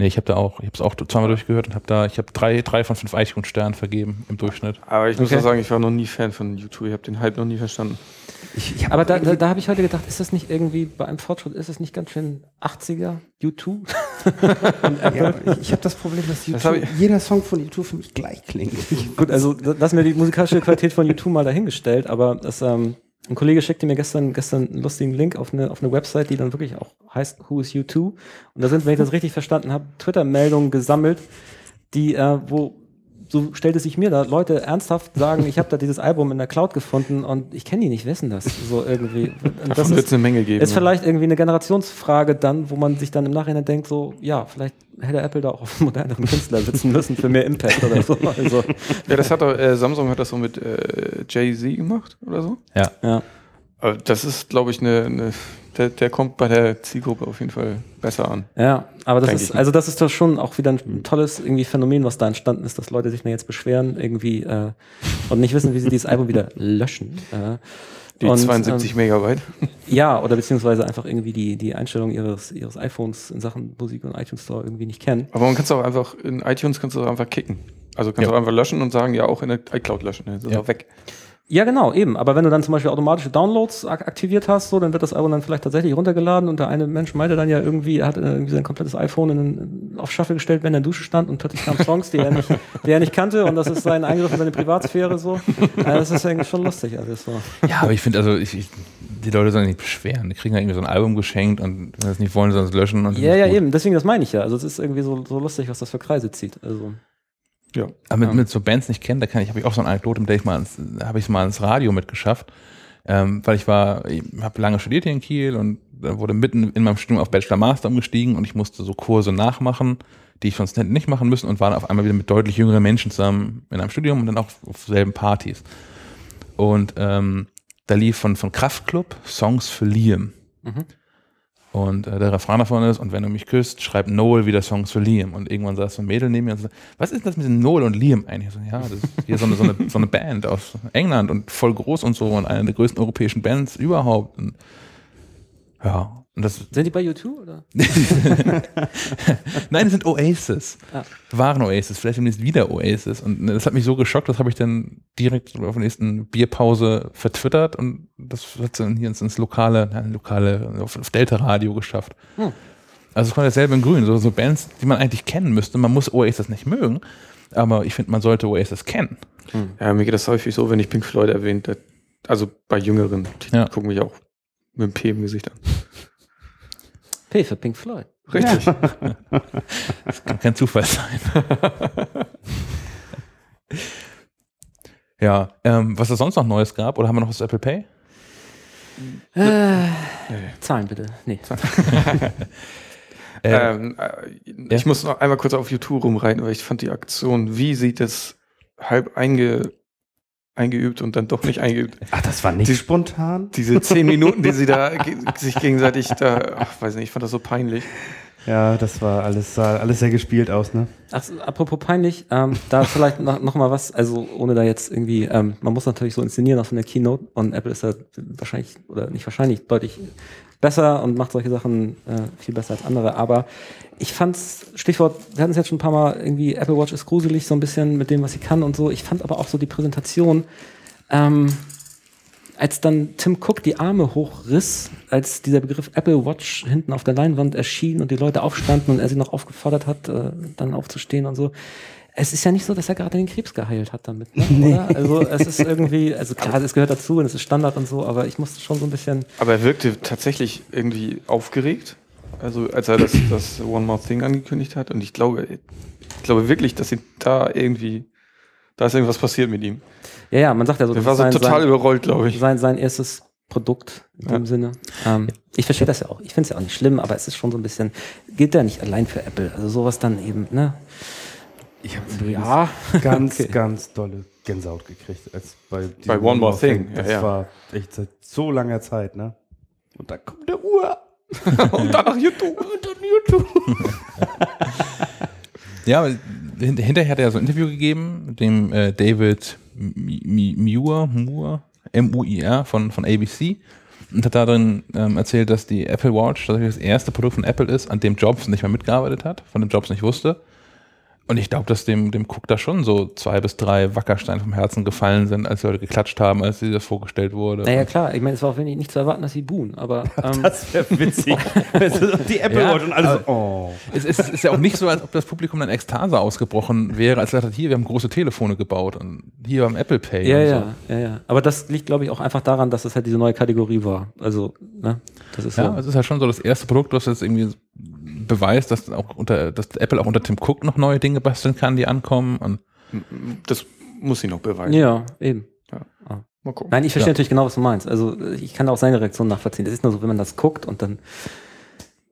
Nee, ich habe da auch, ich habe es auch zweimal durchgehört und habe da, ich habe drei, drei von fünf iTunes-Sternen vergeben im Durchschnitt. Aber ich muss Okay. auch sagen, ich war noch nie Fan von YouTube. Ich habe den Hype noch nie verstanden. Ich, ich Aber da, da, da habe ich heute gedacht, ist das nicht irgendwie bei einem Fortschritt, ist das nicht ganz schön 80er U2? ja, ich, ich habe das Problem, dass Das YouTube, ich- jeder Song von YouTube für mich gleich klingt. Gut, also lassen wir die musikalische Qualität von U2 mal dahingestellt, aber das, ähm, ein Kollege schickte mir gestern, gestern einen lustigen Link auf eine, auf eine Website, die dann wirklich auch heißt Who is U2? Und da sind, wenn ich das richtig verstanden habe, Twitter-Meldungen gesammelt, die, äh, wo, so stellt es sich mir da, Leute ernsthaft sagen, ich habe da dieses Album in der Cloud gefunden und ich kenne die nicht, wessen das? So irgendwie. Und das wird es eine Menge geben. ist vielleicht irgendwie eine Generationsfrage dann, wo man sich dann im Nachhinein denkt, so, ja, vielleicht hätte Apple da auch auf einen moderneren Künstler sitzen müssen für mehr Impact oder so. Also, ja, das hat doch, äh, Samsung hat das so mit äh, Jay-Z gemacht oder so. Ja. ja. Das ist, glaube ich, eine, eine der, der kommt bei der Zielgruppe auf jeden Fall besser an. Ja, aber das ist, also das ist doch schon auch wieder ein tolles irgendwie Phänomen, was da entstanden ist, dass Leute sich da jetzt beschweren irgendwie äh, und nicht wissen, wie sie dieses Album wieder löschen. Äh, Die und, 72 Megabyte. Ähm, ja, oder beziehungsweise einfach irgendwie die, die Einstellung ihres, ihres iPhones in Sachen Musik und iTunes Store irgendwie nicht kennen. Aber man kann es auch einfach, in iTunes kannst du es auch einfach kicken. Also kannst du Ja. auch einfach löschen und sagen, ja, auch in der iCloud löschen. Das ist Ja. auch weg. Ja, genau, eben. Aber wenn du dann zum Beispiel automatische Downloads ak aktiviert hast, so, dann wird das Album dann vielleicht tatsächlich runtergeladen und der eine Mensch meinte dann ja irgendwie, er hat äh, irgendwie sein komplettes iPhone in, auf Shuffle gestellt, wenn er in der Dusche stand und plötzlich kamen Songs, die er nicht, die er nicht kannte und das ist sein Eingriff in seine Privatsphäre so. Äh, das ist eigentlich schon lustig alles so. Ja, aber ich finde, also ich, ich, die Leute sollen sich nicht beschweren. Die kriegen ja irgendwie so ein Album geschenkt und wenn sie es nicht wollen, sollen sie es löschen. Und Ja, ja, gut. eben. Deswegen, das meine ich ja. Also es ist irgendwie so, so lustig, was das für Kreise zieht. Also. Ja. Aber mit, mit so Bands nicht kennen, da kann ich, habe ich auch so eine Anekdote, mit der ich mal ins, habe ich es mal ins Radio mitgeschafft. Ähm, weil ich war, ich habe lange studiert hier in Kiel und da wurde mitten in meinem Studium auf Bachelor Master umgestiegen und ich musste so Kurse nachmachen, die ich sonst hätte nicht machen müssen und war dann auf einmal wieder mit deutlich jüngeren Menschen zusammen in einem Studium und dann auch auf selben Partys. Und ähm, da lief von, von Kraftklub Songs für Liam. Mhm. Und äh, der Refrain davon ist, und wenn du mich küsst, schreibt Noel wieder Songs für Liam. Und irgendwann saß so ein Mädel neben mir und so, was ist das mit dem Noel und Liam eigentlich? Ich So, ja, das ist hier so eine, so, eine, so eine Band aus England und voll groß und so und eine der größten europäischen Bands überhaupt. Und, ja, Sind die bei YouTube oder? nein, das sind Oasis. Ah. Waren Oasis, vielleicht demnächst wieder Oasis. Und das hat mich so geschockt, das habe ich dann direkt auf der nächsten Bierpause vertwittert und das hat dann hier ins, ins lokale, ja, lokale, auf, auf Delta Radio geschafft. Hm. Also es kommt dasselbe in Grün, so, so Bands, die man eigentlich kennen müsste. Man muss Oasis nicht mögen, aber ich finde, man sollte Oasis kennen. Ja, mir geht das häufig so, wenn ich Pink Floyd erwähnt, also bei Jüngeren, die Ja. gucken mich auch mit dem P im Gesicht an. P für Pink Floyd. Richtig. Das kann kein Zufall sein. ja, ähm, was es sonst noch Neues gab, oder haben wir noch was zu Apple Pay? Äh, Zahlen bitte. Nee. Äh, ähm, äh, ich muss noch einmal kurz auf YouTube rumreiten, weil ich fand die Aktion, wie sie das halb einge, eingeübt und dann doch nicht eingeübt. Ach, das war nicht Die- spontan? Diese zehn Minuten, die sie da sich gegenseitig da, ach, weiß nicht, ich fand das so peinlich. Ja, das war alles, sah alles sehr gespielt aus, ne? Ach, apropos peinlich, ähm, da vielleicht noch, noch mal was, also ohne da jetzt irgendwie, ähm, man muss natürlich so inszenieren auf so einer Keynote und Apple ist da wahrscheinlich, oder nicht wahrscheinlich, deutlich besser und macht solche Sachen äh, viel besser als andere. Aber ich fand's, Stichwort, wir hatten es jetzt schon ein paar Mal, irgendwie Apple Watch ist gruselig, so ein bisschen mit dem, was sie kann und so. Ich fand aber auch so die Präsentation, ähm, als dann Tim Cook die Arme hochriss, als dieser Begriff Apple Watch hinten auf der Leinwand erschien und die Leute aufstanden und er sie noch aufgefordert hat, äh, dann aufzustehen und so. Es ist ja nicht so, dass er gerade den Krebs geheilt hat damit, ne? oder? Also es ist irgendwie, also klar, es gehört dazu und es ist Standard und so, aber ich musste schon so ein bisschen. Aber er wirkte tatsächlich irgendwie aufgeregt, also als er das, das One More Thing angekündigt hat. Und ich glaube, ich glaube wirklich, dass ihn da irgendwie, da ist irgendwas passiert mit ihm. Ja, ja, man sagt ja so, das war so sein, total sein, überrollt, glaube ich. sein, sein erstes Produkt in Ja. dem Sinne. Ähm, ich verstehe das ja auch. Ich finde es ja auch nicht schlimm, aber es ist schon so ein bisschen, gilt ja nicht allein für Apple. Also sowas dann eben, ne? Ich habe Ja. ganz, Okay. ganz dolle Gänsehaut gekriegt. Als bei, Bei One More Thing, ja, Das ja. war echt seit so langer Zeit, ne? Und da kommt der Uhr. Und dann nach YouTube. Und dann YouTube. Ja, hinterher hat er so ein Interview gegeben mit dem äh, David Muir, Moore, M-U-I-R von, von ABC und hat darin ähm, erzählt, dass die Apple Watch tatsächlich das erste Produkt von Apple ist, an dem Jobs nicht mehr mitgearbeitet hat, von dem Jobs nicht wusste. Und ich glaube, dass dem, dem Cook da schon so zwei bis drei Wackersteine vom Herzen gefallen sind, als Leute geklatscht haben, als sie das vorgestellt wurde. Naja, klar, ich meine, es war auch wenig nicht zu erwarten, dass sie buhen, aber ähm, Das wäre witzig. die Apple Ja, Watch und alles aber- so, oh. Es ist, es ist ja auch nicht so, als ob das Publikum dann Ekstase ausgebrochen wäre, als er gesagt hat, hier, wir haben große Telefone gebaut und hier beim Apple Pay. ja, und ja, ja, ja. Aber das liegt, glaube ich, auch einfach daran, dass es halt diese neue Kategorie war. Also, ne, das ist So. so. Ja, es ist ja schon so das erste Produkt, was jetzt irgendwie beweist, dass auch unter, dass Apple auch unter Tim Cook noch neue Dinge basteln kann, die ankommen. Und Das muss sie noch beweisen. ja, eben. Mal gucken. Nein, ich verstehe Ja. natürlich genau, was du meinst. Also ich kann auch seine Reaktion nachvollziehen. Das ist nur so, wenn man das guckt und dann,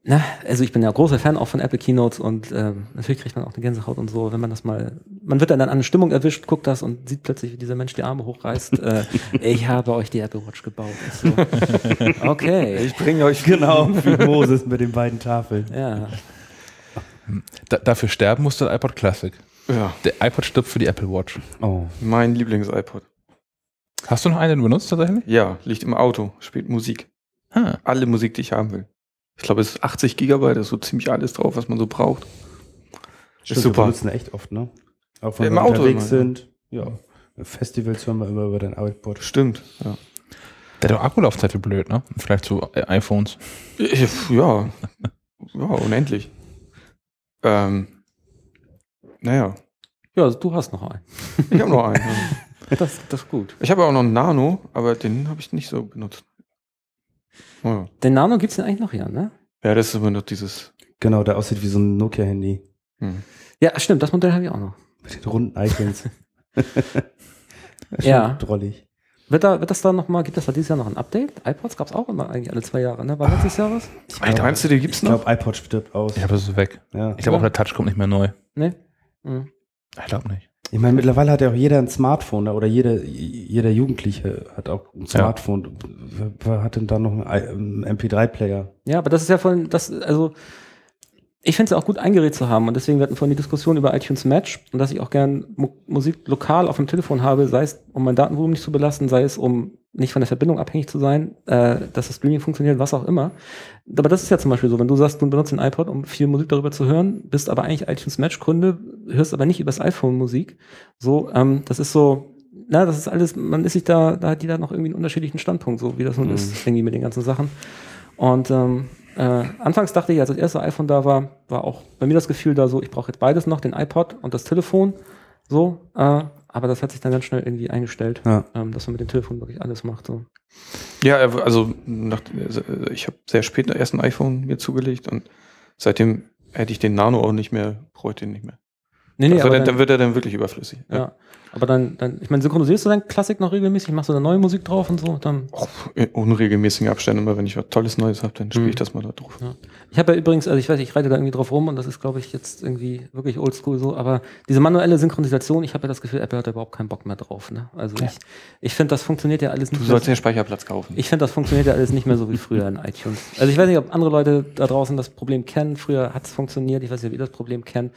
na, also ich bin ja großer Fan auch von Apple Keynotes und ähm, natürlich kriegt man auch eine Gänsehaut und so, wenn man das mal, man wird dann an eine Stimmung erwischt, guckt das und sieht plötzlich, wie dieser Mensch die Arme hochreißt. äh, ich habe euch die Apple Watch gebaut. So, okay. Ich bringe euch Genau, wie Moses mit den beiden Tafeln. Ja. da, dafür sterben musste der iPod Classic. Ja, Der iPod stirbt für die Apple Watch. Oh. mein Lieblings-iPod. Hast du noch einen benutzt tatsächlich? Ja, liegt im Auto, spielt Musik. Ah, Alle Musik, die ich haben will. Ich glaube, es ist 80 Gigabyte, da ist so ziemlich alles drauf, was man so braucht. Stimmt, ist Wir super. benutzen echt oft, ne? Auch wenn Ja, im wir Auto unterwegs immer, ja. sind. Ja. Festivals hören wir immer über dein iPod. Stimmt. Ja, der hat doch Akkulaufzeit wie blöd, ne? Vielleicht zu äh, iPhones. ja, ja unendlich. Ähm, naja, Ja, also du hast noch einen. ich habe noch einen. ja. Das, das ist gut. Ich habe auch noch einen Nano, aber den habe ich nicht so benutzt. Oh. Den Nano gibt's denn eigentlich noch hier, ne? ja, das ist immer noch dieses. Genau, der aussieht wie so ein Nokia-Handy. Hm. Ja, stimmt, das Modell habe ich auch noch. Mit den runden Icons. Ja. Drollig. Wird, da, wird das da nochmal, gibt es da dieses Jahr noch ein Update? iPods gab's auch immer eigentlich alle zwei Jahre, ne? War letztes Jahr was? Ach, meinst du, den gibt's Ich noch? glaube, iPod stirbt aus. Ich glaube, das ist weg. ja. Ich glaube auch, der Touch kommt nicht mehr neu. Ne? Mhm. Ich glaube nicht. Ich meine, mittlerweile hat ja auch jeder ein Smartphone ne? oder jeder, jeder Jugendliche hat auch ein Smartphone. Wer, wer hat denn da noch einen I- einen MP3-Player? Ja, aber das ist ja voll, das, also, ich finde es ja auch gut eingerät zu haben und deswegen wir hatten vorhin die Diskussion über iTunes Match und dass ich auch gern Mu Musik lokal auf dem Telefon habe, sei es um mein Datenvolumen nicht zu belasten, sei es um nicht von der Verbindung abhängig zu sein, äh, dass das Streaming funktioniert, was auch immer. Aber das ist ja zum Beispiel so, wenn du sagst, du benutzt den iPod, um viel Musik darüber zu hören, bist aber eigentlich iTunes Match Kunde, hörst aber nicht übers iPhone Musik. So, ähm, das ist so, na, das ist alles, man ist sich da, da hat jeder noch irgendwie einen unterschiedlichen Standpunkt, so wie das nun ist, irgendwie mit den ganzen Sachen. Und ähm, äh, anfangs dachte ich, als das erste iPhone da war, war auch bei mir das Gefühl da so, ich brauche jetzt beides noch, den iPod und das Telefon. So, äh, aber das hat sich dann ganz schnell irgendwie eingestellt, Ja. ähm, dass man mit dem Telefon wirklich alles macht. So. Ja, also nach, ich habe sehr spät erst ein iPhone mir zugelegt und seitdem hätte ich den Nano auch nicht mehr, bräuchte den nicht mehr. Nee, also aber dann, dann, wird er dann wirklich überflüssig. ja. Aber dann, dann, ich meine, synchronisierst du dein Klassik noch regelmäßig, machst du da neue Musik drauf und so, dann. Auch in unregelmäßigen Abständen, immer wenn ich was Tolles Neues habe, dann spiele Mhm. ich das mal da drauf. Ich habe ja übrigens, also ich weiß, ich reite da irgendwie drauf rum und das ist, glaube ich, jetzt irgendwie wirklich oldschool so, aber diese manuelle Synchronisation, ich habe ja das Gefühl, Apple hat da überhaupt keinen Bock mehr drauf. Ne? Also ich, ich finde, das funktioniert ja alles Du nicht mehr. sollst den Speicherplatz kaufen. Ich finde, das funktioniert ja alles nicht mehr so wie früher in iTunes. Also ich weiß nicht, ob andere Leute da draußen das Problem kennen. Früher hat es funktioniert. Ich weiß nicht, ob ihr das Problem kennt.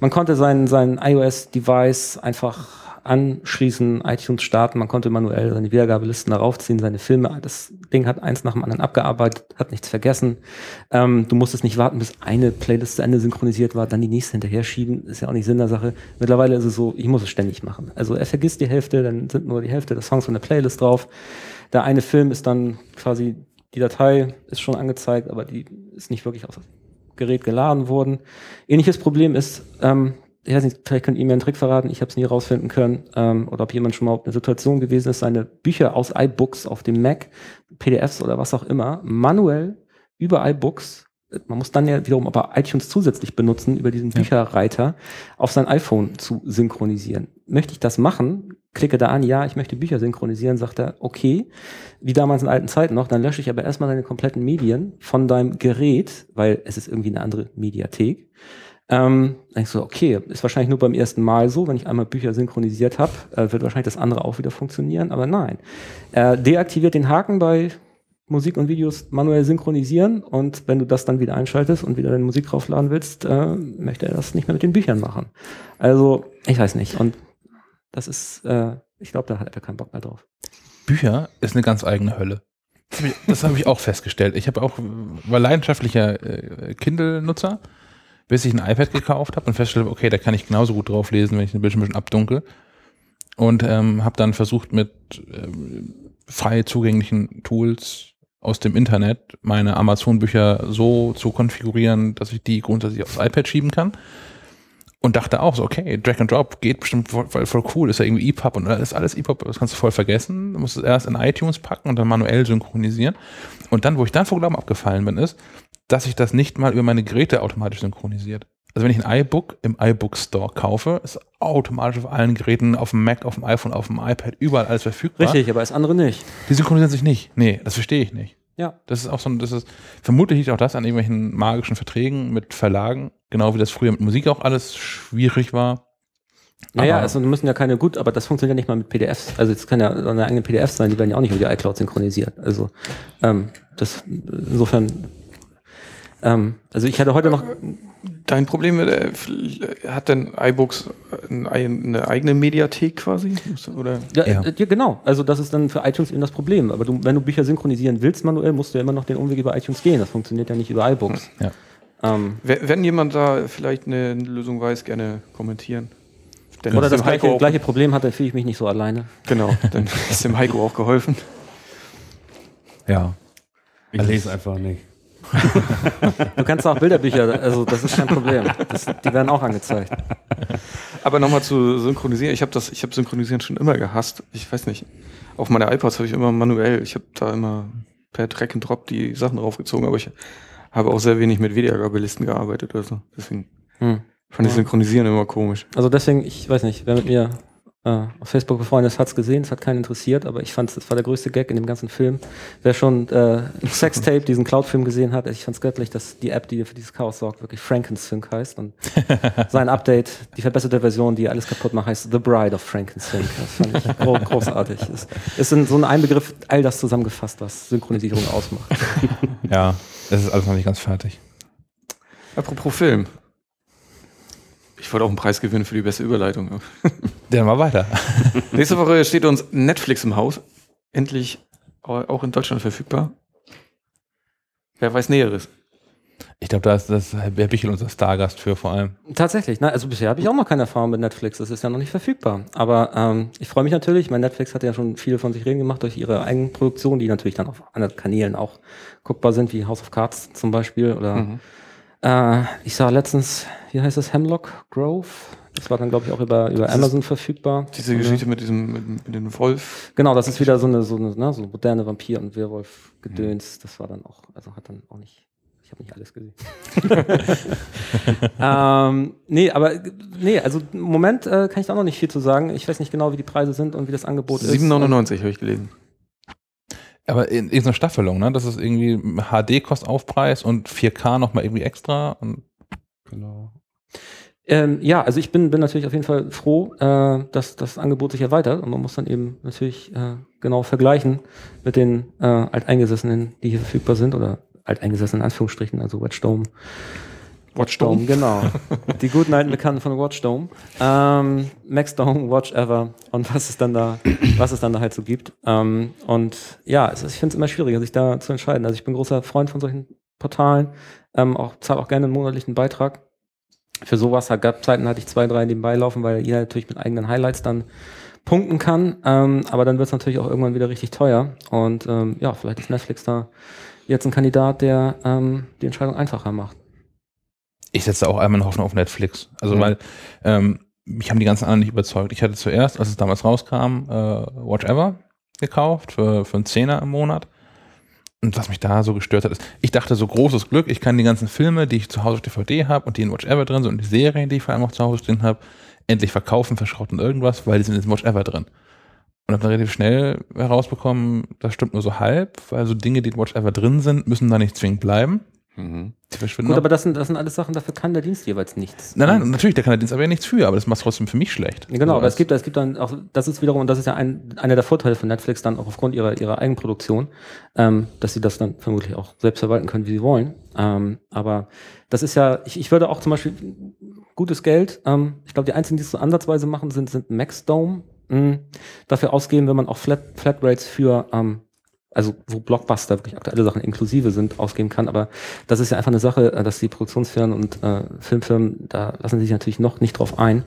Man konnte sein, sein iOS-Device einfach anschließen, iTunes starten, man konnte manuell seine Wiedergabelisten darauf ziehen, seine Filme. Das Ding hat eins nach dem anderen abgearbeitet, hat nichts vergessen. Ähm, du musstest nicht warten, bis eine Playlist zu Ende synchronisiert war, dann die nächste hinterher schieben. Ist ja auch nicht Sinn der Sache. Mittlerweile ist es so, ich muss es ständig machen. Also er vergisst die Hälfte, dann sind nur die Hälfte der Songs von der Playlist drauf. Der eine Film ist dann quasi, die Datei ist schon angezeigt, aber die ist nicht wirklich aufs Gerät geladen worden. Ähnliches Problem ist, ähm, ich weiß nicht, vielleicht könnt ihr mir einen Trick verraten, ich habe es nie rausfinden können, ähm, oder ob jemand schon mal auf eine Situation gewesen ist, seine Bücher aus iBooks auf dem Mac, PDFs oder was auch immer, manuell über iBooks, man muss dann ja wiederum aber iTunes zusätzlich benutzen, über diesen Bücherreiter auf sein iPhone zu synchronisieren. Möchte ich das machen, klicke da an, ja, ich möchte Bücher synchronisieren, sagt er, okay, wie damals in alten Zeiten noch, dann lösche ich aber erstmal deine kompletten Medien von deinem Gerät, weil es ist irgendwie eine andere Mediathek. Ähm, dann ich so, okay, ist wahrscheinlich nur beim ersten Mal so, wenn ich einmal Bücher synchronisiert habe, äh, wird wahrscheinlich das andere auch wieder funktionieren, aber nein. Er deaktiviert den Haken bei Musik und Videos manuell synchronisieren und wenn du das dann wieder einschaltest und wieder deine Musik draufladen willst, äh, möchte er das nicht mehr mit den Büchern machen. Also, ich weiß nicht. Und das ist, äh, ich glaube, da hat er keinen Bock mehr drauf. Bücher ist eine ganz eigene Hölle. Das habe ich, hab ich auch festgestellt. Ich habe auch, war leidenschaftlicher äh, Kindle-Nutzer, bis ich ein iPad gekauft habe und festgestellt, okay, da kann ich genauso gut drauf lesen, wenn ich den Bildschirm ein bisschen abdunkel. Und ähm, habe dann versucht, mit ähm, frei zugänglichen Tools aus dem Internet meine Amazon-Bücher so zu konfigurieren, dass ich die grundsätzlich aufs iPad schieben kann. Und dachte auch so, okay, Drag and Drop geht bestimmt voll, voll, cool, ist ja irgendwie EPUB und ist alles EPUB, das kannst du voll vergessen. Du musst es erst in iTunes packen und dann manuell synchronisieren. Und dann, wo ich dann vor Glauben abgefallen bin, ist, dass sich das nicht mal über meine Geräte automatisch synchronisiert. Also wenn ich ein iBook im iBook Store kaufe, ist automatisch auf allen Geräten, auf dem Mac, auf dem iPhone, auf dem iPad, überall alles verfügbar. Richtig, aber das andere nicht. Die synchronisieren sich nicht. Nee, das verstehe ich nicht. Ja. Das ist auch so ein, das ist, vermutlich liegt auch das an irgendwelchen magischen Verträgen mit Verlagen, genau wie das früher mit Musik auch alles schwierig war. Naja, Aber- also müssen ja keine gut, aber das funktioniert ja nicht mal mit PDFs. Also es kann ja eine eigene PDF sein, die werden ja auch nicht über die iCloud synchronisiert. Also ähm, das insofern. Ähm, also ich hatte heute noch Dein Problem mit, äh, hat denn iBooks ein, eine eigene Mediathek quasi? Oder? Ja, Ja. äh, ja, genau. Also das ist dann für iTunes eben das Problem. Aber du, wenn du Bücher synchronisieren willst manuell, musst du ja immer noch den Umweg über iTunes gehen. Das funktioniert ja nicht über iBooks. Ja. Ähm, Wer- Wenn jemand da vielleicht eine Lösung weiß, gerne kommentieren. Denn oder das gleiche, gleiche Problem hat, dann fühle ich mich nicht so alleine. Genau, dann ist dem Heiko auch geholfen. Ja. Ich lese einfach nicht. Du kannst auch Bilderbücher, also das ist kein Problem. Das, die werden auch angezeigt. Aber nochmal zu synchronisieren. Ich habe das, ich habe Synchronisieren schon immer gehasst. Ich weiß nicht. Auf meine iPods habe ich immer manuell. Ich habe da immer per Drag and Drop die Sachen draufgezogen, aber ich habe auch sehr wenig mit Wiedergabelisten gearbeitet oder so. Deswegen Hm. fand ich Synchronisieren immer komisch. Also deswegen, ich weiß nicht, wer mit mir auf Facebook befreundet ist, hat es gesehen, es hat keinen interessiert, aber ich fand es war der größte Gag in dem ganzen Film. Wer schon äh, Sextape, diesen Cloud-Film gesehen hat, ich fand es göttlich, dass die App, die für dieses Chaos sorgt, wirklich Frankensync heißt und sein Update, die verbesserte Version, die alles kaputt macht, heißt The Bride of Frankensync. Das fand ich gro großartig. Es ist in so ein Einbegriff all das zusammengefasst, was Synchronisierung ausmacht. Ja, es ist alles noch nicht ganz fertig. Apropos Film. Ich wollte auch einen Preis gewinnen für die beste Überleitung. Dann mal weiter. Nächste Woche steht uns Netflix im Haus. Endlich au- auch in Deutschland verfügbar. Wer weiß Näheres? Ich glaube, da ist das Herr Bichel unser Stargast für vor allem. Tatsächlich, ne? also bisher habe ich auch noch keine Erfahrung mit Netflix, das ist ja noch nicht verfügbar. Aber ähm, ich freue mich natürlich, mein Netflix hat ja schon viel von sich reden gemacht durch ihre Eigenproduktion, die natürlich dann auf anderen Kanälen auch guckbar sind, wie House of Cards zum Beispiel. Oder Mhm. Äh, ich sah letztens, wie heißt das, Hemlock Grove? Das war dann, glaube ich, auch über, über Das Amazon verfügbar. Diese Oder? Geschichte mit diesem, mit, mit dem Wolf. Genau, das ist wieder so eine, so eine, ne, so moderne Vampir- und Werwolf-Gedöns. Das war dann auch, also hat dann auch nicht, ich habe nicht alles gesehen. ähm, nee, aber nee, also im Moment äh, kann ich da auch noch nicht viel zu sagen. Ich weiß nicht genau, wie die Preise sind und wie das Angebot ist. 7,99 habe ich gelesen. Aber in, in so einer Staffelung, ne? Das ist irgendwie HD-Kostaufpreis und 4K nochmal irgendwie extra. Und Genau. Ähm, ja, also ich bin, bin natürlich auf jeden Fall froh, äh, dass das Angebot sich erweitert und man muss dann eben natürlich äh, genau vergleichen mit den äh, Alteingesessenen, die hier verfügbar sind oder Alteingesessenen in Anführungsstrichen, also Wedgedome. Watchdome, genau. Die guten alten Bekannten von Watchdome. Ähm, Maxdome, Watch Ever und was es dann da, was es dann da halt so gibt. Ähm, und ja, es ich finde es immer schwieriger, sich da zu entscheiden. Also ich bin großer Freund von solchen Portalen, ähm, auch zahle auch gerne einen monatlichen Beitrag. Für sowas gab Zeiten, hatte ich zwei, drei nebenbei laufen, weil jeder natürlich mit eigenen Highlights dann punkten kann. Ähm, aber dann wird es natürlich auch irgendwann wieder richtig teuer. Und ähm, ja, vielleicht ist Netflix da jetzt ein Kandidat, der ähm, die Entscheidung einfacher macht. Ich setze auch einmal eine Hoffnung auf Netflix. Also, Mhm. weil ähm, mich haben die ganzen anderen nicht überzeugt. Ich hatte zuerst, als es damals rauskam, äh, Watch Ever gekauft für, für einen Zehner im Monat. Und was mich da so gestört hat, ist, ich dachte, so großes Glück, ich kann die ganzen Filme, die ich zu Hause auf DVD habe und die in Watch Ever drin sind und die Serien, die ich vor allem auch zu Hause drin habe, endlich verkaufen, verschrotten irgendwas, weil die sind in Watch Ever drin. Und habe dann relativ schnell herausbekommen, das stimmt nur so halb, weil so Dinge, die in Watch Ever drin sind, müssen da nicht zwingend bleiben. Mhm. Gut, aber das sind, das sind alles Sachen, dafür kann der Dienst jeweils nichts. Nein, nein, natürlich, der kann der Dienst aber ja nichts für, aber das macht trotzdem für mich schlecht. Genau, Also aber es gibt, es gibt dann auch, das ist wiederum, und das ist ja ein, einer der Vorteile von Netflix dann auch aufgrund ihrer, ihrer Eigenproduktion, ähm, dass sie das dann vermutlich auch selbst verwalten können, wie sie wollen. Ähm, aber das ist ja, ich, ich würde auch zum Beispiel gutes Geld, ähm, ich glaube, die einzigen, die es so ansatzweise machen, sind, sind Maxdome, mh, dafür ausgeben, wenn man auch Flat, Flatrates für, ähm, also wo Blockbuster wirklich aktuelle Sachen inklusive sind, ausgeben kann. Aber das ist ja einfach eine Sache, äh, dass die Produktionsfirmen und äh, Filmfirmen, da lassen sie sich natürlich noch nicht drauf ein,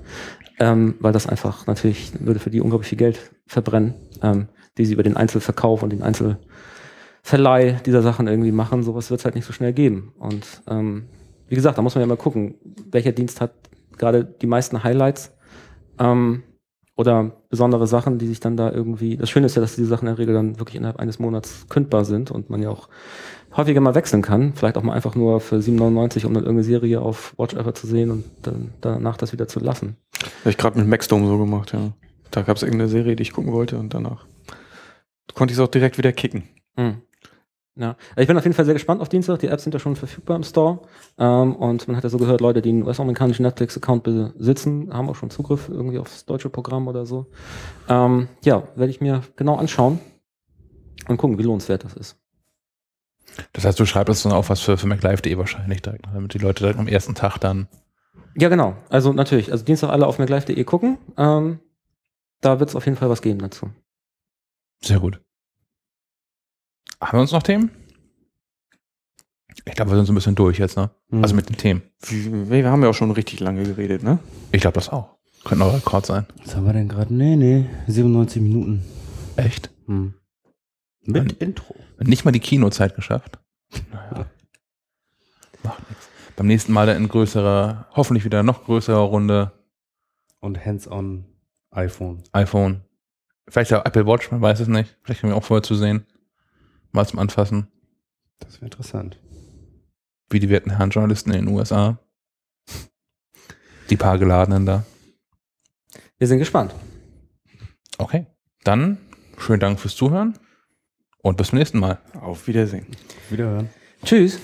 ähm, weil das einfach natürlich würde für die unglaublich viel Geld verbrennen, ähm, die sie über den Einzelverkauf und den Einzelverleih dieser Sachen irgendwie machen. Sowas wird es halt nicht so schnell geben. Und ähm, wie gesagt, da muss man ja mal gucken, welcher Dienst hat gerade die meisten Highlights ähm, oder besondere Sachen, die sich dann da irgendwie. Das Schöne ist ja, dass diese Sachen in der Regel dann wirklich innerhalb eines Monats kündbar sind und man ja auch häufiger mal wechseln kann. Vielleicht auch mal einfach nur für 7,99, um dann irgendeine Serie auf Watch Ever zu sehen und dann danach das wieder zu lassen. Habe ich gerade mit Maxdome so gemacht, ja. Da gab es irgendeine Serie, die ich gucken wollte und danach konnte ich es auch direkt wieder kicken. Mhm. Ja, ich bin auf jeden Fall sehr gespannt auf Dienstag. Die Apps sind ja schon verfügbar im Store. Ähm, und man hat ja so gehört, Leute, die einen US-amerikanischen Netflix-Account besitzen, haben auch schon Zugriff irgendwie aufs deutsche Programm oder so. Ähm, ja, werde ich mir genau anschauen und gucken, wie lohnenswert das ist. Das heißt, du schreibst das dann auch was für, für MacLive.de wahrscheinlich direkt, damit die Leute direkt am ersten Tag dann. Ja, genau. Also natürlich. Also Dienstag alle auf maclive.de gucken. Ähm, da wird es auf jeden Fall was geben dazu. Sehr gut. Haben wir uns noch Themen? Ich glaube, wir sind so ein bisschen durch jetzt, ne? Mhm. Also mit den Themen. Wir, wir haben ja auch schon richtig lange geredet, ne? Ich glaube, das auch. Könnte noch ein Rekord sein. Was haben wir denn gerade? Nee, nee. 97 Minuten. Echt? Hm. Mit Mann. Intro. Nicht mal die Kinozeit geschafft. Naja. Macht nichts. Beim nächsten Mal dann in größerer, hoffentlich wieder noch größerer Runde Und Hands-on iPhone. iPhone. Vielleicht auch Apple Watch, man weiß es nicht. Vielleicht können wir auch vorher zu sehen. Mal zum Anfassen. Das wäre interessant. Wie die werten Herren Journalisten in den USA. Die paar geladenen da. Wir sind gespannt. Okay. Dann schönen Dank fürs Zuhören und bis zum nächsten Mal. Auf Wiedersehen. Wiederhören. Tschüss.